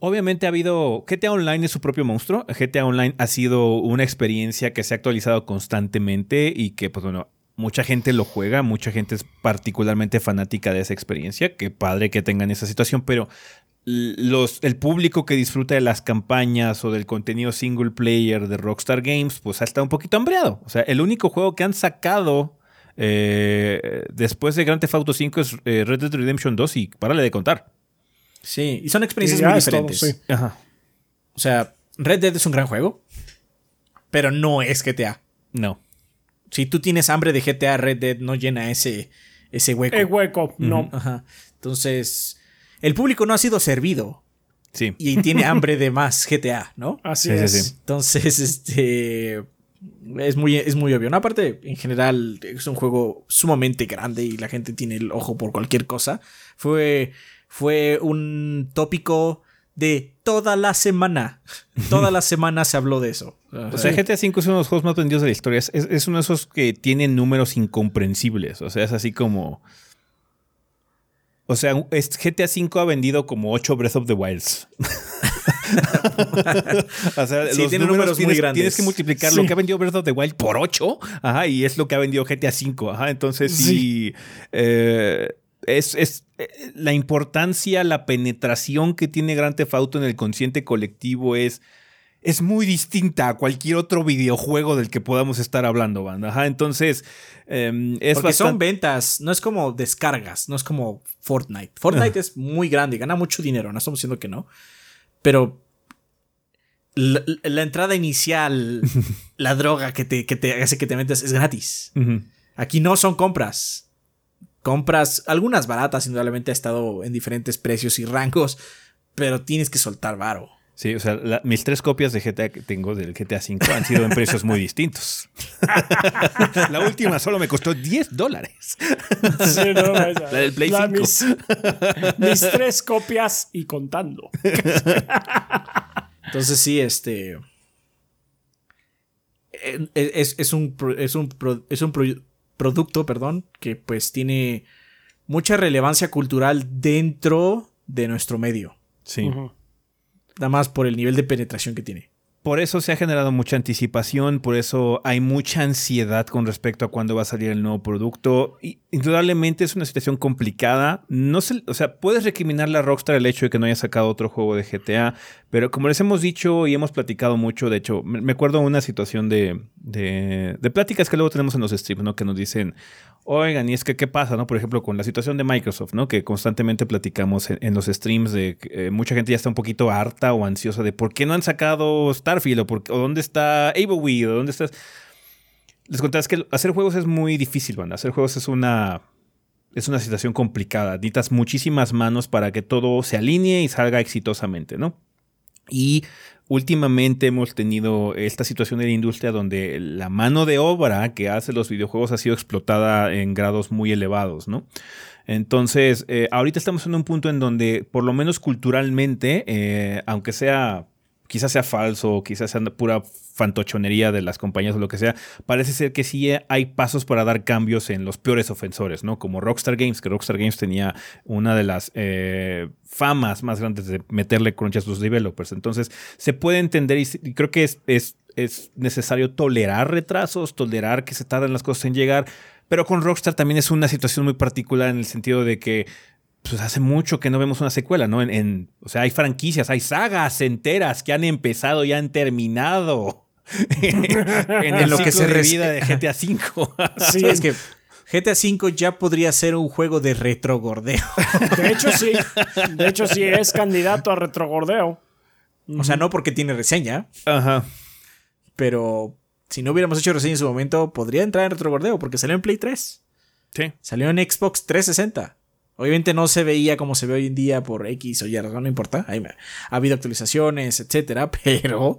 obviamente ha habido. GTA Online es su propio monstruo. GTA Online ha sido una experiencia que se ha actualizado constantemente y que, pues bueno. Mucha gente lo juega, mucha gente es particularmente fanática de esa experiencia. Qué padre que tengan esa situación, pero los, el público que disfruta de las campañas o del contenido single player de Rockstar Games, pues ha estado un poquito hambreado. O sea, el único juego que han sacado eh, después de Grand Theft Auto 5 es eh, Red Dead Redemption 2 y párale de contar. Sí, y son experiencias muy todo, diferentes. sí. Ajá. O sea, Red Dead es un gran juego, pero no es GTA. No. Si tú tienes hambre de GTA, Red Dead no llena ese, ese hueco. El hueco, no. Ajá. Entonces, el público no ha sido servido Sí. y tiene hambre de más GTA, ¿no? Así Sí, sí, es. sí. Entonces, este. Es muy, es muy obvio. ¿no? Aparte, en general, es un juego sumamente grande y la gente tiene el ojo por cualquier cosa. Fue, fue un tópico de toda la semana. Toda la semana se habló de eso. <laughs> O sea, GTA V es uno de los juegos más vendidos de la historia. Es, es uno de esos que tienen números incomprensibles. O sea, es así como. O sea, es- GTA V ha vendido como 8 Breath of the Wilds. <laughs> o sea, Sí, tiene números muy tienes, grandes. tienes que multiplicar Sí. lo que ha vendido Breath of the Wild por 8. Ajá, y es lo que ha vendido GTA V. Ajá, entonces sí. Sí. eh, es, es, eh, la importancia, la penetración que tiene Grand Theft Auto en el consciente colectivo es es muy distinta a cualquier otro videojuego del que podamos estar hablando, banda. Ajá, entonces, em, es Porque son ventas, no es como descargas, no es como Fortnite. Fortnite es muy grande, gana mucho dinero, no estamos diciendo que no. Pero la, la entrada inicial, <laughs> la droga que te, que te hace que te metas es gratis. Aquí no son compras. Compras, algunas baratas, indudablemente ha estado en diferentes precios y rangos, pero tienes que soltar varo. Sí, o sea, la- mis tres copias de GTA que tengo del GTA V han sido en precios muy distintos. <laughs> la última solo me costó 10 dólares. Sí, no, esa- La del Play 5. Mis, mis tres copias y contando. <laughs> Entonces sí, este... eh, Es, es un, pro- es un, es un producto, perdón, que pues tiene mucha relevancia cultural dentro de nuestro medio. Sí. Nada más por el nivel de penetración que tiene. Por eso se ha generado mucha anticipación, por eso hay mucha ansiedad con respecto a cuándo va a salir el nuevo producto. Y indudablemente es una situación complicada. No se, o sea, puedes recriminarle a Rockstar el hecho de que no haya sacado otro juego de GTA, pero como les hemos dicho y hemos platicado mucho, de hecho, me, me acuerdo una situación de, de, de pláticas que luego tenemos en los streams, ¿no? Que nos dicen, oigan, y es que, ¿qué pasa, no? Por ejemplo, con la situación de Microsoft, ¿no? Que constantemente platicamos en, los streams de que eh, mucha gente ya está un poquito harta o ansiosa de por qué no han sacado Starfield o, por, o dónde está Ableweed o dónde está... Les conté, es que hacer juegos es muy difícil, banda. Hacer juegos es una... Es una situación complicada. Necesitas muchísimas manos para que todo se alinee y salga exitosamente, ¿no? Y últimamente hemos tenido esta situación en la industria donde la mano de obra que hace los videojuegos ha sido explotada en grados muy elevados, ¿no? Entonces, eh, ahorita estamos en un punto en donde, por lo menos culturalmente, eh, aunque sea, quizás sea falso, quizás sea pura fantochonería de las compañías o lo que sea, parece ser que sí hay pasos para dar cambios en los peores ofensores, ¿no? Como Rockstar Games, que Rockstar Games tenía una de las eh, famas más grandes de meterle crunch a sus developers. Entonces, se puede entender y, creo que es, es, es necesario tolerar retrasos, tolerar que se tardan las cosas en llegar, pero con Rockstar también es una situación muy particular en el sentido de que pues hace mucho que no vemos una secuela, ¿no? O sea, hay franquicias, hay sagas enteras que han empezado y han terminado <laughs> en lo que se de vida de GTA V. <laughs> Sí, es que GTA V ya podría ser un juego de retrogordeo. De hecho, sí. <laughs> De hecho, sí es candidato a retrogordeo. O sea, no porque tiene reseña, Ajá. pero si no hubiéramos hecho reseña en su momento, podría entrar en retrogordeo porque salió en Play 3. Sí. Salió en Xbox 360. Obviamente no se veía como se ve hoy en día por X o Y razón, no importa. Ahí me- ha habido actualizaciones, etcétera, pero.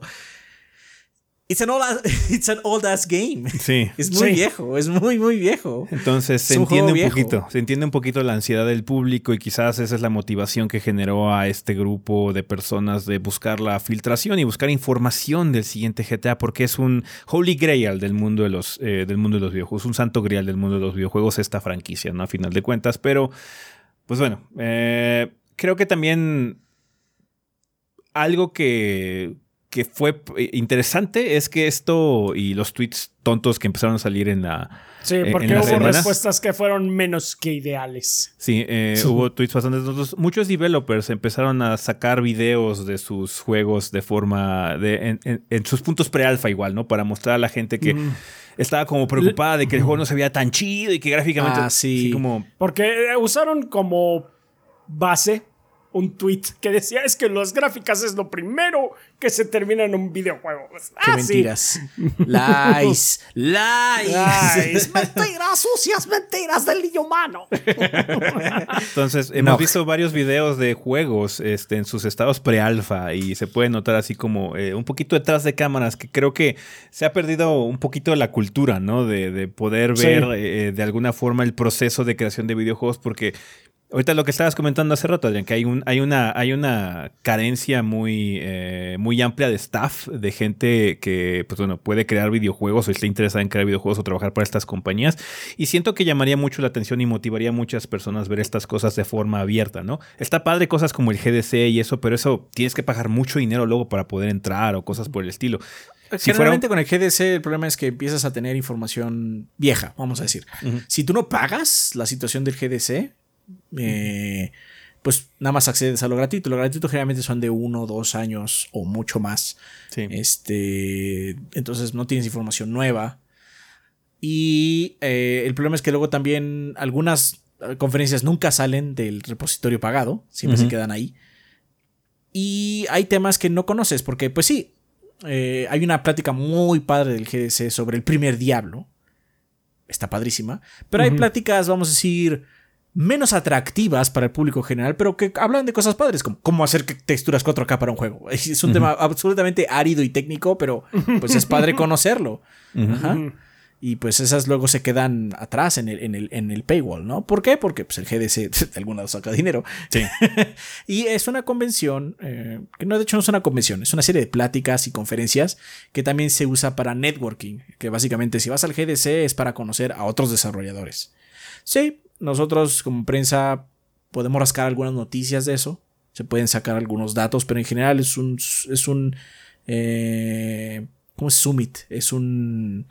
It's an old ass, <laughs> it's an old ass game. Sí. <laughs> Es muy Sí. viejo, es muy, muy viejo. Entonces se un entiende un poquito, se entiende un poquito la ansiedad del público y quizás esa es la motivación que generó a este grupo de personas de buscar la filtración y buscar información del siguiente GTA porque es un holy grail del mundo de los eh, del mundo de los videojuegos, un santo grial del mundo de los videojuegos esta franquicia, ¿no? A final de cuentas, pero pues bueno, eh, creo que también algo que que fue eh, interesante es que esto y los tweets tontos que empezaron a salir en la Sí, en- porque en la hubo respuestas que fueron menos que ideales. Sí, eh, hubo tweets bastante tontos. Muchos developers empezaron a sacar videos de sus juegos de forma de en, en- en sus puntos pre-alfa igual, ¿no? Para mostrar a la gente que estaba como preocupada de que el juego no se veía tan chido y que gráficamente Ah, sí. como Porque eh, usaron como base un tweet que decía es que las gráficas es lo primero que se termina en un videojuego. Qué Ah, sí. mentiras. <laughs> Lies. Lies. Lies. <laughs> mentiras, sucias mentiras del niño humano. Entonces, hemos No. visto varios videos de juegos este, en sus estados pre-alfa y se puede notar así como eh, un poquito detrás de cámaras que creo que se ha perdido un poquito la cultura, ¿no? De, de poder Sí. ver eh, de alguna forma el proceso de creación de videojuegos porque... Ahorita lo que estabas comentando hace rato, Adrián, que hay, un, hay, una, hay una carencia muy, eh, muy amplia de staff, de gente que pues bueno, puede crear videojuegos o está interesada en crear videojuegos o trabajar para estas compañías. Y siento que llamaría mucho la atención y motivaría a muchas personas ver estas cosas de forma abierta, ¿no? Está padre cosas como el GDC y eso, pero eso tienes que pagar mucho dinero luego para poder entrar o cosas por el estilo. Si fuera un- Generalmente con el GDC el problema es que empiezas a tener información vieja, vamos a decir. Si tú no pagas la situación del GDC, eh, pues nada más accedes a lo gratuito. Lo gratuito generalmente son de uno, dos años o mucho más. Sí. Este, entonces no tienes información nueva. Y eh, el problema es que luego también algunas eh, conferencias nunca salen del repositorio pagado, siempre se quedan ahí. Y hay temas que no conoces, porque pues sí, eh, hay una plática muy padre del GDC sobre el primer Diablo. Está padrísima. Pero hay pláticas, vamos a decir, menos atractivas para el público general, pero que hablan de cosas padres, como cómo hacer texturas 4K para un juego. <laughs> Es un tema absolutamente árido y técnico, pero pues es padre <laughs> conocerlo. Ajá. Y pues esas luego se quedan atrás en el, en el, en el paywall, ¿no? ¿Por qué? Porque pues, el GDC <laughs> de algún lado saca dinero. Sí. y es una convención, eh, que no, de hecho no es una convención, es una serie de pláticas y conferencias que también se usa para networking, que básicamente si vas al GDC es para conocer a otros desarrolladores. Sí, nosotros como prensa podemos rascar algunas noticias de eso, se pueden sacar algunos datos, pero en general es un, es un, eh, ¿cómo es Summit? Es un...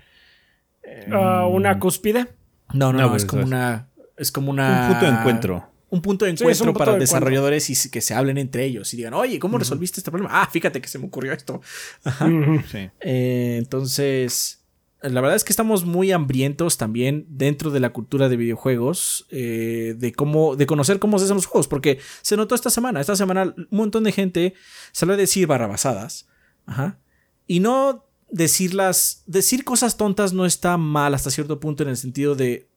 Ah, ¿Una cúspide? No, no, No, no, pues, es como es- una. Es como una. Un punto de encuentro. Un punto de encuentro punto para de desarrolladores y que se hablen entre ellos y digan, oye, ¿cómo resolviste este problema? Ah, fíjate que se me ocurrió esto. Sí. <laughs> Eh, entonces, la verdad es que estamos muy hambrientos también dentro de la cultura de videojuegos, eh, de cómo, de conocer cómo se hacen los juegos, porque se notó esta semana, esta semana un montón de gente salió a decir barrabasadas, ajá, y no decirlas, decir cosas tontas no está mal hasta cierto punto en el sentido de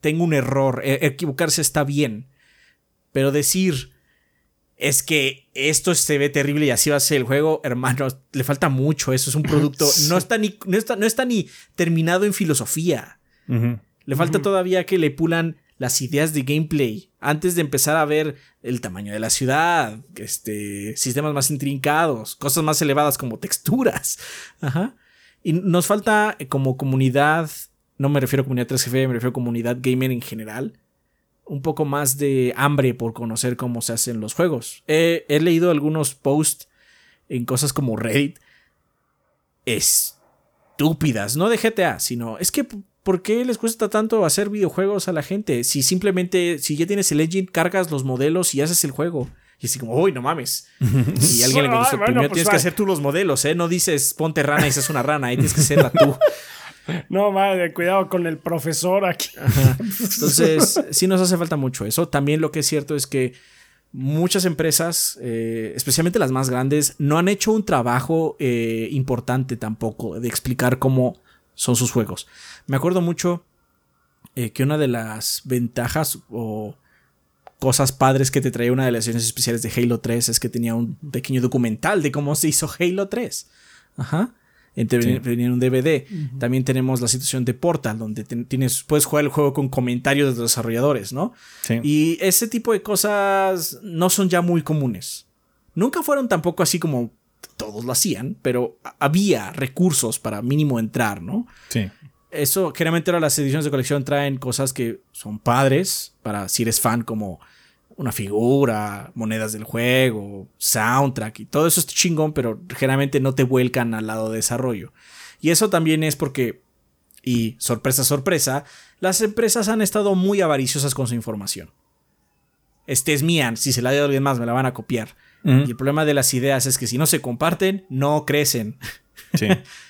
tengo un error, e- equivocarse está bien, pero decir es que esto se ve terrible y así va a ser el juego, hermano, le falta mucho, eso es un producto, <laughs> no está ni, no está, no está ni terminado en filosofía. Le falta todavía que le pulan las ideas de gameplay antes de empezar a ver el tamaño de la ciudad, este, sistemas más intrincados, cosas más elevadas como texturas. <laughs> Ajá. Y nos falta como comunidad, no me refiero a comunidad 3GF, me refiero a comunidad gamer en general, un poco más de hambre por conocer cómo se hacen los juegos. He, he leído algunos posts en cosas como Reddit estúpidas, no de GTA, sino es que ¿por qué les cuesta tanto hacer videojuegos a la gente? Si simplemente, si ya tienes el engine, cargas los modelos y haces el juego. Y así como, uy, no mames. <laughs> Y alguien le contestó, bueno, primero pues tienes que hacer tú los modelos, ¿eh? No dices ponte rana y seas una rana, ahí tienes que hacerla tú. <laughs> No, madre, cuidado con el profesor aquí. Entonces, sí nos hace falta mucho eso. También lo que es cierto es que muchas empresas, eh, especialmente las más grandes, no han hecho un trabajo eh, importante tampoco de explicar cómo son sus juegos. Me acuerdo mucho eh, que una de las ventajas o cosas padres que te traía una de las ediciones especiales de Halo 3 es que tenía un pequeño documental de cómo se hizo Halo 3. Ajá. Entre Sí. venía en un DVD. También tenemos la situación de Portal, donde tienes, puedes jugar el juego con comentarios de los desarrolladores, ¿no? Sí. Y ese tipo de cosas no son ya muy comunes. Nunca fueron tampoco así como todos lo hacían, pero había recursos para mínimo entrar, ¿no? Sí. Eso, generalmente ahora las ediciones de colección traen cosas que son padres para si eres fan como una figura, monedas del juego, soundtrack y todo eso es chingón, pero generalmente no te vuelcan al lado de desarrollo. Y eso también es porque, y sorpresa, sorpresa, las empresas han estado muy avariciosas con su información. Este es mía, si se la doy a alguien más me la van a copiar. Y el problema de las ideas es que si no se comparten, no crecen. Sí. <laughs>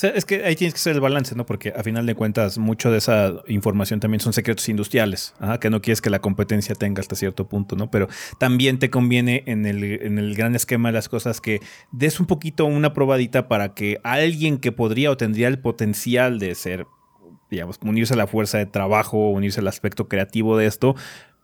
Sea, es que ahí tienes que hacer el balance, ¿no? Porque a final de cuentas, mucho de esa información también son secretos industriales, ajá, que no quieres que la competencia tenga hasta cierto punto, ¿no? Pero también te conviene en el, en el gran esquema de las cosas que des un poquito una probadita para que alguien que podría o tendría el potencial de ser, digamos, unirse a la fuerza de trabajo, unirse al aspecto creativo de esto,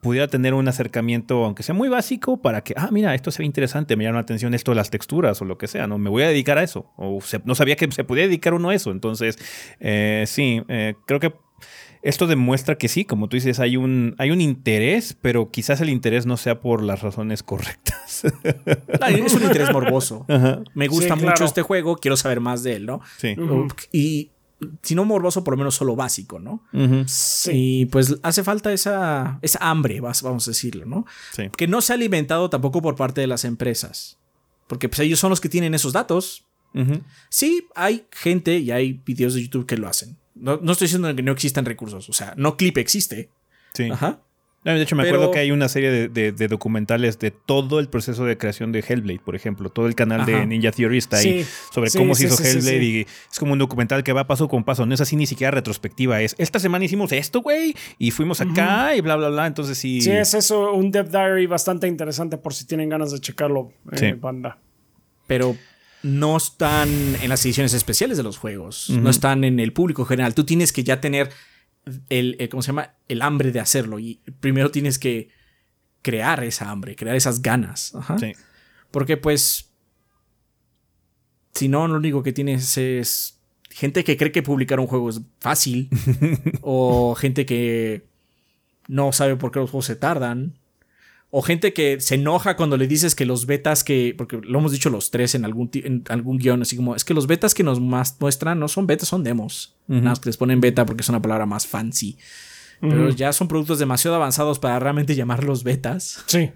pudiera tener un acercamiento, aunque sea muy básico, para que, ah, mira, esto se ve interesante, me llama la atención esto de las texturas o lo que sea, ¿no? Me voy a dedicar a eso. O se- no sabía que se podía dedicar uno a eso. Entonces, eh, sí, eh, creo que esto demuestra que sí, como tú dices, hay un, hay un interés, pero quizás el interés no sea por las razones correctas. <laughs> Es un interés morboso. Ajá. Me gusta Sí, mucho claro. este juego, quiero saber más de él, ¿no? Sí. Ujú. Y si no morboso, por lo menos solo básico, ¿no? Sí. Y pues hace falta esa, esa hambre, vas- vamos a decirlo, ¿no? Sí. Que no se ha alimentado tampoco por parte de las empresas. Porque pues ellos son los que tienen esos datos. Sí, hay gente y hay videos de YouTube que lo hacen. No, no estoy diciendo que no existan recursos. O sea, no clip existe. Sí. Ajá. No, De hecho, me Pero- acuerdo que hay una serie de, de- de documentales de todo el proceso de creación de Hellblade, por ejemplo. Todo el canal Ajá. de Ninja Theory está ahí Sí. sobre Sí, cómo sí, se hizo Hellblade sí. y es como un documental que va paso con paso. No es así ni siquiera retrospectiva. Es esta semana hicimos esto, güey, y fuimos acá y bla, bla, bla. Entonces sí. Sí, es eso, un Dev Diary bastante interesante por si tienen ganas de checarlo, eh, Sí. banda. Pero no están en las ediciones especiales de los juegos, no están en el público general. Tú tienes que ya tener el, ¿cómo se llama? El hambre de hacerlo y primero tienes que crear esa hambre, crear esas ganas. Sí. Porque pues, si no, lo único que tienes es gente que cree que publicar un juego es fácil <laughs> o gente que no sabe por qué los juegos se tardan o gente que se enoja cuando le dices que los betas que, porque lo hemos dicho los tres en algún, en algún guion, así como, es que los betas que nos muestran no son betas, son demos. Nada más que les ponen beta porque es una palabra más fancy. Pero ya son productos demasiado avanzados para realmente llamarlos betas. Sí.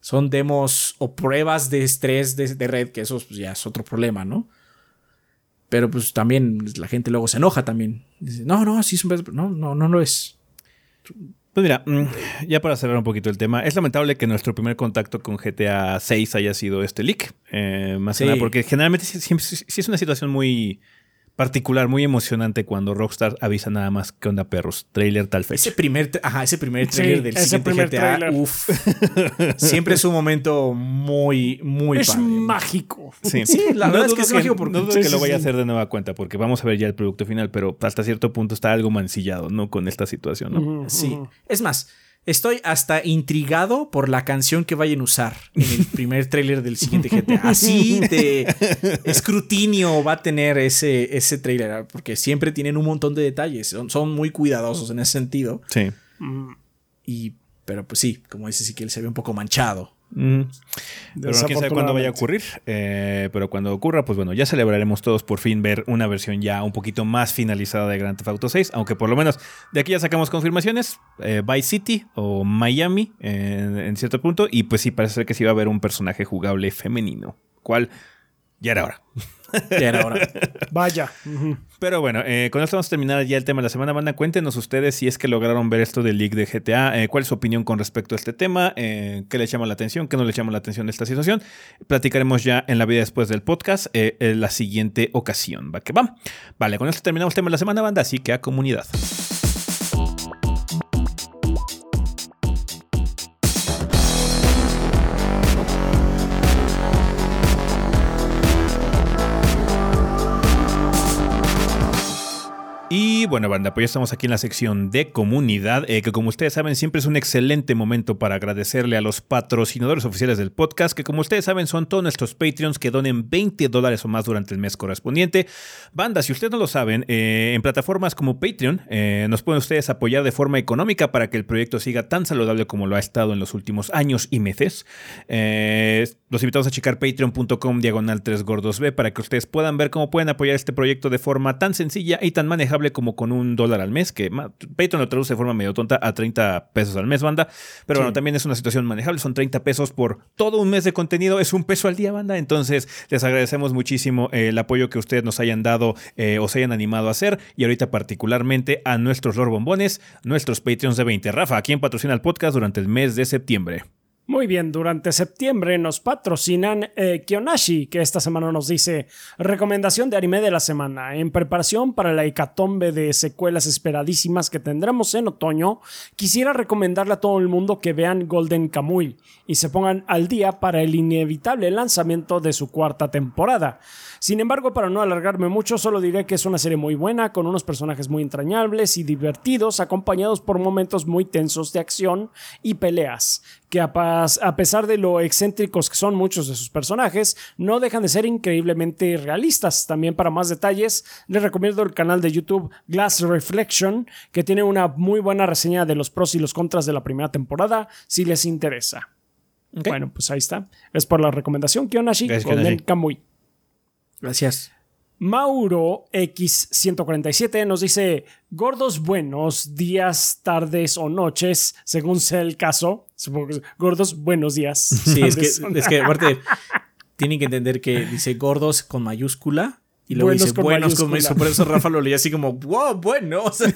Son demos o pruebas de estrés de, red, que eso pues, ya es otro problema, ¿no? Pero pues también la gente luego se enoja también. Dice, no, no, sí es un No, no, no lo es. Pues mira, mm, ya para cerrar un poquito el tema, es lamentable que nuestro primer contacto con GTA 6 haya sido este leak. Eh, más que nada porque generalmente sí, es una situación muy particular, muy emocionante cuando Rockstar avisa nada más que onda perros, trailer tal fecha. Ese primer, ajá, ese primer trailer del siguiente GTA, uf, <laughs> siempre es un momento muy, muy Es mágico. Sí, la verdad es que es mágico porque no dudo que lo vaya a hacer de nueva cuenta porque vamos a ver ya el producto final, pero hasta cierto punto está algo mancillado, ¿no? Con esta situación, ¿no? sí. Es más, Estoy hasta intrigado por la canción que vayan a usar en el primer tráiler del siguiente GTA. Así de escrutinio va a tener ese, ese tráiler, porque siempre tienen un montón de detalles. Son, muy cuidadosos en ese sentido. Sí. Y, pero pues sí, como dice él se ve un poco manchado. Pero no quién sabe cuándo vaya a ocurrir. Eh, pero cuando ocurra, pues bueno, ya celebraremos todos por fin ver una versión ya un poquito más finalizada de Grand Theft Auto 6. Aunque por lo menos de aquí ya sacamos confirmaciones. Eh, Vice City o Miami en, cierto punto. Y pues sí, parece ser que sí va a haber un personaje jugable femenino. Cual ya era hora. Ya era hora. <laughs> Vaya. Pero bueno, eh, con esto vamos a terminar ya el tema de la semana. Banda, cuéntenos ustedes si es que lograron ver esto del leak de GTA. Eh, ¿Cuál es su opinión con respecto a este tema? Eh, ¿Qué les llama la atención? ¿Qué no les llama la atención de esta situación? Platicaremos ya en la vida después del podcast en la siguiente ocasión. ¿Va que va? Vale, con esto terminamos el tema de la semana, banda. Así que a comunidad. Bueno, banda, pues ya estamos aquí en la sección de comunidad, eh, que como ustedes saben siempre es un excelente momento para agradecerle a los patrocinadores oficiales del podcast, que como ustedes saben son todos nuestros Patreons que donen 20 dólares o más durante el mes correspondiente. Banda, si ustedes no lo saben, eh, en plataformas como Patreon eh, nos pueden ustedes apoyar de forma económica para que el proyecto siga tan saludable como lo ha estado en los últimos años y meses. los invitamos a checar patreon.com diagonal 3 gordos B para que ustedes puedan ver cómo pueden apoyar este proyecto de forma tan sencilla y tan manejable como con un dólar al mes, que Patreon lo traduce de forma medio tonta a 30 pesos al mes, banda. Pero bueno, también es una situación manejable. Son 30 pesos por todo un mes de contenido. Es un peso al día, banda. Entonces, les agradecemos muchísimo eh, el apoyo que ustedes nos hayan dado eh, o se hayan animado a hacer. Y ahorita, particularmente, a nuestros Lord Bombones, nuestros Patreons de 20. Rafa, ¿a quién patrocina el podcast durante el mes de septiembre? Muy bien, durante septiembre nos patrocinan eh, Kionashi, que esta semana nos dice recomendación de anime de la semana. En preparación para la hecatombe de secuelas esperadísimas que tendremos en otoño, quisiera recomendarle a todo el mundo que vean Golden Kamuy y se pongan al día para el inevitable lanzamiento de su cuarta temporada. Sin embargo, para no alargarme mucho, solo diré que es una serie muy buena, con unos personajes muy entrañables y divertidos, acompañados por momentos muy tensos de acción y peleas, que a, pesar de lo excéntricos que son muchos de sus personajes, no dejan de ser increíblemente realistas. También para más detalles, les recomiendo el canal de YouTube Glass Reflection, que tiene una muy buena reseña de los pros y los contras de la primera temporada, si les interesa. Bueno, pues ahí está. Es por la recomendación, Kionashi, con el Kamui. Gracias. Mauro X147 nos dice, gordos buenos días, tardes o noches, según sea el caso. gordos buenos días. <laughs> Sí, es que, es que <laughs> aparte tienen que entender que dice gordos con mayúscula y luego dice buenos con mayúscula. Por eso Rafa lo leía así como, wow, buenos. <laughs>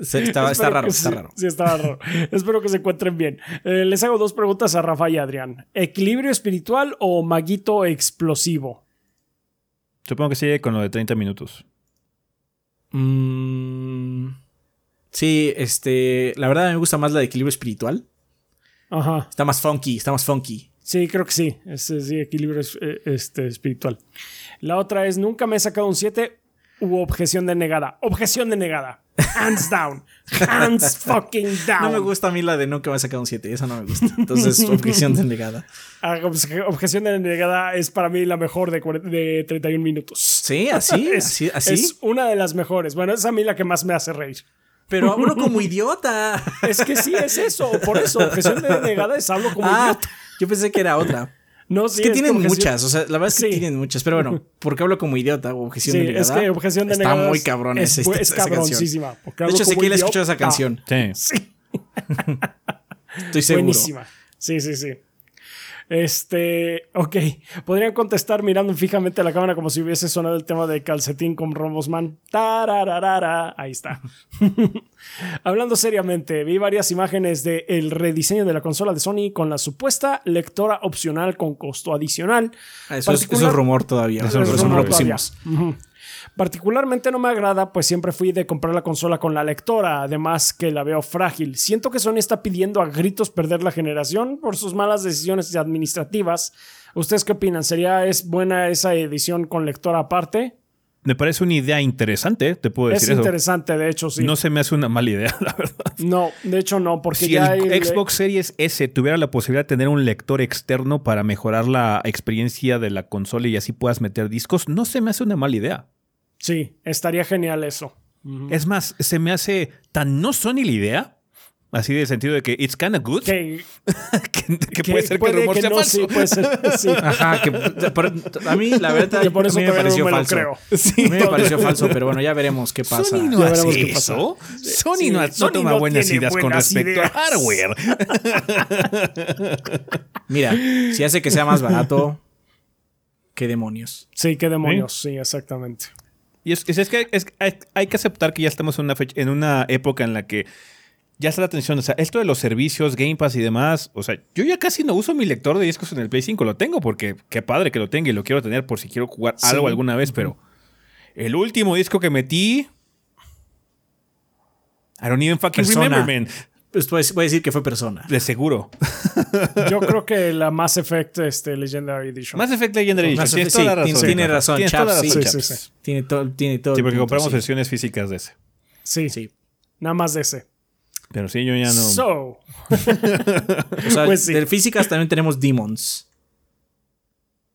está, raro, está raro. Sí, está raro. <laughs> Espero que se encuentren bien. Eh, les hago dos preguntas a Rafa y Adrián. ¿Equilibrio espiritual o maguito explosivo? Supongo que sigue con lo de 30 minutos. Mm, sí, este. La verdad me gusta más la de equilibrio espiritual. Ajá. Está más funky, está más funky. Sí, creo que sí. Es, sí, equilibrio eh, este, espiritual. La otra es nunca me he sacado un 7 u objeción denegada. Objeción denegada. Hands down. Hands <laughs> fucking down. No me gusta a mí la de nunca me ha sacado un 7, esa no me gusta. Entonces, <laughs> objeción denegada. Ah, obje- Objeción denegada es para mí la mejor de, cuare- de 31 minutos. Sí, así, <laughs> Es, así, así. es una de las mejores. Bueno, es a mí la que más me hace reír. Pero hablo como idiota. Es que sí es eso. Por eso, objeción denegada es hablo como Ah, idiota. yo pensé que era otra. No, Es que tienen muchas, o sea, la verdad es que Sí. tienen muchas, pero bueno, <laughs> porque hablo como idiota o objeción Sí, denegada. es que objeción Está denegada muy es- cabrón es, esa, es esa cabroncísima. porque De hecho, como Ezequiel escuchó esa idiota. canción. Sí. Sí. <laughs> Estoy seguro. Buenísima. Sí, sí, sí. Este, ok. Podrían contestar mirando fijamente a la cámara como si hubiese sonado el tema de calcetín con Robosman. Tarararara. Ahí está. <laughs> Hablando seriamente, vi varias imágenes del rediseño de la consola de Sony con la supuesta lectora opcional con costo adicional. Ah, Eso es, Particular- eso es rumor todavía. Eso es rumor lo pusimos. Ujú. Particularmente no me agrada, pues siempre fui de comprar la consola con la lectora, además que la veo frágil. Siento que Sony está pidiendo a gritos perder la generación por sus malas decisiones administrativas. ¿Ustedes qué opinan? ¿Sería es buena esa edición con lectora aparte? Me parece una idea interesante, te puedo Es decir eso. interesante, de hecho, sí. No No, se me hace una mala idea, <laughs> la verdad. de hecho no, porque Si ya el el- Xbox Series S tuviera la posibilidad de tener un lector externo para mejorar la experiencia de la consola y así puedas meter discos, no se me hace una mala idea. Sí, estaría genial eso. Es más, se me hace tan no Sony la idea, así de sentido de que it's kinda good, que, <laughs> Que, que puede ser que el rumor sea no, falso. sí, puede ser, sí. <laughs> Ajá, que por- a mí la verdad <laughs> Que por eso a mí me no pareció me lo falso. creo. A mí me pareció falso, pero bueno, ya veremos qué pasa. Sony no Ya hace veremos qué eso. Sony Sí, no, no Sony toma no buenas tiene ideas con buenas respecto ideas. a hardware. Mira, si hace que sea más barato, qué demonios. Sí, qué demonios, sí, exactamente. Y es, es- es que es- hay, hay que aceptar que ya estamos en una, fecha- en una época en la que ya está la atención. O sea, esto de los servicios, Game Pass y demás. O sea, yo ya casi no uso mi lector de discos en el Play 5. Lo tengo porque qué padre que lo tenga y lo quiero tener por si quiero jugar Sí. algo alguna vez. Pero el último disco que metí. I don't even fucking Persona. remember, man. Pues voy a decir que fue persona. De seguro. Yo creo que la Mass Effect este, Legendary Edition. Mass Effect Legendary Edition. Mass Tienes toda la sí, razón. tiene razón, Tienes toda la Chaps, razón, sí, sí. Tiene todo, tiene todo. Sí, porque punto, compramos sí. versiones físicas de ese. sí, Sí. nada más de ese. Pero sí, yo ya no. So, <laughs> O sea, Pues sí. de físicas también tenemos Demons.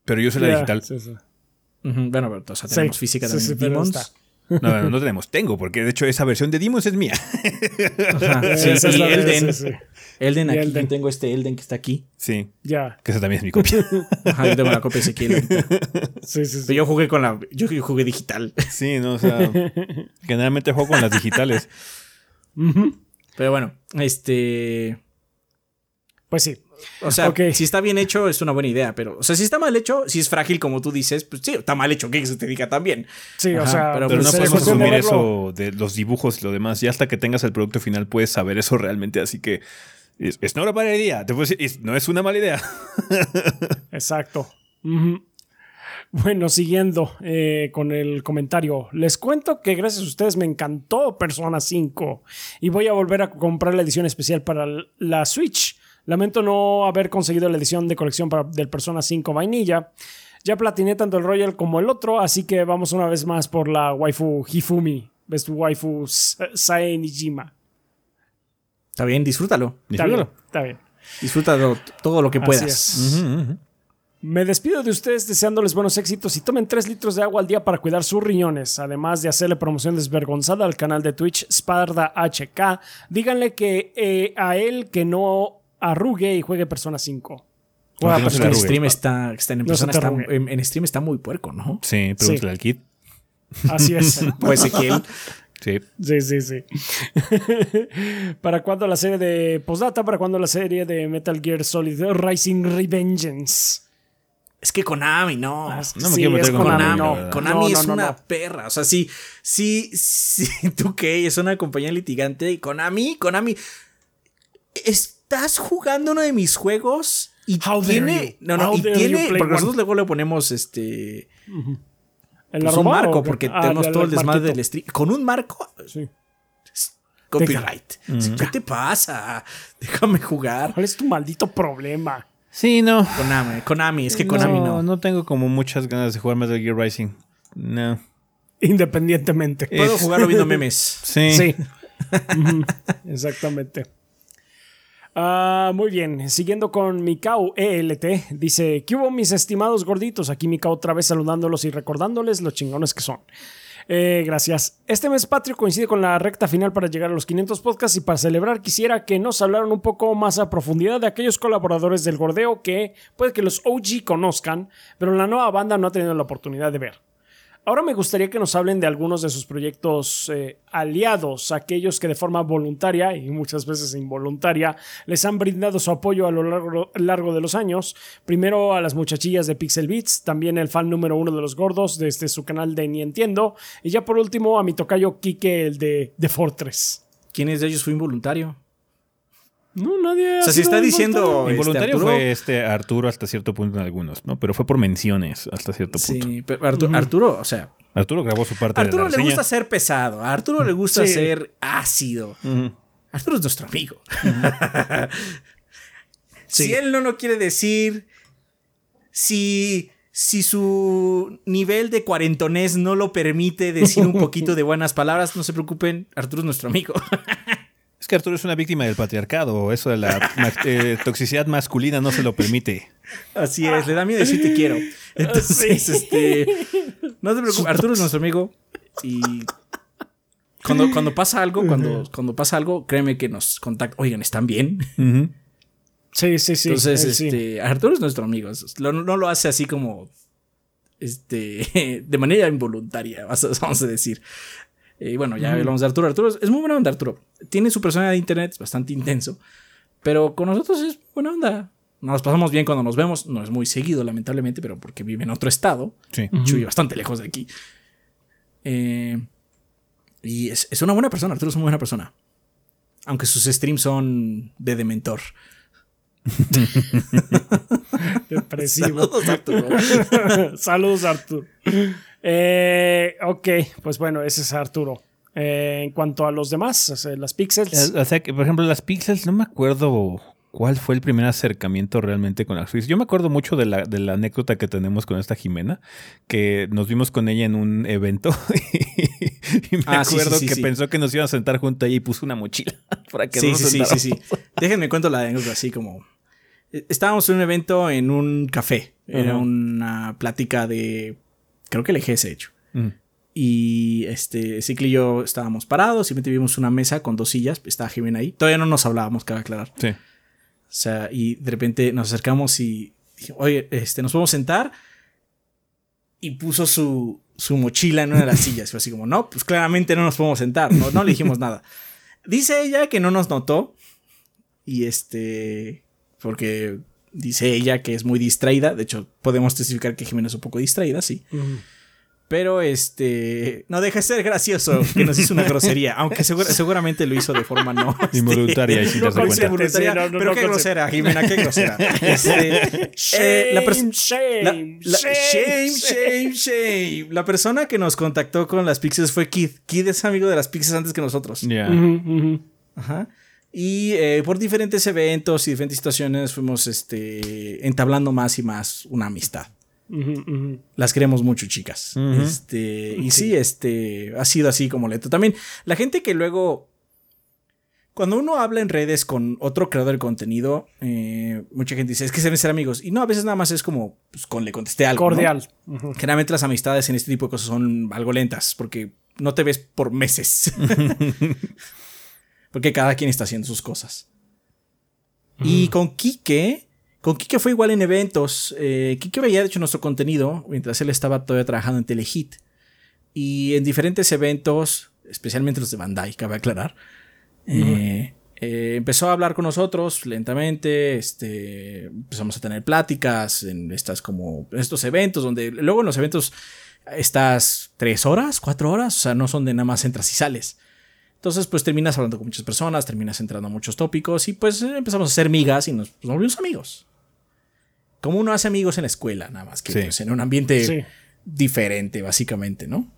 pero yo soy la digital. sí, sí. Ujú, Bueno, pero o sea, Sí, tenemos física también. sí, pero Demons. está. No, no, no tenemos. Tengo, porque de hecho esa versión de Demons es mía. Ajá, <laughs> sí, Esa es y la de- Elden. sí, sí. Elden, Y aquí Elden. yo tengo este Elden que está aquí. Sí, Ya, que esa también es mi copia. <laughs> Ajá, yo tengo la copia de Ezequiel sí, sí. sí. Pero yo jugué con la. Yo jugué digital. Sí, no, o sea, generalmente juego con las digitales. Pero bueno, este. Pues sí. O sea, si está bien hecho, es una buena idea. Pero, o sea, si está mal hecho, si es frágil como tú dices, pues sí, está mal hecho, que se te diga también. Sí, o sea, pero Pero pues no podemos asumir eso de los dibujos y lo demás. Y hasta que tengas el producto final puedes saber eso realmente. Así que es, es no una mala idea. Te puedo decir, es- no es una mala idea. <laughs> Exacto. Bueno, siguiendo eh, con el comentario, les cuento que gracias a ustedes me encantó Persona 5 y voy a volver a comprar la edición especial para la Switch. Lamento no haber conseguido la edición de colección para, del Persona 5 Vainilla. Ya platiné tanto el Royal como el otro, así que vamos una vez más por la waifu Hifumi, ves tu waifu Sa- Sae Nijima. Está bien, disfrútalo. Está bien, Disfrútalo. está bien. Disfrútalo todo lo que puedas. Me despido de ustedes deseándoles buenos éxitos y tomen 3 litros de agua al día para cuidar sus riñones, además de hacerle promoción desvergonzada al canal de Twitch Sparda HK. Díganle que eh, a él que no arrugue y juegue Persona 5. Juega no Es le en stream está, está en, persona está- en, en stream está muy puerco, ¿no? Sí, pregúntale al kit. Así es. <laughs> O Ezequiel. Sí. Sí, sí, sí. <laughs> ¿Para cuándo la serie de Postdata? ¿Para cuándo la serie de Metal Gear Solid Rising Revengeance? Es que Konami, no. Ah, No me Sí, quiero meter es con Konami, Konami, no. Konami No, es no, una no. perra. O sea, sí, sí, sí, <laughs> tú que es una compañía litigante. Y Konami, Konami, estás jugando uno de mis juegos y How tiene, no, no, How y tiene, porque nosotros luego le ponemos este, ¿El pues un marco, porque Ah, tenemos el- todo el el desmadre del stream. Con un marco, Sí. copyright. ¿Qué te pasa? Déjame jugar. ¿Cuál es tu maldito problema? Sí, no. Konami, Konami, es que Konami no. No tengo como muchas ganas de jugar Metal Gear Rising. No. Independientemente. Puedo Es- jugarlo viendo memes. Sí. Sí. <laughs> Exactamente. Ah, muy bien, siguiendo con Mikau ELT, dice, ¿qué hubo mis estimados gorditos? Aquí Mikau otra vez saludándolos y recordándoles los chingones que son. Eh, gracias. Este mes patrio coincide con la recta final para llegar a los 500 podcasts y para celebrar quisiera que nos hablaran un poco más a profundidad de aquellos colaboradores del gordeo que puede que los OG conozcan, pero la nueva banda no ha tenido la oportunidad de ver. Ahora me gustaría que nos hablen de algunos de sus proyectos eh, aliados, aquellos que de forma voluntaria y muchas veces involuntaria les han brindado su apoyo a lo largo, de los años. Primero a las muchachillas de Pixel Beats, también el fan número uno de los gordos desde su canal de Ni Entiendo, y ya por último a mi tocayo Kike, el de, de Fortress. ¿Quién de ellos fue involuntario? No, nadie. O sea, si está diciendo involuntario. este, Involuntario Arturo- fue este Arturo hasta cierto punto en algunos, ¿no? Pero fue por menciones hasta cierto punto. Sí, pero Artu- Arturo, o sea, Arturo grabó su parte Arturo de la le reseña. gusta ser pesado, a Arturo le gusta Sí. ser ácido. Arturo es nuestro amigo. <laughs> Si él no lo quiere decir, si, si su nivel de cuarentonés no lo permite decir un poquito de buenas palabras, no se preocupen, Arturo es nuestro amigo. <laughs> Es que Arturo es una víctima del patriarcado. Eso de la <laughs> eh, toxicidad masculina no se lo permite. Así es, le da miedo decir te quiero. <laughs> Entonces, Sí. este. No te preocupes, Arturo es nuestro amigo. Y. Cuando, cuando pasa algo, cuando, cuando pasa algo, créeme que nos contacta. Oigan, ¿están bien? Sí, sí, sí. Entonces, sí. este. Arturo es nuestro amigo. Lo- no lo hace así como. Este. <laughs> De manera involuntaria, vamos a decir. Y bueno, ya hablamos de Arturo. Arturo es, es muy buena onda, Arturo. Tiene su personalidad de internet, es bastante intenso. Pero con nosotros es buena onda. Nos pasamos bien cuando nos vemos. No es muy seguido, lamentablemente, pero porque vive en otro estado. Sí. Bastante lejos de aquí. Eh, y es, es una buena persona, Arturo es una buena persona. Aunque sus streams son de dementor. <laughs> Depresivo. Saludos, Arturo. <laughs> Saludos, Arturo. Eh, ok, pues bueno, ese es Arturo. Eh, en cuanto a los demás, o sea, las pixels. O sea, que por ejemplo, las Pixels, no me acuerdo cuál fue el primer acercamiento realmente con las Pixels. Yo me acuerdo mucho de la, de la anécdota que tenemos con esta Jimena, que nos vimos con ella en un evento <laughs> y me Ah, sí, sí, acuerdo sí, que sí. pensó que nos iban a sentar junto ahí y puso una mochila <laughs> para que Sí, no sí, nos sí, sí, sentáramos. sí. Déjenme cuento la anécdota así como. eh, Estábamos en un evento en un café. Era una plática de. Creo que el EGS, de hecho. Mm. Y este, Cicli y yo estábamos parados, simplemente vimos una mesa con dos sillas, estaba Jimena ahí. Todavía no nos hablábamos, cabe aclarar. Sí. O sea, y de repente nos acercamos y dije, oye, este, nos podemos sentar. Y puso su, su mochila en una de las <laughs> sillas. Fue así como, no, pues claramente no nos podemos sentar. No, no le dijimos nada. Dice ella que no nos notó. Y este, porque dice ella que es muy distraída. De hecho, podemos testificar que Jimena es un poco distraída, sí. Ujú. Pero este, no deja de ser gracioso que nos hizo una <laughs> grosería. Aunque segura- seguramente lo hizo de forma no. este, Involuntaria y sin No cuenta. Sí, no, no, pero no qué grosera, Jimena, qué grosera. <laughs> Este, eh, la shame, la- shame, la- shame, shame. shame, shame. La persona que nos contactó con las Pixies fue Kid. Kid es amigo de las Pixies antes que nosotros. Ya. Ujú, ujú. Ajá. Y eh, por diferentes eventos y diferentes situaciones fuimos este, entablando más y más una amistad. Las queremos mucho, chicas. Este, y sí, este, ha sido así como lento. También la gente que luego, cuando uno habla en redes con otro creador de contenido, eh, mucha gente dice, es que se deben ser amigos. Y no, a veces nada más es como, pues con le contesté algo. ¿no? Cordial. Ujú. Generalmente las amistades en este tipo de cosas son algo lentas porque no te ves por meses. <laughs> porque cada quien está haciendo sus cosas. Y con Quique, con Quique fue igual en eventos. Eh, Quique veía de hecho nuestro contenido mientras él estaba todavía trabajando en Telehit. Y en diferentes eventos, especialmente los de Bandai, cabe aclarar, eh, eh, empezó a hablar con nosotros lentamente. Este, empezamos a tener pláticas en estas como estos eventos donde luego en los eventos estás tres horas, cuatro horas, o sea, no son de nada más entras y sales. Entonces, pues terminas hablando con muchas personas, terminas entrando a muchos tópicos y pues empezamos a ser migas y nos, pues, nos volvimos amigos. Como uno hace amigos en la escuela, nada más que Sí. pues, en un ambiente Sí. diferente, básicamente, ¿no?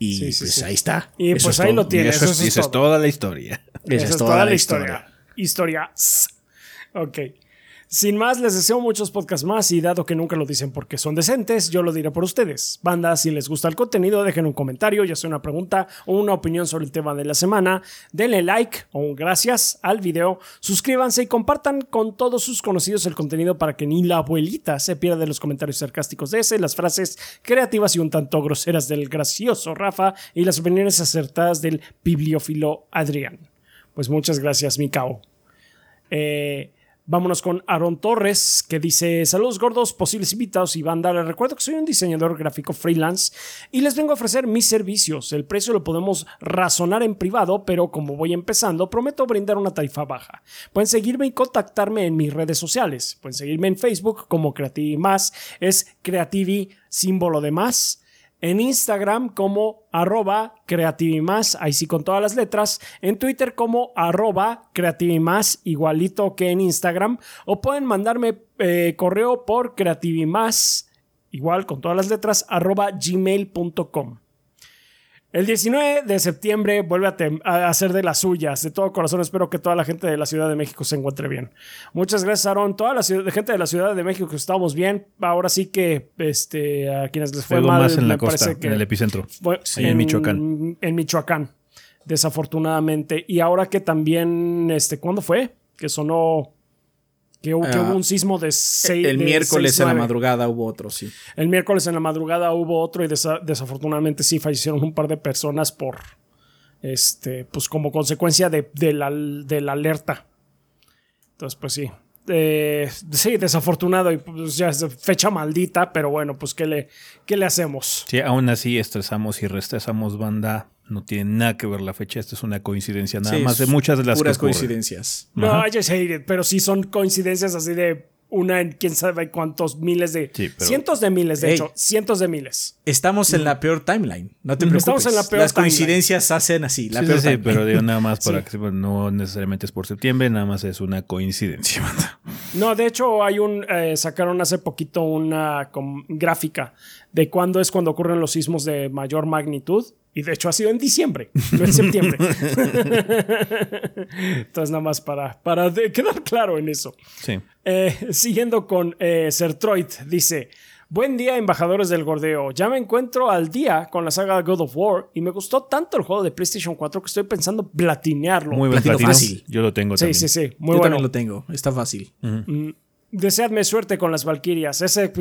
Y Sí, pues sí. ahí está. Y Eso pues es ahí todo. lo tiene. Y eso, eso es, es y eso es todo. toda la historia. Esa Esa es toda la historia. Historia. Ok. Sin más, les deseo muchos podcasts más y dado que nunca lo dicen porque son decentes, yo lo diré por ustedes. Banda, si les gusta el contenido, dejen un comentario, ya sea una pregunta o una opinión sobre el tema de la semana. Denle like o un gracias al video, suscríbanse y compartan con todos sus conocidos el contenido para que ni la abuelita se pierda de los comentarios sarcásticos de ese, las frases creativas y un tanto groseras del gracioso Rafa y las opiniones acertadas del bibliófilo Adrián. Pues muchas gracias, Mikao. Eh, Vámonos con Aaron Torres, que dice: Saludos gordos, posibles invitados y banda. Les recuerdo que soy un diseñador gráfico freelance y les vengo a ofrecer mis servicios. El precio lo podemos razonar en privado, pero como voy empezando, prometo brindar una tarifa baja. Pueden seguirme y contactarme en mis redes sociales. Pueden seguirme en Facebook como Creativi Más, es Creativi símbolo de más en Instagram como arroba creativimás, ahí sí con todas las letras, en Twitter como arroba creativimás, igualito que en Instagram, o pueden mandarme eh, correo por creativimás, igual con todas las letras, arroba gmail.com. El 19 de septiembre vuelve a, hacer de las suyas. De todo corazón espero que toda la gente de la Ciudad de México se encuentre bien. Muchas gracias, Aaron. Toda la gente de la Ciudad de México estamos bien. Ahora sí que este, a quienes les fue, mal, más en la costa, en el epicentro. en, Michoacán. En Michoacán, desafortunadamente. Y ahora que también, este, ¿cuándo fue? Que sonó que, hubo, ah, un sismo de seis. El miércoles en la madrugada hubo otro, sí. El miércoles en la madrugada hubo otro y desafortunadamente sí fallecieron un par de personas por. Este, pues como consecuencia de, la, de la alerta. Entonces, pues sí. Eh, sí, desafortunado y pues ya es fecha maldita, pero bueno, pues ¿qué le, qué le hacemos? Sí, aún así estresamos y restresamos banda no tiene nada que ver la fecha, esta es una coincidencia nada más de muchas de las puras coincidencias. No, I just hate it, pero sí son coincidencias así de una en quién sabe cuántos miles de cientos de miles de hecho cientos de miles. Estamos en la peor timeline no te preocupes. Estamos en la peor las coincidencias hacen así la peor sí, pero digo nada más para <laughs> que no necesariamente es por septiembre nada más es una coincidencia no de hecho hay un eh, sacaron hace poquito una gráfica de cuándo es cuando ocurren los sismos de mayor magnitud y de hecho ha sido en diciembre, no en septiembre. <laughs> Entonces, nada más para, para quedar claro en eso. Sí. Eh, siguiendo con eh, Sertroid, dice: Buen día, embajadores del gordeo. Ya me encuentro al día con la saga God of War y me gustó tanto el juego de PlayStation 4 que estoy pensando platinearlo. Muy fácil. Yo lo tengo también. Sí, sí, sí. Muy Yo bueno. también lo tengo. Está fácil deseadme suerte con las Valkyrias. Ese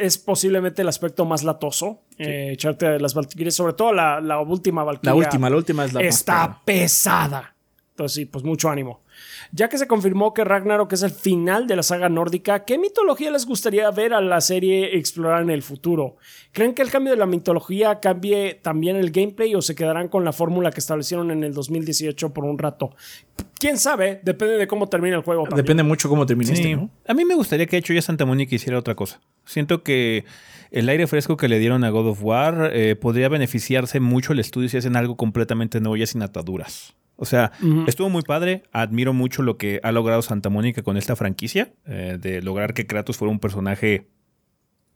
es posiblemente el aspecto más latoso. Eh, echarte las Valkyrias, sobre todo la, última Valkyria. La última, la última es la Está pesada. Entonces, sí, pues mucho ánimo. Ya que se confirmó que Ragnarok es el final de la saga nórdica, ¿qué mitología les gustaría ver a la serie explorar en el futuro? ¿Creen que el cambio de la mitología cambie también el gameplay o se quedarán con la fórmula que establecieron en el 2018 por un rato? Quién sabe, depende de cómo termine el juego. Depende mucho cómo termine este, A mí me gustaría que hecho ya Santa Mónica hiciera otra cosa. Siento que el aire fresco que le dieron a God of War eh, podría beneficiarse mucho el estudio si hacen algo completamente nuevo ya sin ataduras. O sea, estuvo muy padre. Admiro mucho lo que ha logrado Santa Mónica con esta franquicia, eh, de lograr que Kratos fuera un personaje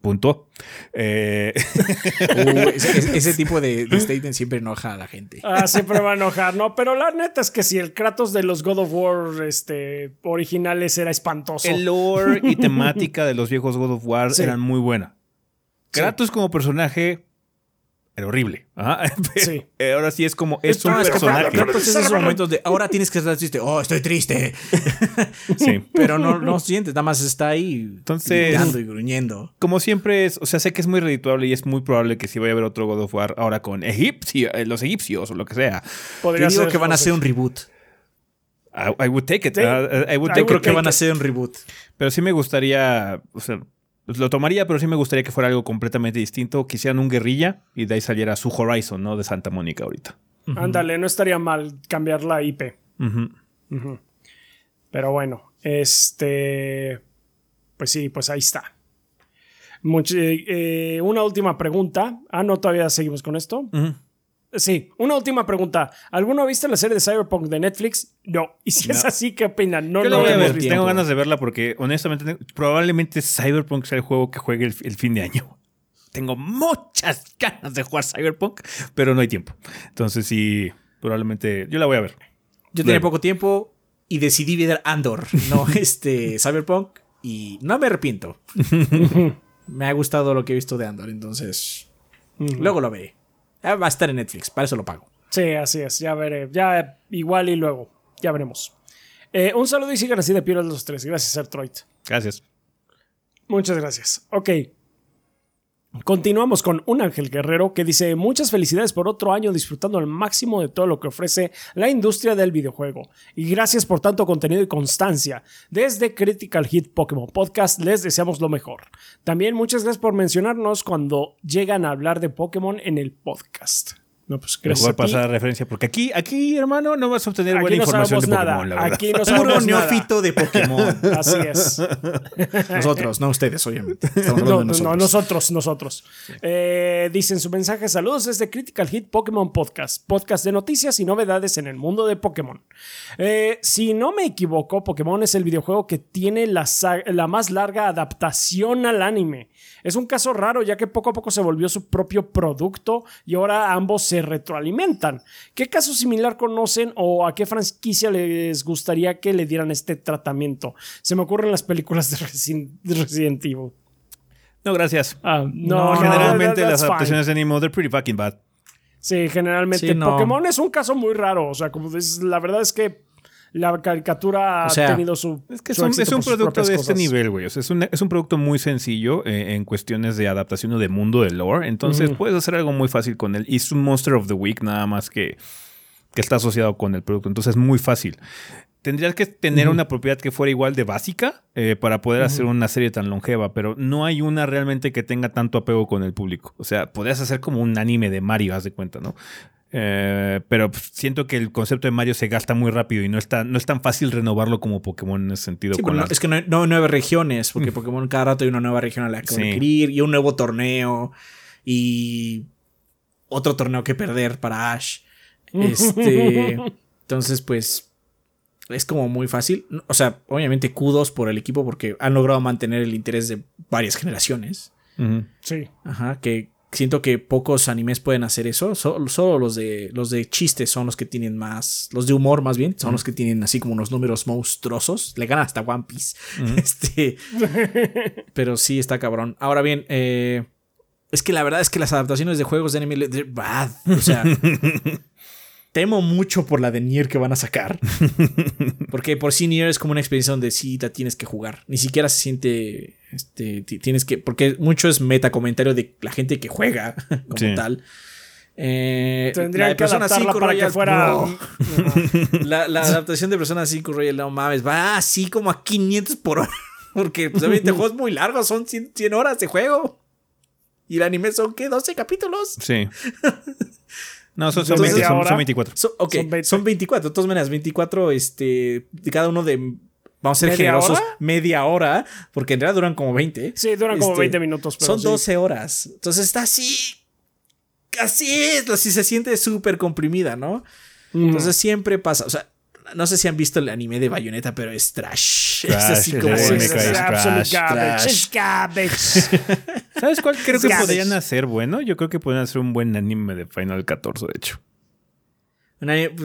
Punto. Eh, uh, <laughs> ese, tipo de, statement siempre enoja a la gente. Ah, <laughs> siempre va a enojar, ¿no? Pero la neta es que si el Kratos de los God of War este, originales era espantoso. El lore y temática de los viejos God of War eran muy buena. Kratos como personaje era horrible. <laughs> sí. Ahora sí es como, es un personaje. esos momentos de, ahora tienes que estar triste. Oh, estoy triste. <laughs> sí. <laughs> Pero no, no sientes, nada más está ahí Entonces, y gruñendo. Como siempre es, o sea, sé que es muy redituable y es muy probable que si vaya a haber otro God of War ahora con egipcio, eh, los egipcios o lo que sea. Podría Yo digo que van a hacer un reboot. I, would take it. I, would take creo que van a hacer un reboot. Pero sí me gustaría, o sea, pues lo tomaría, pero sí me gustaría que fuera algo completamente distinto. Quisieran un guerrilla y de ahí saliera su Horizon, ¿no? De Santa Mónica ahorita. Ándale, no estaría mal cambiar la IP. Pero bueno, este. Pues sí, pues ahí está. Eh, una última pregunta. Ah, no, todavía seguimos con esto. Sí, una última pregunta. ¿Alguno ha visto la serie de Cyberpunk de Netflix? No. Y si es así, ¿qué opinan? No, no, Tengo ganas de verla porque, honestamente, probablemente Cyberpunk sea el juego que juegue el, fin de año. Tengo muchas ganas de jugar Cyberpunk, pero no hay tiempo. Entonces, sí, probablemente yo la voy a ver. Yo tenía poco tiempo, y decidí ver Andor, no <laughs> este Cyberpunk, y no me arrepiento. <laughs> me ha gustado lo que he visto de Andor, entonces luego lo veré. Ah, va a estar en Netflix, para eso lo pago. Sí, así es, ya veré, ya igual y luego, ya veremos. Eh, un saludo y sigan así de los tres. Gracias, Artroid. Gracias. Muchas gracias. Ok. Continuamos con un Ángel Guerrero que dice muchas felicidades por otro año disfrutando al máximo de todo lo que ofrece la industria del videojuego y gracias por tanto contenido y constancia. Desde Critical Hit Pokémon Podcast les deseamos lo mejor. También muchas gracias por mencionarnos cuando llegan a hablar de Pokémon en el podcast. No, pues gracias. Voy a pasar la referencia porque aquí, aquí, hermano, no vas a obtener buena información de Pokémon, la Aquí no Puro neófito de Pokémon. <laughs> Así es. nosotros, no ustedes, obviamente. No, nosotros. no, nosotros, nosotros. Eh, dicen su mensaje: Saludos desde Critical Hit Pokémon Podcast, podcast de noticias y novedades en el mundo de Pokémon. Eh, si no me equivoco, Pokémon es el videojuego que tiene la, la más larga adaptación al anime. Es un caso raro ya que poco a poco se volvió su propio producto y ahora ambos se retroalimentan. ¿Qué caso similar conocen o a qué franquicia les gustaría que le dieran este tratamiento? Se me ocurren las películas de Resident, Evil. No, gracias. Ah, no, generalmente las adaptaciones de anime, they're pretty fucking bad. Sí, generalmente. Pokémon es un caso muy raro. O sea, como dices, la verdad es que la caricatura ha tenido su. Es que es un, producto de este nivel, güey. O sea, es un, es un producto muy sencillo eh, en cuestiones de adaptación o de mundo de lore. Entonces puedes hacer algo muy fácil con él. Y es un Monster of the Week nada más que, que está asociado con el producto. Entonces es muy fácil. Tendrías que tener una propiedad que fuera igual de básica eh, para poder hacer una serie tan longeva, pero no hay una realmente que tenga tanto apego con el público. O sea, podrías hacer como un anime de Mario, haz de cuenta, ¿no? Eh, pero siento que el concepto de Mario se gasta muy rápido y no es tan, no es tan fácil renovarlo como Pokémon en ese sentido. Es que no hay, nueve regiones, porque Pokémon cada rato hay una nueva región a la que adquirir y un nuevo torneo y otro torneo que perder para Ash. <laughs> Este, entonces, pues es como muy fácil. O sea, obviamente kudos por el equipo porque han logrado mantener el interés de varias generaciones. Sí. Ajá, que siento que pocos animes pueden hacer eso. Solo, los de los de chistes son los que tienen más. Los de humor, más bien, son los que tienen así como unos números monstruosos. Le ganan hasta One Piece. <laughs> Este. pero sí está cabrón. Ahora bien, eh, es que la verdad es que las adaptaciones de juegos de anime. Bad. O sea. <laughs> temo mucho por la de Nier que van a sacar. <laughs> Porque por sí Nier es como una experiencia donde sí la tienes que jugar. Ni siquiera se siente. Este, tienes que. Porque mucho es meta comentario de la gente que juega <laughs> como tal. Eh, Tendría que adaptarla para que fuera. <laughs> la, adaptación de Persona 5 Royal, no mames, va así como a 500 por hora. Porque pues, obviamente el juego es muy largo, son 100, 100 horas de juego. Y el anime son, ¿qué? ¿12 capítulos? Sí. No, son, son, 24. ok, son 24. De todas maneras, 24, este, de cada uno de. Vamos a ser generosos, media hora, porque en realidad duran como 20. Sí, duran como 20 este, minutos. son 12 horas. Entonces está así. Así es, así se siente súper comprimida, ¿no? Entonces siempre pasa. O sea, no sé si han visto el anime de Bayonetta, pero es trash. es así como es, trash, garbage. garbage. <laughs> ¿Sabes cuál creo que podrían hacer bueno? Yo creo que podrían hacer un buen anime de Final 14, de hecho.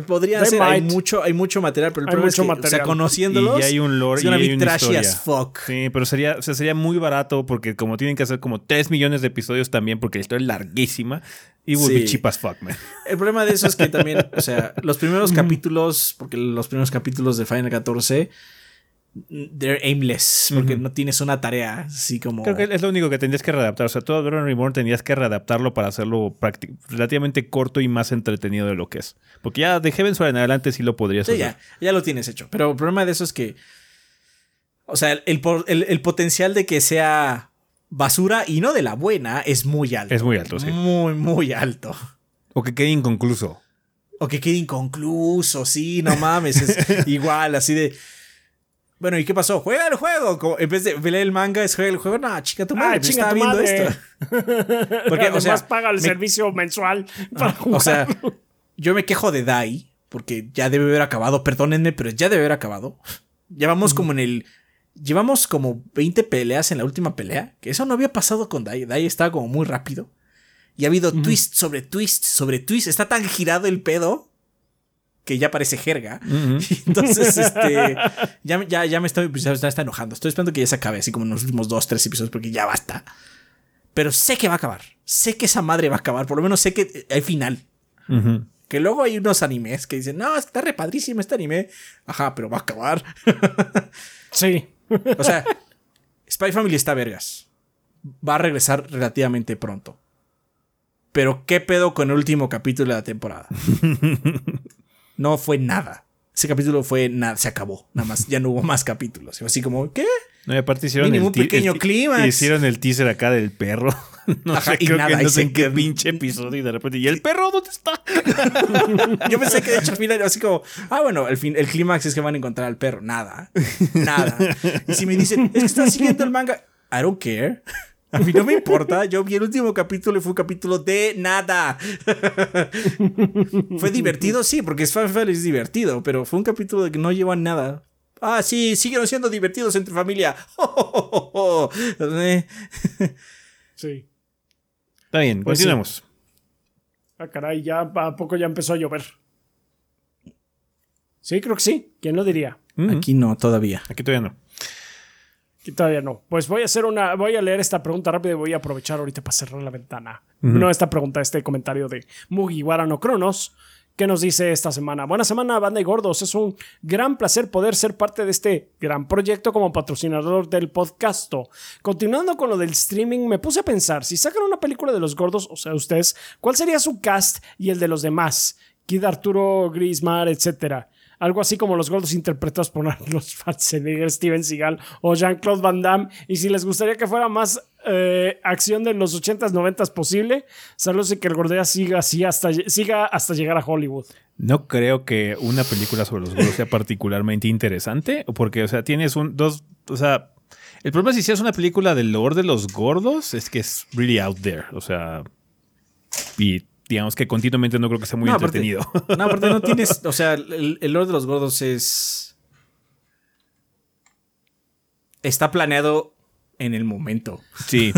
Podría ser, hay mucho, hay mucho material, pero el problema es que, o sea, conociéndolos, y hay un lore y hay una historia. As fuck. Sí, pero sería, o sea, sería muy barato porque como tienen que hacer como 3 millones de episodios también porque la historia es larguísima, y will be cheap as fuck, man. El problema de eso es que también, o sea, los primeros capítulos, porque los primeros capítulos de Final 14 they're aimless porque no tienes una tarea así como creo que es lo único que tendrías que readaptar o sea todo Dragon Reborn tendrías que readaptarlo para hacerlo relativamente corto y más entretenido de lo que es. Porque ya de Heaven's en adelante sí lo podrías sí, hacer. ya, ya lo tienes hecho. Pero el problema de eso es que o sea el, el, potencial de que sea basura y no de la buena es muy alto. Es muy alto sí. Muy muy alto. O que quede inconcluso. O que quede inconcluso sí no mames es <laughs> igual así de bueno, ¿y qué pasó? Juega el juego. Como, en vez de leer el manga, es juega el juego. No, chica tu madre. Ah, chica tu viendo madre. esto. <laughs> Porque, Además, o sea, paga el servicio mensual para jugar. O sea, yo me quejo de Dai, porque ya debe haber acabado. Perdónenme, pero ya debe haber acabado. Llevamos como en el. Llevamos como 20 peleas en la última pelea. Que eso no había pasado con Dai. Dai estaba como muy rápido. Y ha habido twist sobre twist sobre twist. Está tan girado el pedo que ya parece jerga. <laughs> Entonces, este, <laughs> ya, ya, ya me estoy, pues, ya está enojando. Estoy esperando que ya se acabe, así como en los últimos dos, tres episodios, porque ya basta. Pero sé que va a acabar. Sé que esa madre va a acabar. Por lo menos sé que hay final. Que luego hay unos animes que dicen, no, está repadrísimo este anime. Ajá, pero va a acabar. <laughs> sí. o sea, Spy Family está vergas. Va a regresar relativamente pronto. Pero ¿qué pedo con el último capítulo de la temporada? No fue nada. Ese capítulo fue nada, se acabó. Nada más, ya no hubo más capítulos. Así como, ¿qué? No, y aparte hicieron un pequeño clima. Hicieron el teaser acá del perro. <laughs> No sé, creo que no sé en qué pinche episodio y de repente, ¿y el perro dónde está? <laughs> Yo pensé que de hecho al final así como, ah, bueno, el, fin, el clímax es que van a encontrar al perro. Nada, nada. Y si me dicen, es que están siguiendo el manga, I don't care. A mí no me importa. Yo vi el último capítulo y fue un capítulo de nada. fue divertido, sí, porque es es divertido, pero fue un capítulo de que no lleva nada. Ah, sí, siguieron siendo divertidos entre familia. <laughs> sí. Está bien, pues continuemos. Ah, caray, ya a poco ya empezó a llover. Sí, creo que sí. ¿Quién lo diría? Aquí no, todavía. Aquí todavía no. Aquí todavía no. Pues voy a hacer una. Voy a leer esta pregunta rápido y voy a aprovechar ahorita para cerrar la ventana. No esta pregunta, este comentario de Mugiwara no Cronos. ¿Qué nos dice esta semana? Buena semana, banda y gordos. Es un gran placer poder ser parte de este gran proyecto como patrocinador del podcast. Continuando con lo del streaming, me puse a pensar, si sacan una película de los gordos, o sea, ustedes, ¿cuál sería su cast y el de los demás? Kid Arturo, Grismar, etcétera algo así como los gordos interpretados por <laughs> Arnold Schwarzenegger, Steven Seagal o Jean-Claude Van Damme. Y si les gustaría que fuera más eh, acción de los 80s, 90s posible, saludos y que el gordea siga así hasta, siga hasta llegar a Hollywood. No creo que una película sobre los gordos sea <laughs> particularmente interesante, porque, o sea, tienes un, dos, o sea, el problema es si es una película del lore de los gordos, es que es really out there, o sea, y digamos que continuamente no creo que sea muy entretenido. no, aparte no <laughs> tienes, o sea, el, el lore de los gordos es... Está planeado en el momento. Sí.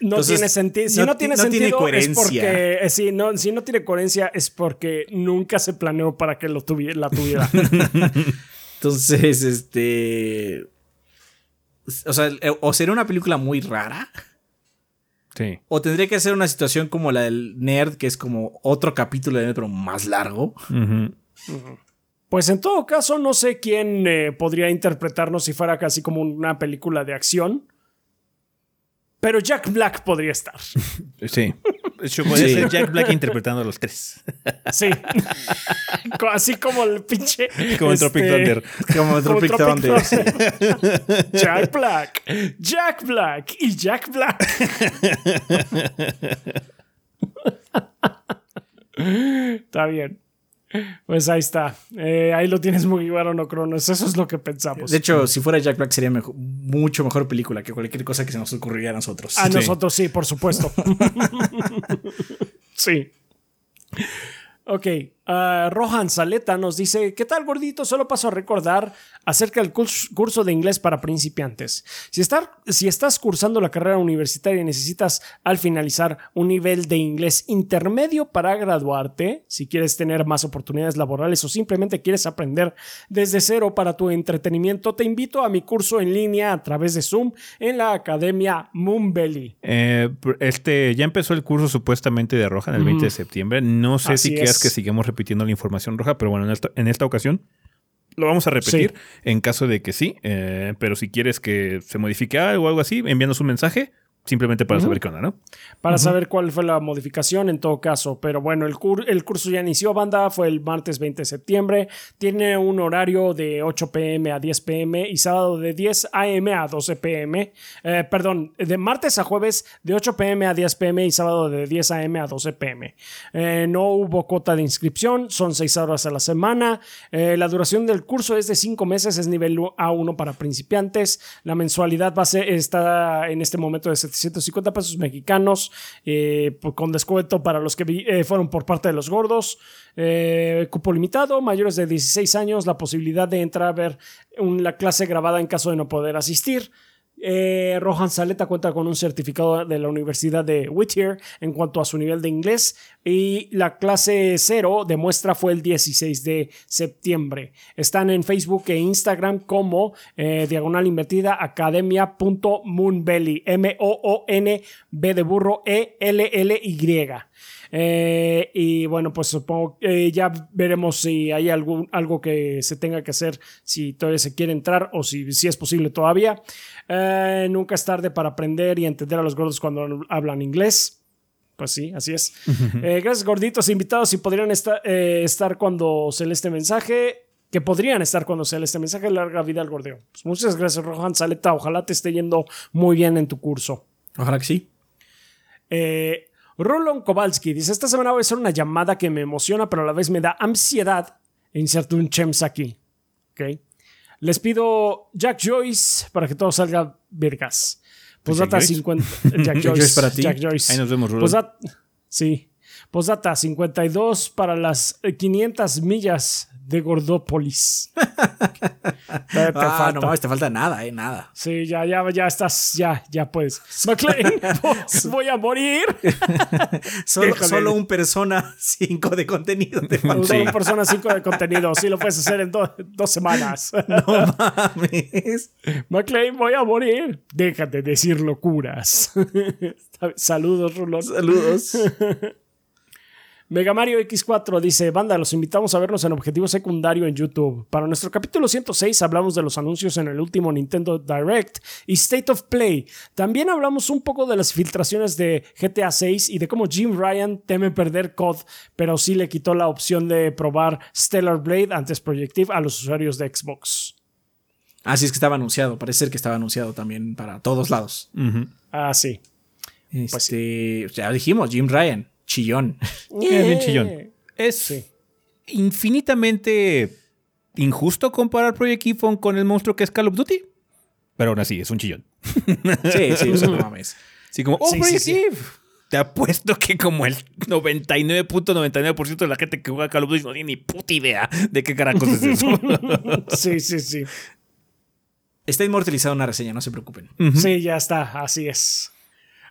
no tiene sentido. Si no, tiene sentido coherencia. es porque eh, si, no, si no tiene coherencia es porque nunca se planeó para que lo tuviera, la tuviera. <laughs> Entonces, este o sea, o sería una película muy rara o tendría que ser una situación como la del Nerd, que es como otro capítulo de Nerd, pero más largo. Pues en todo caso, no sé quién eh, podría interpretarnos si fuera casi como una película de acción. Pero Jack Black podría estar. <laughs> Sí. podría ser Jack Black interpretando a los tres. Sí. Así como el pinche. Como el Tropic este, Thunder. Como el Tropic, Thunder. Jack Black. Jack Black y Jack Black. <laughs> Está bien. Pues ahí está. Eh, ahí lo tienes muy bueno, no Cronos. Eso es lo que pensamos. De hecho, si fuera Jack Black sería mucho mejor película que cualquier cosa que se nos ocurriría a nosotros. A nosotros sí, por supuesto. <laughs> sí. Ok, uh, Rohan Saleta nos dice, ¿qué tal gordito? Solo paso a recordar acerca del curso de inglés para principiantes. Si, si estás cursando la carrera universitaria y necesitas al finalizar un nivel de inglés intermedio para graduarte, si quieres tener más oportunidades laborales o simplemente quieres aprender desde cero para tu entretenimiento, te invito a mi curso en línea a través de Zoom en la Academia Moonbelly. Eh, este, ya empezó el curso supuestamente de Rohan el 20 de septiembre. No sé si quieres que sigamos repitiendo la información roja, pero bueno, en esta, ocasión lo vamos a repetir en caso de que sí, eh, pero si quieres que se modifique algo o algo así, envíanos un mensaje Simplemente para saber qué onda, ¿no? Para saber cuál fue la modificación en todo caso. Pero bueno, el, el curso ya inició, banda. Fue el martes 20 de septiembre. Tiene un horario de 8 pm a 10 pm y sábado de 10 am a 12 pm. Eh, perdón, de martes a jueves de 8 pm a 10 pm y sábado de 10 am a 12 pm. Eh, no hubo cuota de inscripción, son 6 horas a la semana. Eh, la duración del curso es de 5 meses, es nivel A1 para principiantes. La mensualidad va a ser, está en este momento de 750 pesos mexicanos, eh, con descuento para los que eh, fueron por parte de los gordos. Eh, cupo limitado, mayores de 16 años, la posibilidad de entrar a ver la clase grabada en caso de no poder asistir. Eh, Rohan Saleta cuenta con un certificado de la Universidad de Whittier en cuanto a su nivel de inglés y la clase cero de muestra fue el 16 de septiembre. Están en Facebook e Instagram como eh, diagonal invertida academia.moonbelly M-O-O-N-B de burro E-L-L-Y. Eh, y bueno, pues supongo que ya veremos si hay algún, algo que se tenga que hacer, si todavía se quiere entrar o si, si es posible todavía. Eh, nunca es tarde para aprender y entender a los gordos cuando hablan inglés. Pues sí, así es. <laughs> Eh, gracias, gorditos invitados. Si podrían estar, estar cuando se lee este mensaje, que podrían estar cuando se lee este mensaje, larga vida al gordeo. Pues muchas gracias, Rohan Saleta. Ojalá te esté yendo muy bien en tu curso. Ojalá que sí. Eh, Rolon Kowalski dice: Esta semana voy a hacer una llamada que me emociona, pero a la vez me da ansiedad. E inserto un chems aquí. ¿Ok? Les pido Jack Joyce para que todo salga vergas. Posdata 50. <laughs> Jack Joyce. para ti. Jack Joyce. Ahí nos vemos, Rolon. Posdata, sí. Posdata 52 para las 500 millas de Gordópolis. <laughs> te, te ah, falta. no te falta nada, eh, nada. Sí, ya, ya, ya estás, ya, ya puedes. <laughs> McLean, <laughs> voy a morir. solo, solo, un persona 5 de contenido. Te Solo un persona 5 de contenido. Sí, lo puedes hacer en dos semanas. no mames. McLean, voy a morir. Déjate decir locuras. Saludos, Rulón. Saludos. Mega Mario X4 dice, banda, los invitamos a vernos en Objetivo Secundario en YouTube. Para nuestro capítulo 106 hablamos de los anuncios en el último Nintendo Direct y State of Play. También hablamos un poco de las filtraciones de GTA 6 y de cómo Jim Ryan teme perder COD, pero sí le quitó la opción de probar Stellar Blade antes Projective a los usuarios de Xbox. Ah, sí, es que estaba anunciado. Parece ser que estaba anunciado también para todos lados. Ah, sí. Este, pues ya dijimos, Jim Ryan chillón. <laughs> bien chillón. Es infinitamente injusto comparar Project Ifon con el monstruo que es Call of Duty. Pero aún así, es un chillón. <laughs> Sí, sí, no <laughs> mames. Sí, como, oh, Project Eve. Te apuesto que como el 99.99% de la gente que juega Call of Duty no tiene ni puta idea de qué carajos es eso. sí, sí, sí. Está inmortalizado en una reseña, no se preocupen. Sí, ya está, así es.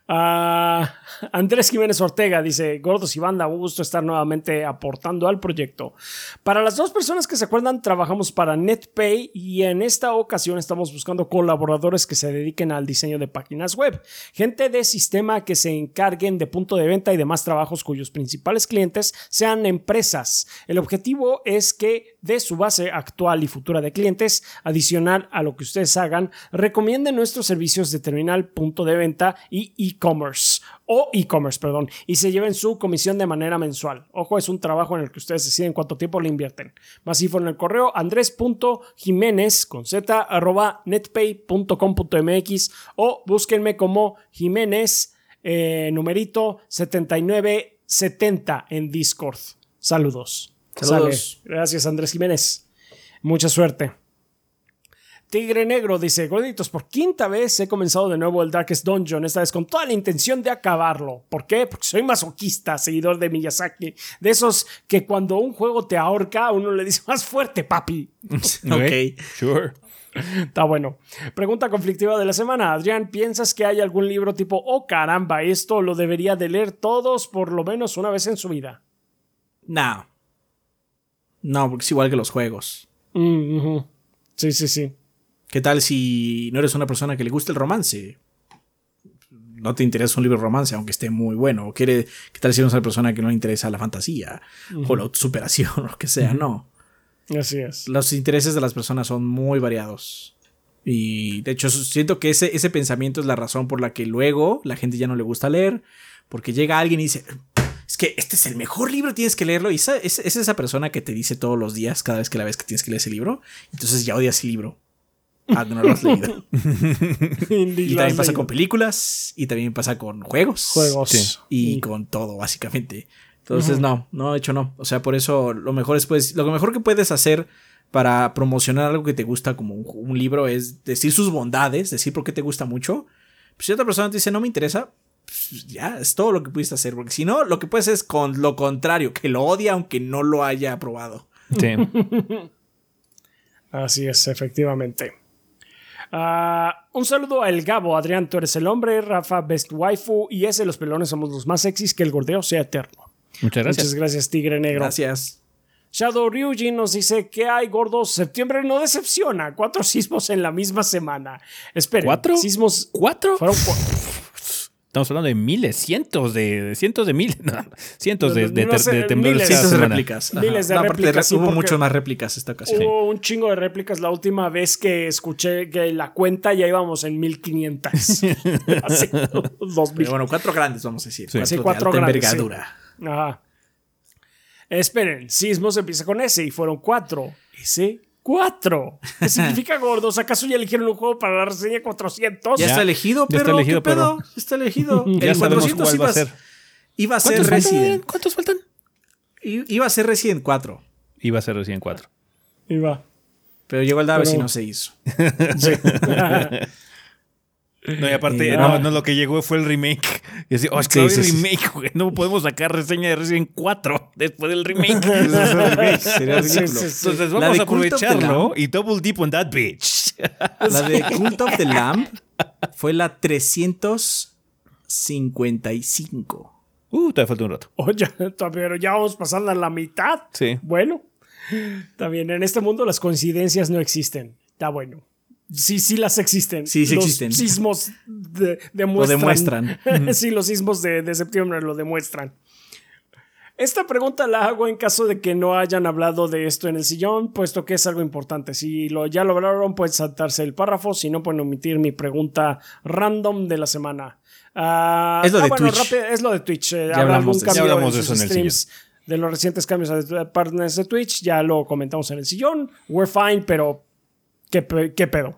Uh, Andrés Jiménez Ortega dice: Gordos y banda, gusto estar nuevamente aportando al proyecto. Para las dos personas que se acuerdan, trabajamos para NetPay y en esta ocasión estamos buscando colaboradores que se dediquen al diseño de páginas web, gente de sistema que se encarguen de punto de venta y demás trabajos cuyos principales clientes sean empresas. El objetivo es que de su base actual y futura de clientes, adicional a lo que ustedes hagan, recomienden nuestros servicios de terminal, punto de venta y e-commerce o e-commerce, perdón, y se lleven su comisión de manera mensual. Ojo, es un trabajo en el que ustedes deciden cuánto tiempo le invierten. Más info en el correo andres.jiménez con z arroba netpay.com.mx o búsquenme como Jiménez eh, numerito 7970 en Discord. Saludos. Saludos. Gracias, Andrés Jiménez. Mucha suerte. Tigre Negro dice, gorditos, por quinta vez he comenzado de nuevo el Darkest Dungeon, esta vez con toda la intención de acabarlo. ¿Por qué? Porque soy masoquista, seguidor de Miyazaki. De esos que cuando un juego te ahorca, uno le dice más fuerte, papi. <laughs> ok, sure. Está bueno. Pregunta conflictiva de la semana. Adrián, ¿piensas que hay algún libro tipo, oh caramba, esto lo debería de leer todos por lo menos una vez en su vida? No. No, porque es igual que los juegos. Mm, sí, sí, sí. ¿Qué tal si no eres una persona que le gusta el romance? No te interesa un libro de romance, aunque esté muy bueno. ¿Qué tal si eres una persona que no le interesa la fantasía o la superación o <laughs> lo que sea? No. Así es. Los intereses de las personas son muy variados. Y de hecho, siento que ese, ese pensamiento es la razón por la que luego la gente ya no le gusta leer. Porque llega alguien y dice, es que este es el mejor libro, tienes que leerlo. Y esa, es, esa persona que te dice todos los días, cada vez que la ves que tienes que leer ese libro. Entonces ya odias el libro. Ah, no lo has leído. <laughs> y también pasa con películas, y también pasa con juegos. Juegos. Y con todo, básicamente. Entonces, no, no, de hecho no. O sea, por eso lo mejor es, pues, lo mejor que puedes hacer para promocionar algo que te gusta como un, libro es decir sus bondades, decir por qué te gusta mucho. Pues si otra persona te dice no me interesa, pues ya es todo lo que pudiste hacer. Porque si no, lo que puedes es con lo contrario, que lo odia aunque no lo haya probado. Sí. <laughs> Así es, efectivamente. Ah, un saludo a El Gabo, Adrián, tú eres el hombre, Rafa, Best Waifu y ese, los pelones somos los más sexys, que el gordeo sea eterno. Muchas gracias. Muchas gracias, Tigre Negro. Gracias. Shadow Ryuji nos dice que hay gordos. Septiembre no decepciona. Cuatro sismos en la misma semana. Esperen. ¿Cuatro? Sismos. ¿Cuatro? Fueron cu- Estamos hablando de miles, cientos de, cientos de miles, <laughs> no, cientos de, de, No sé, de temblores miles. de réplicas. Miles de No, aparte réplicas, hubo muchas más réplicas esta ocasión. Hubo un chingo de réplicas la última vez que escuché que la cuenta ya íbamos en 1500. <laughs> Hace 2000. Pero bueno, cuatro grandes, vamos a decir. Sí. Sí, de cuatro alta grandes, sí. envergadura. Ajá. Esperen, sismos empieza con S y fueron cuatro. S, cuatro. ¿Qué <laughs> significa gordos? ¿Acaso ya eligieron un juego para la reseña 400? Ya, Ya. está elegido, Ya está pero elegido, ¿qué pedo? perro. Ya está elegido. <laughs> Ya El sabemos 400 cuál va iba a ser. Iba a ser ¿Cuántos faltan? Resident. ¿Cuántos faltan? Iba a ser Resident 4. Iba a ser recién cuatro. Y va. Pero llegó el Davis Pero- y no se hizo. <laughs> Sí. No, y aparte, Y- no, ah. no, lo que llegó fue el remake. Y así, oh, es que Sí, sí, sí. remake, güey. No podemos sacar reseña de Resident 4 después del remake. <laughs> Sí, sí, sí. Entonces La vamos de a Cult of the aprovecharlo Lamb. y double deep on that bitch. <laughs> La de Cult of the Lamb fue la 355. Uh, todavía falta un rato. Oye, pero ya vamos pasando a la mitad. Sí. Bueno, también en este mundo las coincidencias no existen. Está bueno. Sí, sí las existen. Sí, sí los existen. sismos de- Lo demuestran. demuestran. <laughs> sí, los sismos de, de septiembre lo demuestran. Esta pregunta la hago en caso de que no hayan hablado de esto en el sillón, puesto que es algo importante. Si lo, ya lo hablaron, pueden saltarse el párrafo. Si no, pueden omitir mi pregunta random de la semana. Ah, Es lo ah, de bueno, Twitch. rápido, es lo de Twitch. Eh, hablamos de Ya hablamos en de eso en el streams de los recientes cambios de partners de Twitch. Ya lo comentamos en el sillón. We're fine, pero ¿qué, pe- qué pedo?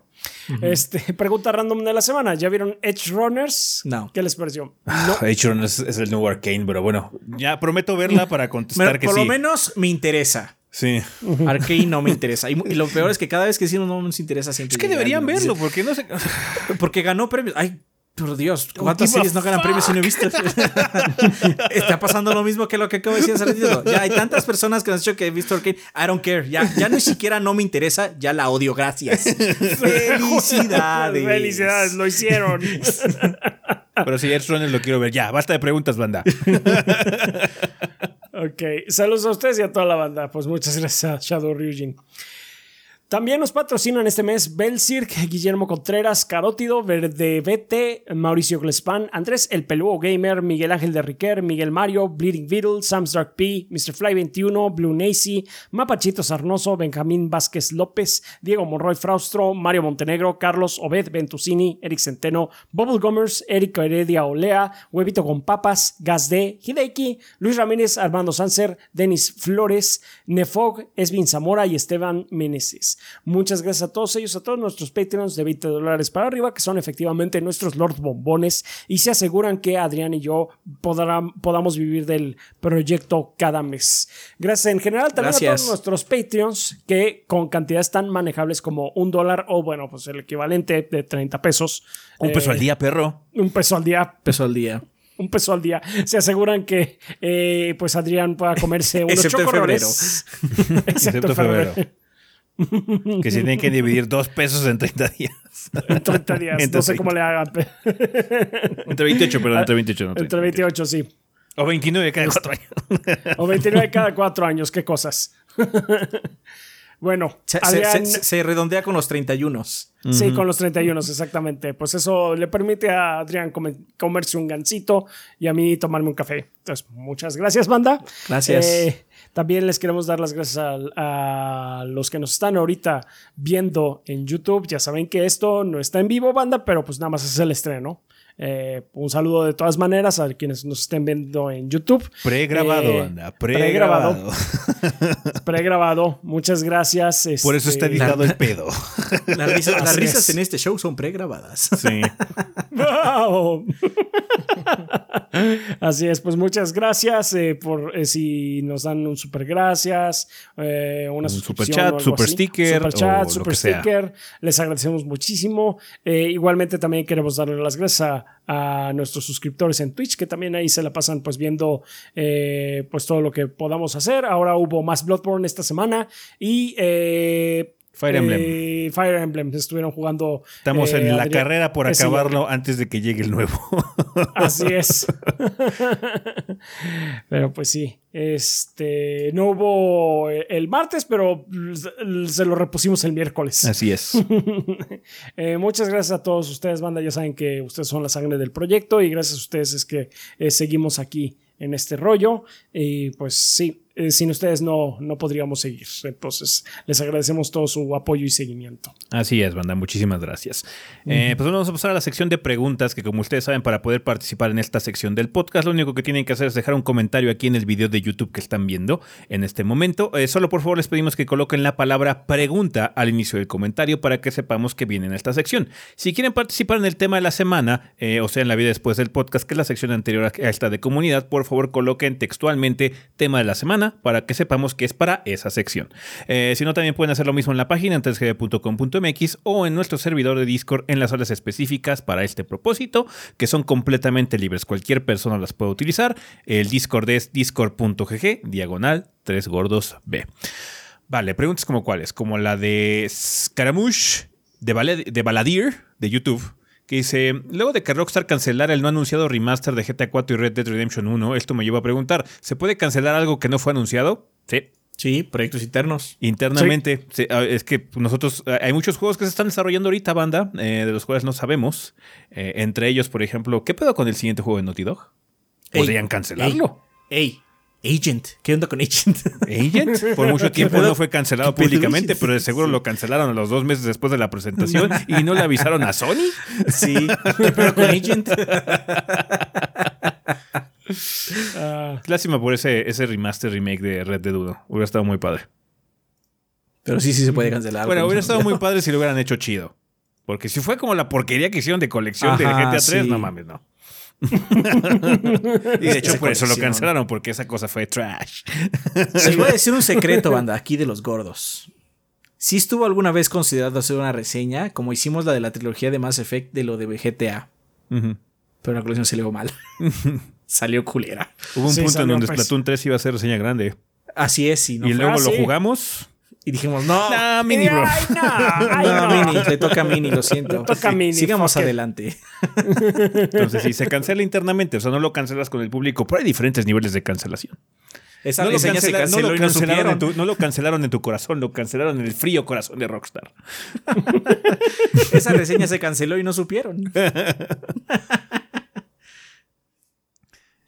Este, <laughs> pregunta random de la semana. ¿Ya vieron Edge Runners? No. ¿Qué les pareció? H-Run es, es el nuevo Arcane, pero bueno, ya prometo verla para contestar que por sí. lo menos me interesa. Sí. Arkane no me interesa. Y, y lo peor es que cada vez que decimos no nos interesa siempre. Es que deberían verlo, porque no sé. <laughs> Porque ganó premios. Ay, por Dios, ¿cuántas series no ganan premios y no he visto? <laughs> Está pasando lo mismo que lo que acabo de decir hace ratito. Ya hay tantas personas que nos han dicho que he visto Arkane. I don't care. Ya, ya ni siquiera no me interesa. Ya la odio. Gracias. <laughs> Felicidades. Felicidades, lo hicieron. <laughs> Pero si Edge Runners lo quiero ver. Ya, basta de preguntas, banda. ok, saludos a ustedes y a toda la banda. Pues muchas gracias a Shadow Ryujin. También nos patrocinan este mes Belcirc, Guillermo Contreras, Carótido, Verde Vete, Mauricio Glespan, Andrés El Peludo Gamer, Miguel Ángel de Riquer, Miguel Mario, Bleeding Beetle, Sam's Dark P, Mr. Fly 21, Blue Nacy, Mapachito Sarnoso, Benjamín Vázquez López, Diego Monroy Fraustro, Mario Montenegro, Carlos Obed Ventusini, Eric Centeno, Bubble Gummers, Eric Heredia Olea, Huevito con Papas, Gas D, Hideki, Luis Ramírez, Armando Sanser, Denis Flores, Nefog, Esvin Zamora y Esteban Meneses. Muchas gracias a todos ellos, a todos nuestros Patreons de 20 dólares para arriba, que son efectivamente nuestros Lord Bombones y se aseguran que Adrián y yo podrán- podamos vivir del proyecto cada mes. Gracias en general también a Gracias. todos nuestros Patreons que con cantidades tan manejables como un dólar o bueno, pues el equivalente de 30 pesos. Un peso eh, al día, perro. Un peso al día Peso al día. un peso al día. Se aseguran que eh, pues Adrián pueda comerse <laughs> unos Excepto en chocorroles. <laughs> Excepto Excepto febrero. febrero. Que se tienen que dividir dos pesos en 30 días. En 30 días. no Entre sé cómo le hagan. Entre 28, perdón, entre 28. No, Entre 28, sí. O 29 cada cuatro años. O 29 cada cuatro años. Qué cosas. bueno, Se, se- Adrián, se- se redondea con los 31. sí, con los 31, exactamente. Pues eso le permite a Adrián come- comerse un gansito y a mí tomarme un café. Entonces, muchas gracias, banda. Gracias. Eh, también les queremos dar las gracias a, los que nos están ahorita viendo en YouTube. Ya saben que esto no está en vivo, banda, pero pues nada más es el estreno. Eh, un saludo de todas maneras a quienes nos estén viendo en YouTube. Pregrabado, Eh, anda. Pregrabado. Pregrabado. <laughs> Muchas gracias. Por eso está este, editado el pedo. <laughs> Las risas, las en este show son pregrabadas. <laughs> Sí. ¡Wow! Así es, pues muchas gracias eh, por eh, si nos dan un super gracias, eh, una Un super chat, o algo super así. sticker, super o chat, lo super que sea. sticker. Les agradecemos muchísimo. Eh, igualmente también queremos darle las gracias a, a nuestros suscriptores en Twitch que también ahí se la pasan pues viendo eh, pues todo lo que podamos hacer. Ahora hubo más Bloodborne esta semana y eh, Fire Emblem. Eh, Fire Emblem. Estuvieron jugando. Estamos eh, en la Adri- carrera por acabarlo antes de que llegue el nuevo. <laughs> Así es. <laughs> pero pues sí. Este. No hubo el martes, pero se lo repusimos el miércoles. Así es. <laughs> Eh, muchas gracias a todos ustedes, banda. Ya saben que ustedes son la sangre del proyecto y gracias a ustedes es que eh, seguimos aquí en este rollo. Y pues sí, eh, sin ustedes no, no podríamos seguir. Entonces, les agradecemos todo su apoyo y seguimiento. Así es, banda. Muchísimas gracias. Eh, pues vamos a pasar a la sección de preguntas, que como ustedes saben, para poder participar en esta sección del podcast, lo único que tienen que hacer es dejar un comentario aquí en el video de YouTube que están viendo en este momento. Eh, solo por favor les pedimos que coloquen la palabra pregunta al inicio del comentario para que sepamos que viene en esta sección. Si quieren participar en el tema de la semana, eh, o sea, en la vida después del podcast, que es la sección anterior a esta de comunidad, por favor coloquen textualmente tema de la semana para que sepamos que es para esa sección. Eh, si no, también pueden hacer lo mismo en la página en 3gb.com.mx o en nuestro servidor de Discord en las horas específicas para este propósito, que son completamente libres. Cualquier persona las puede utilizar. El Discord es discord.gg, diagonal 3 gordos B. Vale, preguntas como cuáles, como la de Scaramouche de, Balad- de Baladir de YouTube. Que dice, luego de que Rockstar cancelara el no anunciado remaster de GTA 4 y Red Dead Redemption 1, esto me lleva a preguntar, ¿se puede cancelar algo que no fue anunciado? Sí, Sí, proyectos internos. Internamente, sí, ah, es que nosotros, ah, hay muchos juegos que se están desarrollando ahorita, banda, eh, de los cuales no sabemos. Eh, entre ellos, por ejemplo, ¿qué pedo con el siguiente juego de Naughty Dog? Ey, Podrían cancelarlo. Ey, Agent. ¿Qué onda con Agent? Agent, <laughs> por mucho tiempo no fue cancelado ¿Qué pedo, públicamente, pero de seguro lo cancelaron a los dos meses después de la presentación y no le avisaron a Sony. sí. ¿Qué pedo con Agent? Ah, Lástima por ese, ese remaster remake de Red Dead 1. Hubiera estado muy padre. Pero sí, sí se puede cancelar. Bueno, hubiera estado muy padre si lo hubieran hecho chido. Porque si fue como la porquería que hicieron de colección de GTA 3, sí. no mames, no. <laughs> y de hecho, por eso lo cancelaron, porque esa cosa fue trash. <laughs> Les voy a decir un secreto, banda, aquí de los gordos. Sí estuvo alguna vez considerado hacer una reseña, como hicimos la de la trilogía de Mass Effect de lo de GTA, Ujú. pero la colección salió mal. <laughs> salió culera. Hubo un Sí, punto en donde pésimo. Splatoon 3 iba a ser reseña grande. Así es, y, no y luego Ah, lo sí. jugamos. Y dijimos, no, Nah, mini bro. Ay, no, ay, no, no. Mini, le toca a Mini, lo siento. Le toca a Mini, Sigamos adelante. Entonces, si se cancela internamente, o sea, no lo cancelas con el público, pero hay diferentes niveles de cancelación. Esa No lo, se cancela- no canceló lo y no cancelaron en tu, no lo cancelaron en tu corazón, lo cancelaron en el frío corazón de Rockstar. <laughs> Esa reseña se canceló y no supieron. <laughs>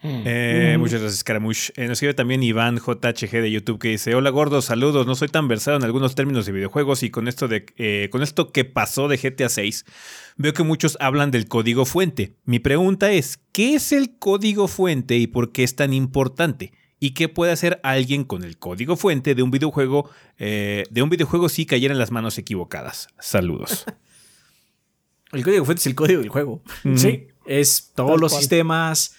Eh, Muchas gracias, Caramush. Eh, nos escribe también Iván JHG de YouTube que dice: Hola gordos, saludos. No soy tan versado en algunos términos de videojuegos y con esto de eh, con esto que pasó de GTA 6, veo que muchos hablan del código fuente. Mi pregunta es: ¿qué es el código fuente y por qué es tan importante? ¿Y qué puede hacer alguien con el código fuente de un videojuego eh, de un videojuego si cayera en las manos equivocadas? Saludos. <laughs> El código fuente es el código del juego. Sí. Es todos Tal los cual. sistemas,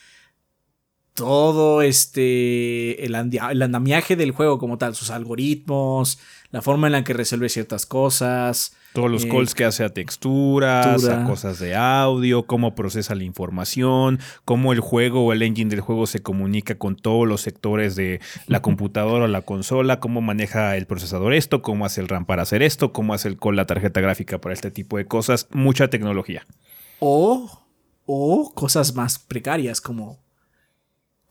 todo este, el, andamiaje del juego como tal, sus algoritmos, la forma en la que resuelve ciertas cosas. Todos los Eh, calls que hace a texturas, textura. a cosas de audio, cómo procesa la información, cómo el juego o el engine del juego se comunica con todos los sectores de la <laughs> computadora o la consola, cómo maneja el procesador esto, cómo hace el RAM para hacer esto, cómo hace el call la tarjeta gráfica para este tipo de cosas. Mucha tecnología. O, o cosas más precarias como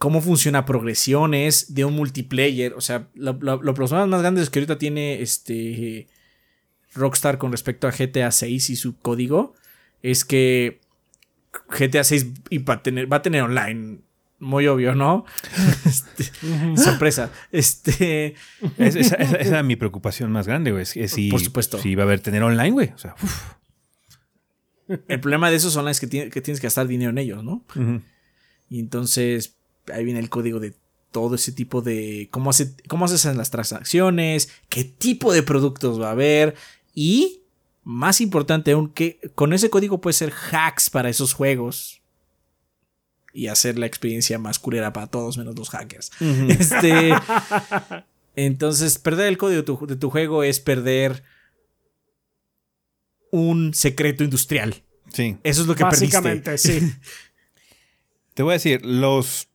cómo funciona progresiones de un multiplayer. O sea, lo- lo- los problemas más grandes que ahorita tiene este Rockstar con respecto a GTA 6 y su código es que GTA 6 y va, a tener, va a tener online. Muy obvio, ¿no? <laughs> Este, sorpresa. Este. Es- esa, esa- esa era mi preocupación más grande, güey. Es, es si, Por supuesto. Si va a haber tener online, güey. O sea, uf. El problema de esos online es que, tiene- que tienes que gastar dinero en ellos, ¿no? Y entonces ahí viene el código de todo ese tipo de cómo hace cómo haces las transacciones, qué tipo de productos va a haber y más importante aún que con ese código puede ser hacks para esos juegos y hacer la experiencia más culera para todos menos los hackers. <laughs> Este <laughs> entonces perder el código de tu, de tu juego es perder un secreto industrial. Sí. Eso es lo que perdiste. Básicamente, sí. <laughs> Te voy a decir, los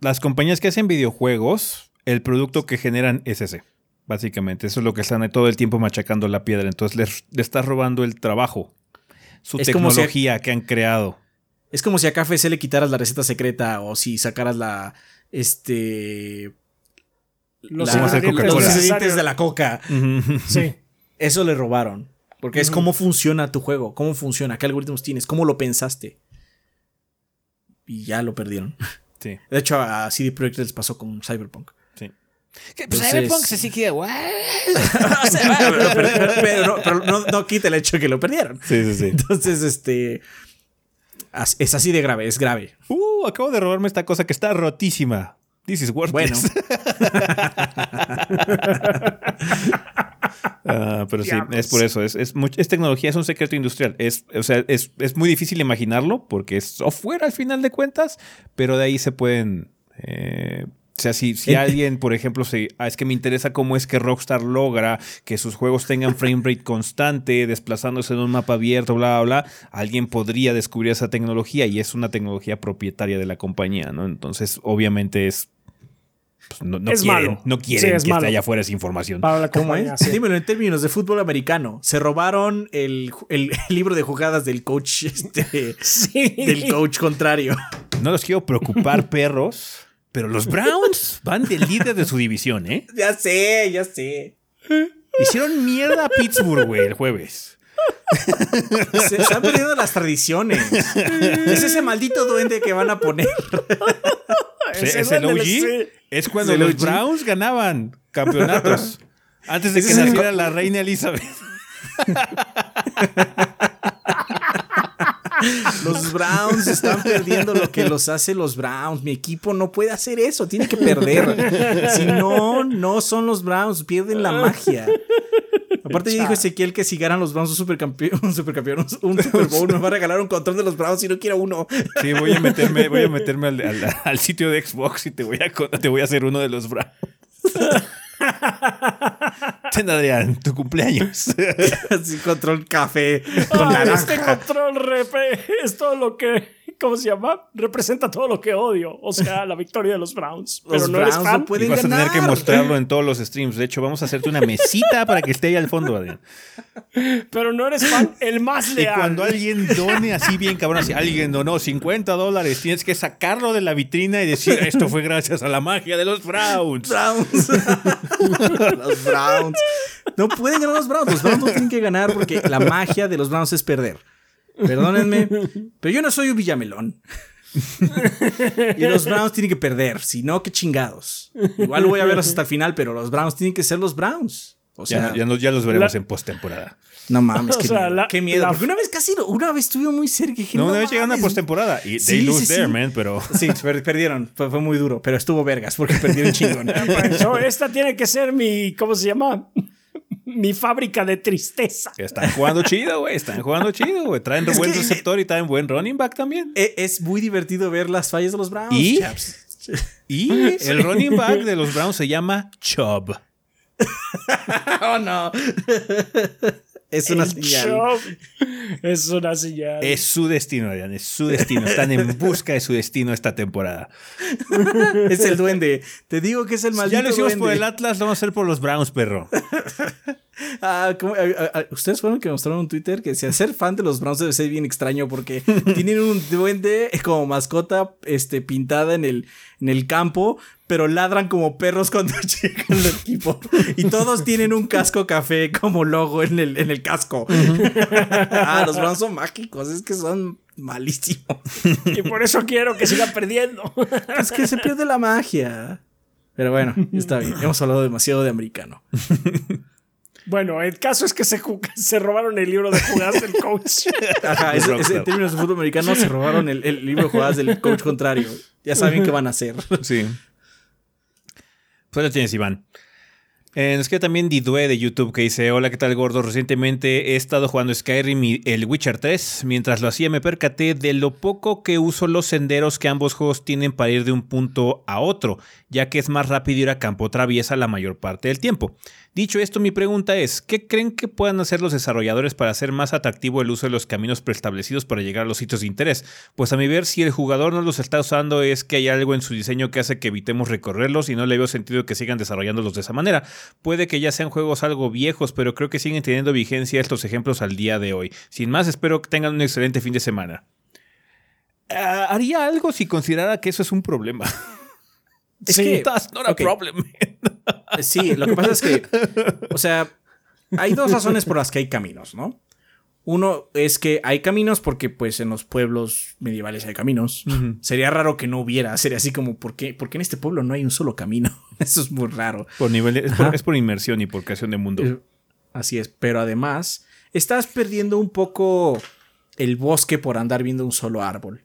las compañías que hacen videojuegos, el producto que generan es ese. Básicamente, eso es lo que están todo el tiempo machacando la piedra. Entonces les, le estás robando el trabajo, su Es como si- tecnología que han creado. Es como si a KFC le quitaras la receta secreta o si sacaras la. Este. Los la- ingredientes de la coca. Sí. Eso le robaron. Porque es cómo funciona tu juego, cómo funciona, qué algoritmos tienes, cómo lo pensaste. Y ya lo perdieron. <laughs> sí, De hecho, a CD Projekt les pasó con Cyberpunk. sí. Entonces- Cyberpunk se sigue, <laughs> O sea, pero, pero- no, pero no- no quita el hecho de que lo perdieron. Sí, sí, sí. Entonces, este. Es así de grave, es grave. Uh, acabo de robarme esta cosa que está rotísima. This is Bueno. <laughs> Ah, pero sí, es por eso. Es, es, tecnología, es un secreto industrial. Es, o sea, es, es muy difícil imaginarlo porque es software al final de cuentas, pero de ahí se pueden. eh, o sea, si, si alguien, por ejemplo, se, ah, es que me interesa cómo es que Rockstar logra que sus juegos tengan frame rate constante, desplazándose en un mapa abierto, bla, bla, bla, alguien podría descubrir esa tecnología y es una tecnología propietaria de la compañía, ¿no? Entonces, obviamente es. Pues, no, no Es quieren, malo. no quieren Sí, es que malo. esté allá afuera esa información. Para la ¿Cómo compañía, es? sí. Dímelo en términos de fútbol americano. Se robaron el, el <laughs> libro de jugadas del coach, este, Sí. del coach contrario. No los quiero preocupar, <laughs> perros, pero los Browns van de líder de su división, ¿eh? Ya sé, ya sé. Hicieron mierda a Pittsburgh, güey, el jueves. Se están perdiendo las tradiciones. Es ese maldito duende que van a poner. <laughs> Sí, Ese es el duende OG. le- sí. Es cuando Es los OG. Browns ganaban campeonatos. <laughs> Antes de que naciera la reina Elizabeth. Los Browns están perdiendo lo que los hace los Browns. Mi equipo no puede hacer eso, tiene que perder. Si no, no son los Browns, pierden la magia. Aparte ya dijo Ezequiel que si ganan los Browns un supercampeón, un supercampeón, un Super Bowl, me va a regalar un control de los Browns si no quiero uno. Sí, voy a meterme, voy a <laughs> meterme al, al- al sitio de Xbox y te voy a, te voy a hacer uno de los Browns. <laughs> Ten, Adrián, tu cumpleaños. <laughs> Así control café con Ay, este naranja. control rep es todo lo que. ¿Cómo se llama? Representa todo lo que odio. O sea, la victoria de los Browns. <laughs> Pero Los no eres fan. no Y pueden vas a tener ganar. que mostrarlo en todos los streams. De hecho, vamos a hacerte una mesita para que esté ahí al fondo, Adrián. Pero no eres fan. El más Y leal. cuando alguien done así bien cabrón, así alguien donó 50 dólares, tienes que sacarlo de la vitrina y decir, esto fue gracias a la magia de los Browns. Browns. <laughs> los Browns. No pueden ganar los Browns. Los Browns no tienen que ganar porque la magia de los Browns es perder. Perdónenme, <laughs> pero yo no soy un Villamelón. <laughs> y los Browns tienen que perder, si no, qué chingados. Igual voy a verlos hasta el final, pero los Browns tienen que ser los Browns. O Ya, sea, no- ya, los veremos La- en postemporada. no mames, <laughs> O qué sea, miedo. la- qué miedo. la- Porque una vez casi, una vez estuve muy cerca. y dije, No, no, una vez llegaron a postemporada y Sí, they lose sí, there, sí. man, pero Sí, per- perdieron. Fue, fue muy duro, pero estuvo vergas porque perdieron chingón. So, esta tiene que ser mi. ¿Cómo se llama? Mi fábrica de tristeza. están jugando chido, güey, están jugando chido, güey. Traen Es buen que- receptor y traen buen running back también. E- es muy divertido ver las fallas de los Browns. ¿Y? chaps. Y <laughs> el running back de los Browns se llama Chubb. <laughs> oh, no. Es una El señal. <laughs> Es una señal. Es su destino, Adrián, es su destino. Están en busca de su destino esta temporada. <laughs> Es el duende. Te digo que es el maldito ya lo hicimos por el Atlas, lo vamos a hacer por los Browns, perro. <laughs> Ah. Ah, ah, ah, Ustedes fueron que mostraron un Twitter que decía ser fan de los Browns debe ser bien extraño porque <laughs> tienen un duende como mascota este, pintada en el, en el campo, pero ladran como perros cuando <laughs> llegan el equipo. Y todos tienen un casco café como logo en el, en el casco. <laughs> ah, los Browns son mágicos, es que son malísimos. Y por eso quiero que siga perdiendo. Es que se pierde la magia. Pero bueno, está bien. Hemos hablado demasiado de americano. Bueno, el caso es que se, <laughs> se robaron el libro de jugadas del coach. <laughs> Ajá, Es es- en términos de fútbol americano se robaron el, el libro de jugadas del coach contrario. Ya saben qué van a hacer. Sí. Pues lo tienes, Iván. Eh, nos queda también Didue de YouTube que dice: Hola, ¿qué tal, gordo? Recientemente he estado jugando Skyrim y el Witcher 3. Mientras lo hacía, me percaté de lo poco que uso los senderos que ambos juegos tienen para ir de un punto a otro, ya que es más rápido ir a campo traviesa la mayor parte del tiempo. Dicho esto, mi pregunta es: ¿qué creen que puedan hacer los desarrolladores para hacer más atractivo el uso de los caminos preestablecidos para llegar a los sitios de interés? Pues a mi ver, si el jugador no los está usando, es que hay algo en su diseño que hace que evitemos recorrerlos y no le veo sentido que sigan desarrollándolos de esa manera. puede que ya sean juegos algo viejos, pero creo que siguen teniendo vigencia estos ejemplos al día de hoy. Sin más, espero que tengan un excelente fin de semana. Ah, haría algo si considerara que eso es un problema. Es sí, que- that's <laughs> not a ok. problem. <laughs> Sí, lo que pasa es que, o sea, hay dos razones por las que hay caminos, ¿no? Uno es que hay caminos porque pues en los pueblos medievales hay caminos. Sería raro que no hubiera, sería así como, ¿por qué, ¿por qué en este pueblo no hay un solo camino? <laughs> Eso es muy raro. Por nivel, es, por, es por inmersión y por creación de mundo. Así es, pero además estás perdiendo un poco el bosque por andar viendo un solo árbol.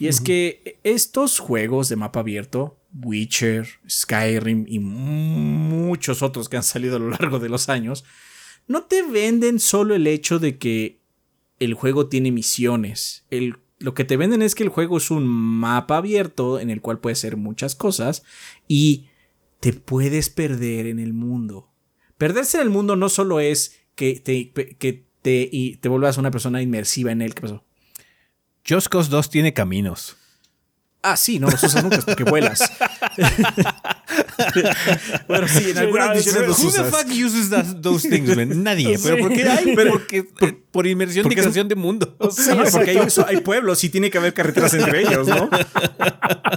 Y es que estos juegos de mapa abierto, Witcher, Skyrim y muchos otros que han salido a lo largo de los años, no te venden solo el hecho de que el juego tiene misiones. El, lo que te venden es que el juego es un mapa abierto en el cual puedes hacer muchas cosas y te puedes perder en el mundo. Perderse en el mundo no solo es que te, que te, y te vuelvas una persona inmersiva en él. ¿Qué pasó? Just Cause 2 tiene caminos. Ah, sí, no los usas nunca es porque vuelas. <laughs> bueno, sí, en algunas misiones los Who the usas. fuck uses that- those things, man? Nadie. Pero. ¿por qué hay? Pero- porque, eh, por inmersión porque de creación de mundo. <laughs> Sí, porque hay, pueblos y tiene que haber carreteras entre ellos, ¿no?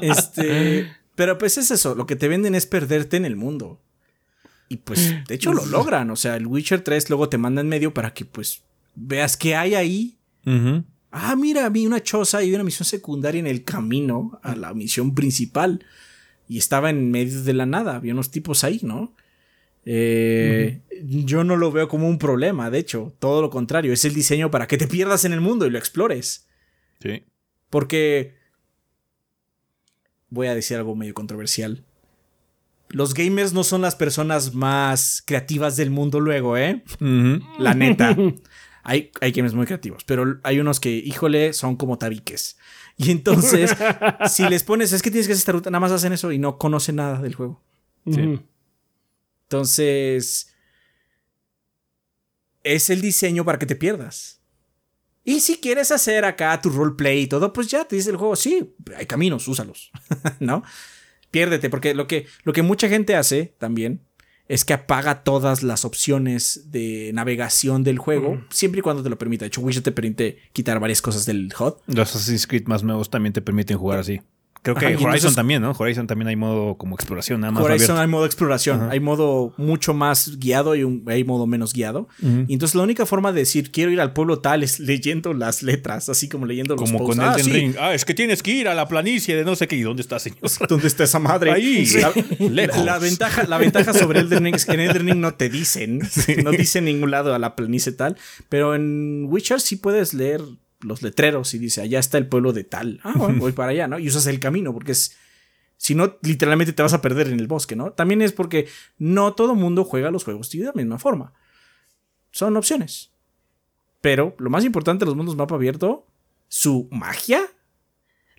Este, pero pues es eso, lo que te venden es perderte en el mundo. Y pues, de hecho lo logran, o sea, el Witcher 3 luego te manda en medio para que pues veas qué hay ahí. Ujú. Ah, mira, vi una choza y una misión secundaria en el camino a la misión principal. Y estaba en medio de la nada, había unos tipos ahí, ¿no? Eh, Yo no lo veo como un problema, de hecho, todo lo contrario, es el diseño para que te pierdas en el mundo y lo explores. Sí. Porque. Voy a decir algo medio controversial. Los gamers no son las personas más creativas del mundo luego, ¿eh? La neta. <laughs> Hay, hay gamers muy creativos, pero hay unos que, híjole, son como tabiques. Y entonces, <laughs> si les pones, es que tienes que hacer esta ruta, nada más hacen eso y no conocen nada del juego. Ujú. Entonces, es el diseño para que te pierdas. Y si quieres hacer acá tu roleplay y todo, pues ya te dice el juego, sí, hay caminos, úsalos, <laughs> ¿no? Piérdete, porque lo que, lo que mucha gente hace también es que apaga todas las opciones de navegación del juego, siempre y cuando te lo permita. De hecho, Witcher te permite quitar varias cosas del HUD. Los Assassin's Creed más nuevos también te permiten jugar así. Creo que Ajá, Horizon entonces- también, ¿no? Horizon también hay modo como exploración, nada más Horizon abierto. hay modo exploración, Ajá. hay modo mucho más guiado y un- hay modo menos guiado. Y entonces la única forma de decir quiero ir al pueblo tal es leyendo las letras, así como leyendo los Como posts. con Ah, Elden sí. Ring. Ah, es que tienes que ir a la planicie de no sé qué. ¿Y dónde está, señor? <laughs> ¿Dónde está esa madre? Ahí, <laughs> la, <laughs> lejos. la ventaja, la ventaja sobre Elden Ring es que en Elden Ring no te dicen, no dicen en ningún lado a la planicie tal, pero en Witcher sí puedes leer los letreros y dice, allá está el pueblo de tal. Ah, bueno, voy para allá, ¿no? Y usas el camino porque es... Si no, literalmente te vas a perder en el bosque, ¿no? También es porque no todo mundo juega los juegos de la misma forma. Son opciones. Pero lo más importante de los mundos mapa abierto, su magia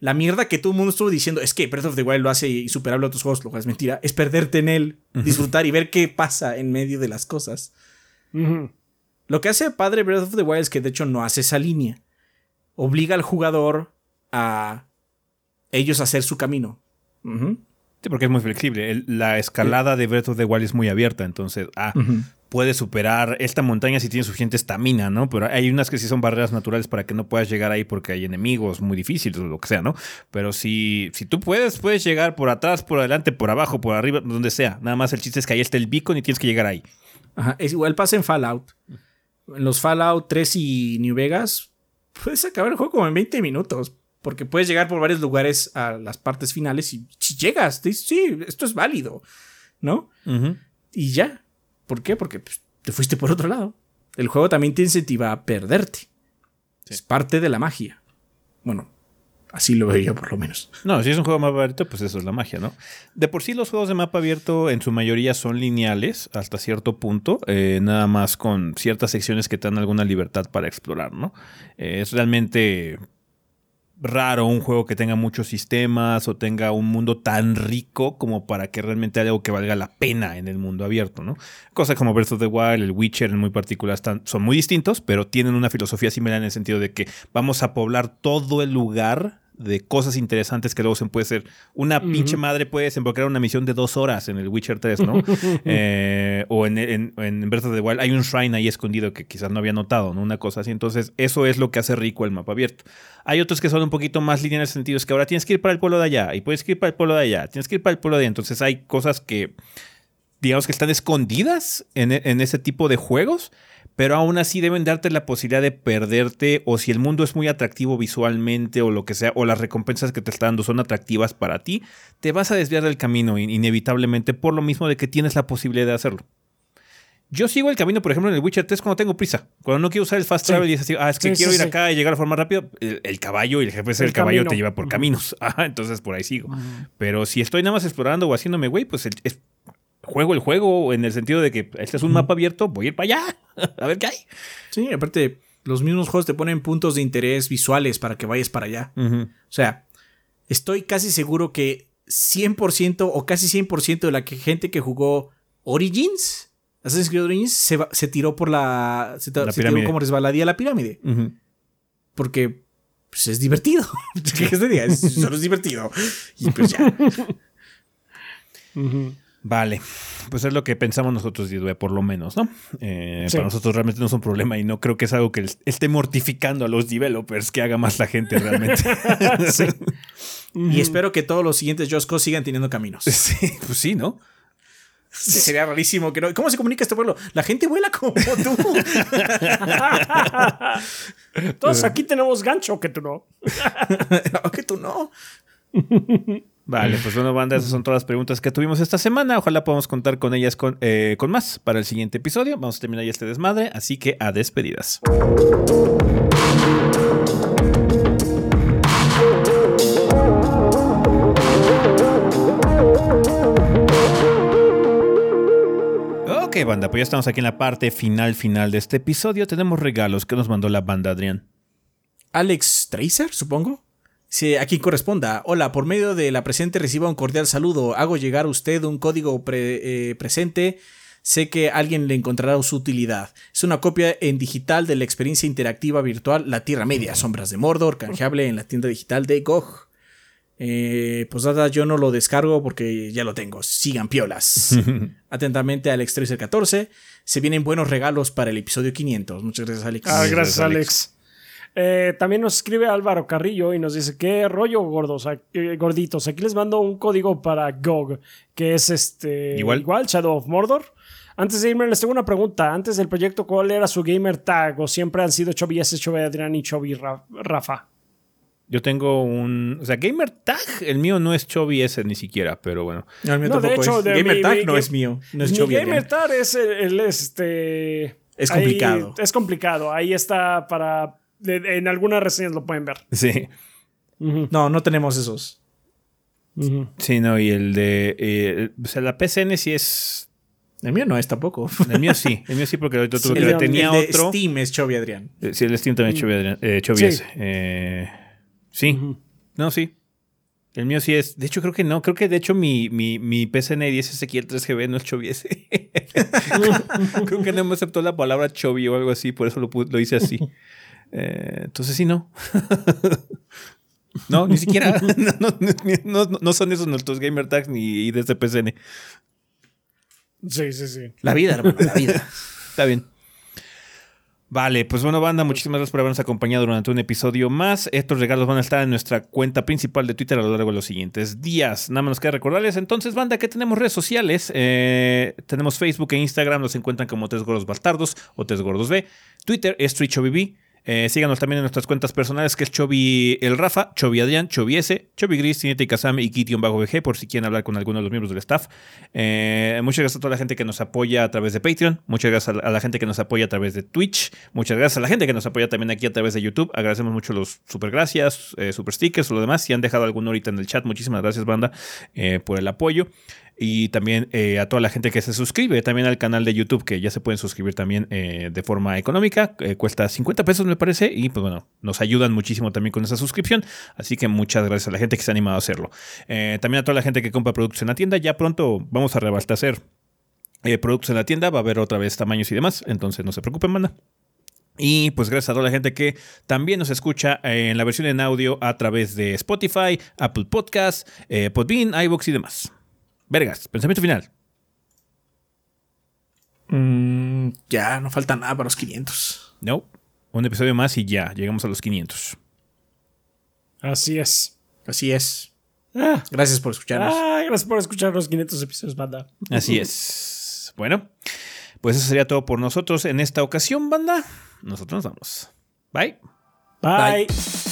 la mierda que todo el mundo estuvo diciendo es que Breath of the Wild lo hace insuperable a otros juegos, lo cual es mentira, es perderte en él, disfrutar y ver qué pasa en medio de las cosas. Lo que hace padre Breath of the Wild es que de hecho no hace esa línea. Obliga al jugador a ellos a hacer su camino. Sí, porque es muy flexible. El- la escalada de Breath of the Wild es muy abierta, entonces, ah, puedes superar esta montaña si tienes suficiente estamina, ¿no? Pero hay unas que sí son barreras naturales para que no puedas llegar ahí porque hay enemigos muy difíciles o lo que sea, ¿no? Pero si, si tú puedes, puedes llegar por atrás, por adelante, por abajo, por arriba, donde sea. Nada más el chiste es que ahí está el beacon y tienes que llegar ahí. Ajá, Es igual pasa en Fallout. En los Fallout 3 y New Vegas, puedes acabar el juego como en 20 minutos. Porque puedes llegar por varios lugares a las partes finales y si llegas, dices, sí, esto es válido, ¿no? Y ya. ¿Por qué? Porque pues, te fuiste por otro lado. El juego también te incentiva a perderte. Es parte de la magia. Bueno, así lo veo por lo menos. No, si es un juego de mapa abierto, pues eso es la magia, ¿no? De por sí los juegos de mapa abierto en su mayoría son lineales hasta cierto punto, eh, nada más con ciertas secciones que te dan alguna libertad para explorar, ¿no? Eh, es realmente raro un juego que tenga muchos sistemas o tenga un mundo tan rico como para que realmente haya algo que valga la pena en el mundo abierto, ¿no? Cosas como Breath of the Wild, el Witcher en muy particular son muy distintos, pero tienen una filosofía similar en el sentido de que vamos a poblar todo el lugar de cosas interesantes que luego se puede ser. Una pinche madre puede desembocar una misión de dos horas en el Witcher 3, ¿no? <laughs> Eh, o en, en, en Breath of the Wild hay un shrine ahí escondido que quizás no había notado, ¿no? Una cosa así. Entonces, eso es lo que hace rico el mapa abierto. Hay otros que son un poquito más lineales en el sentido es que ahora tienes que ir para el pueblo de allá y puedes ir para el pueblo de allá, tienes que ir para el pueblo de allá. Entonces, hay cosas que, digamos que están escondidas en, en ese tipo de juegos pero aún así deben darte la posibilidad de perderte o si el mundo es muy atractivo visualmente o lo que sea, o las recompensas que te está dando son atractivas para ti, te vas a desviar del camino inevitablemente por lo mismo de que tienes la posibilidad de hacerlo. Yo sigo el camino, por ejemplo, en el Witcher 3 cuando tengo prisa. Cuando no quiero usar el fast travel y es así, ah, es que quiero ir acá y llegar a forma rápido, el, caballo y el jefe del caballo te lleva por caminos. <laughs> Ah, entonces por ahí sigo. Pero si estoy nada más explorando o haciéndome güey, pues es, juego el juego en el sentido de que este es un mapa abierto, voy a ir para allá, <laughs> a ver qué hay. Sí, aparte, los mismos juegos te ponen puntos de interés visuales para que vayas para allá. O sea, estoy casi seguro que 100% o casi 100% de la gente que jugó Origins, Assassin's Creed Origins, se, se tiró por la. Se, tiró como resbaladía la pirámide. Porque pues, es divertido. <laughs> ¿Qué te diga? solo es divertido. Y pues ya. <laughs> Vale, pues es lo que pensamos nosotros, Didue, por lo menos, ¿no? Eh, para nosotros realmente no es un problema y no creo que es algo que esté mortificando a los developers que haga más la gente realmente. <laughs> Y espero que todos los siguientes Josco sigan teniendo caminos. Sí, pues sí, ¿no? sería rarísimo que no. ¿Cómo se comunica este pueblo? La gente vuela como tú. Todos aquí tenemos gancho, que tú <laughs> no. que tú no. <laughs> Vale, <laughs> pues bueno, banda, esas son todas las preguntas que tuvimos esta semana. Ojalá podamos contar con ellas con, eh, con más para el siguiente episodio. Vamos a terminar ya este desmadre, así que a despedidas. Ok, banda, pues ya estamos aquí en la parte final, final de este episodio. Tenemos regalos que nos mandó la banda Adrián. Alex Tracer, supongo. Si a quien corresponda. Hola, por medio de la presente reciba un cordial saludo. Hago llegar a usted un código eh, presente. Sé que alguien le encontrará su utilidad. Es una copia en digital de la experiencia interactiva virtual La Tierra Media, Sombras de Mordor, canjeable en la tienda digital de GOG. Eh, pues nada, yo no lo descargo porque ya lo tengo. Sigan piolas. <laughs> Atentamente, Alex 14. Se vienen buenos regalos para el episodio 500. Muchas gracias, Alex. Ah, gracias, Alex. Eh, también nos escribe Álvaro Carrillo y nos dice, ¿qué rollo gordos, eh, gorditos? Aquí les mando un código para GOG, que es este igual, Shadow of Mordor. Antes de irme, les tengo una pregunta. Antes del proyecto, ¿cuál era su gamer tag? ¿O siempre han sido Chovy S, Chovy Adrián y Chovy Rafa? Yo tengo un. O sea, Gamer Tag, el mío no es Chovy S ni siquiera, pero bueno. No, el mío no, de hecho, Gamer Tag no es mío. No es mi Gamer Tag es el, este. Es complicado. es complicado. Ahí está para en algunas reseñas lo pueden ver. Sí. No, no tenemos esos. Sí, no, y el de. Eh, o sea, la PCN sí es. El mío no es tampoco. El mío sí. El mío sí, porque ahorita tuve que tenía el de otro. Steam es Chovy Adrián. Eh, sí, el Steam también es Chovy Adrián. Eh, Chovy sí. Eh, sí. No, sí. El mío sí es. De hecho, creo que no. Creo que de hecho mi, mi, mi PCN 10 Ezequiel 3GB no es Chovy <laughs> creo que no me aceptó la palabra Chovy o algo así, por eso lo, lo hice así. Eh, entonces sí, no. <laughs> no, ni siquiera. <laughs> no, son esos nuestros gamer tags ni de este PCN. Sí, sí, sí. La vida, hermano, la vida. <laughs> Está bien. Vale, pues bueno, banda, muchísimas gracias por habernos acompañado durante un episodio más. Estos regalos van a estar en nuestra cuenta principal de Twitter a lo largo de los siguientes días. Nada más nos queda recordarles entonces, banda, que tenemos redes sociales. Eh, tenemos Facebook e Instagram, nos encuentran como Tres Gordos Bastardos o Tres Gordos B. Twitter es TrichoBB. Eh, síganos también en nuestras cuentas personales, que es Chovy el Rafa, Chovy Adrián, Chovy S, Chovy Gris, Tinete y Kazami y Kitty bajo VG, por si quieren hablar con alguno de los miembros del staff. Eh, muchas gracias a toda la gente que nos apoya a través de Patreon. Muchas gracias a la gente que nos apoya a través de Twitch. Muchas gracias a la gente que nos apoya también aquí a través de YouTube. Agradecemos mucho los super gracias, eh, super stickers lo demás. Si han dejado alguno ahorita en el chat, muchísimas gracias, banda, por el apoyo y también eh, a toda la gente que se suscribe también al canal de YouTube, que ya se pueden suscribir también eh, de forma económica, eh, cuesta 50 pesos me parece, y pues bueno, nos ayudan muchísimo también con esa suscripción, así que muchas gracias a la gente que se ha animado a hacerlo. también a toda la gente que compra productos en la tienda, ya pronto vamos a reabastecer productos en la tienda, va a haber otra vez tamaños y demás, entonces no se preocupen, manda. Y pues gracias a toda la gente que también nos escucha en la versión en audio a través de Spotify, Apple Podcasts, Podbean, iVoox y demás. Vergas, pensamiento final. Mm, ya, no falta nada para los 500. No, un episodio más y ya, llegamos a los 500. Así es. Así es. Ah, Gracias por escucharnos. ah, gracias por escuchar los 500 episodios, banda. Así es. Bueno, pues eso sería todo por nosotros en esta ocasión, banda. Nosotros nos vamos. Bye. Bye. Bye.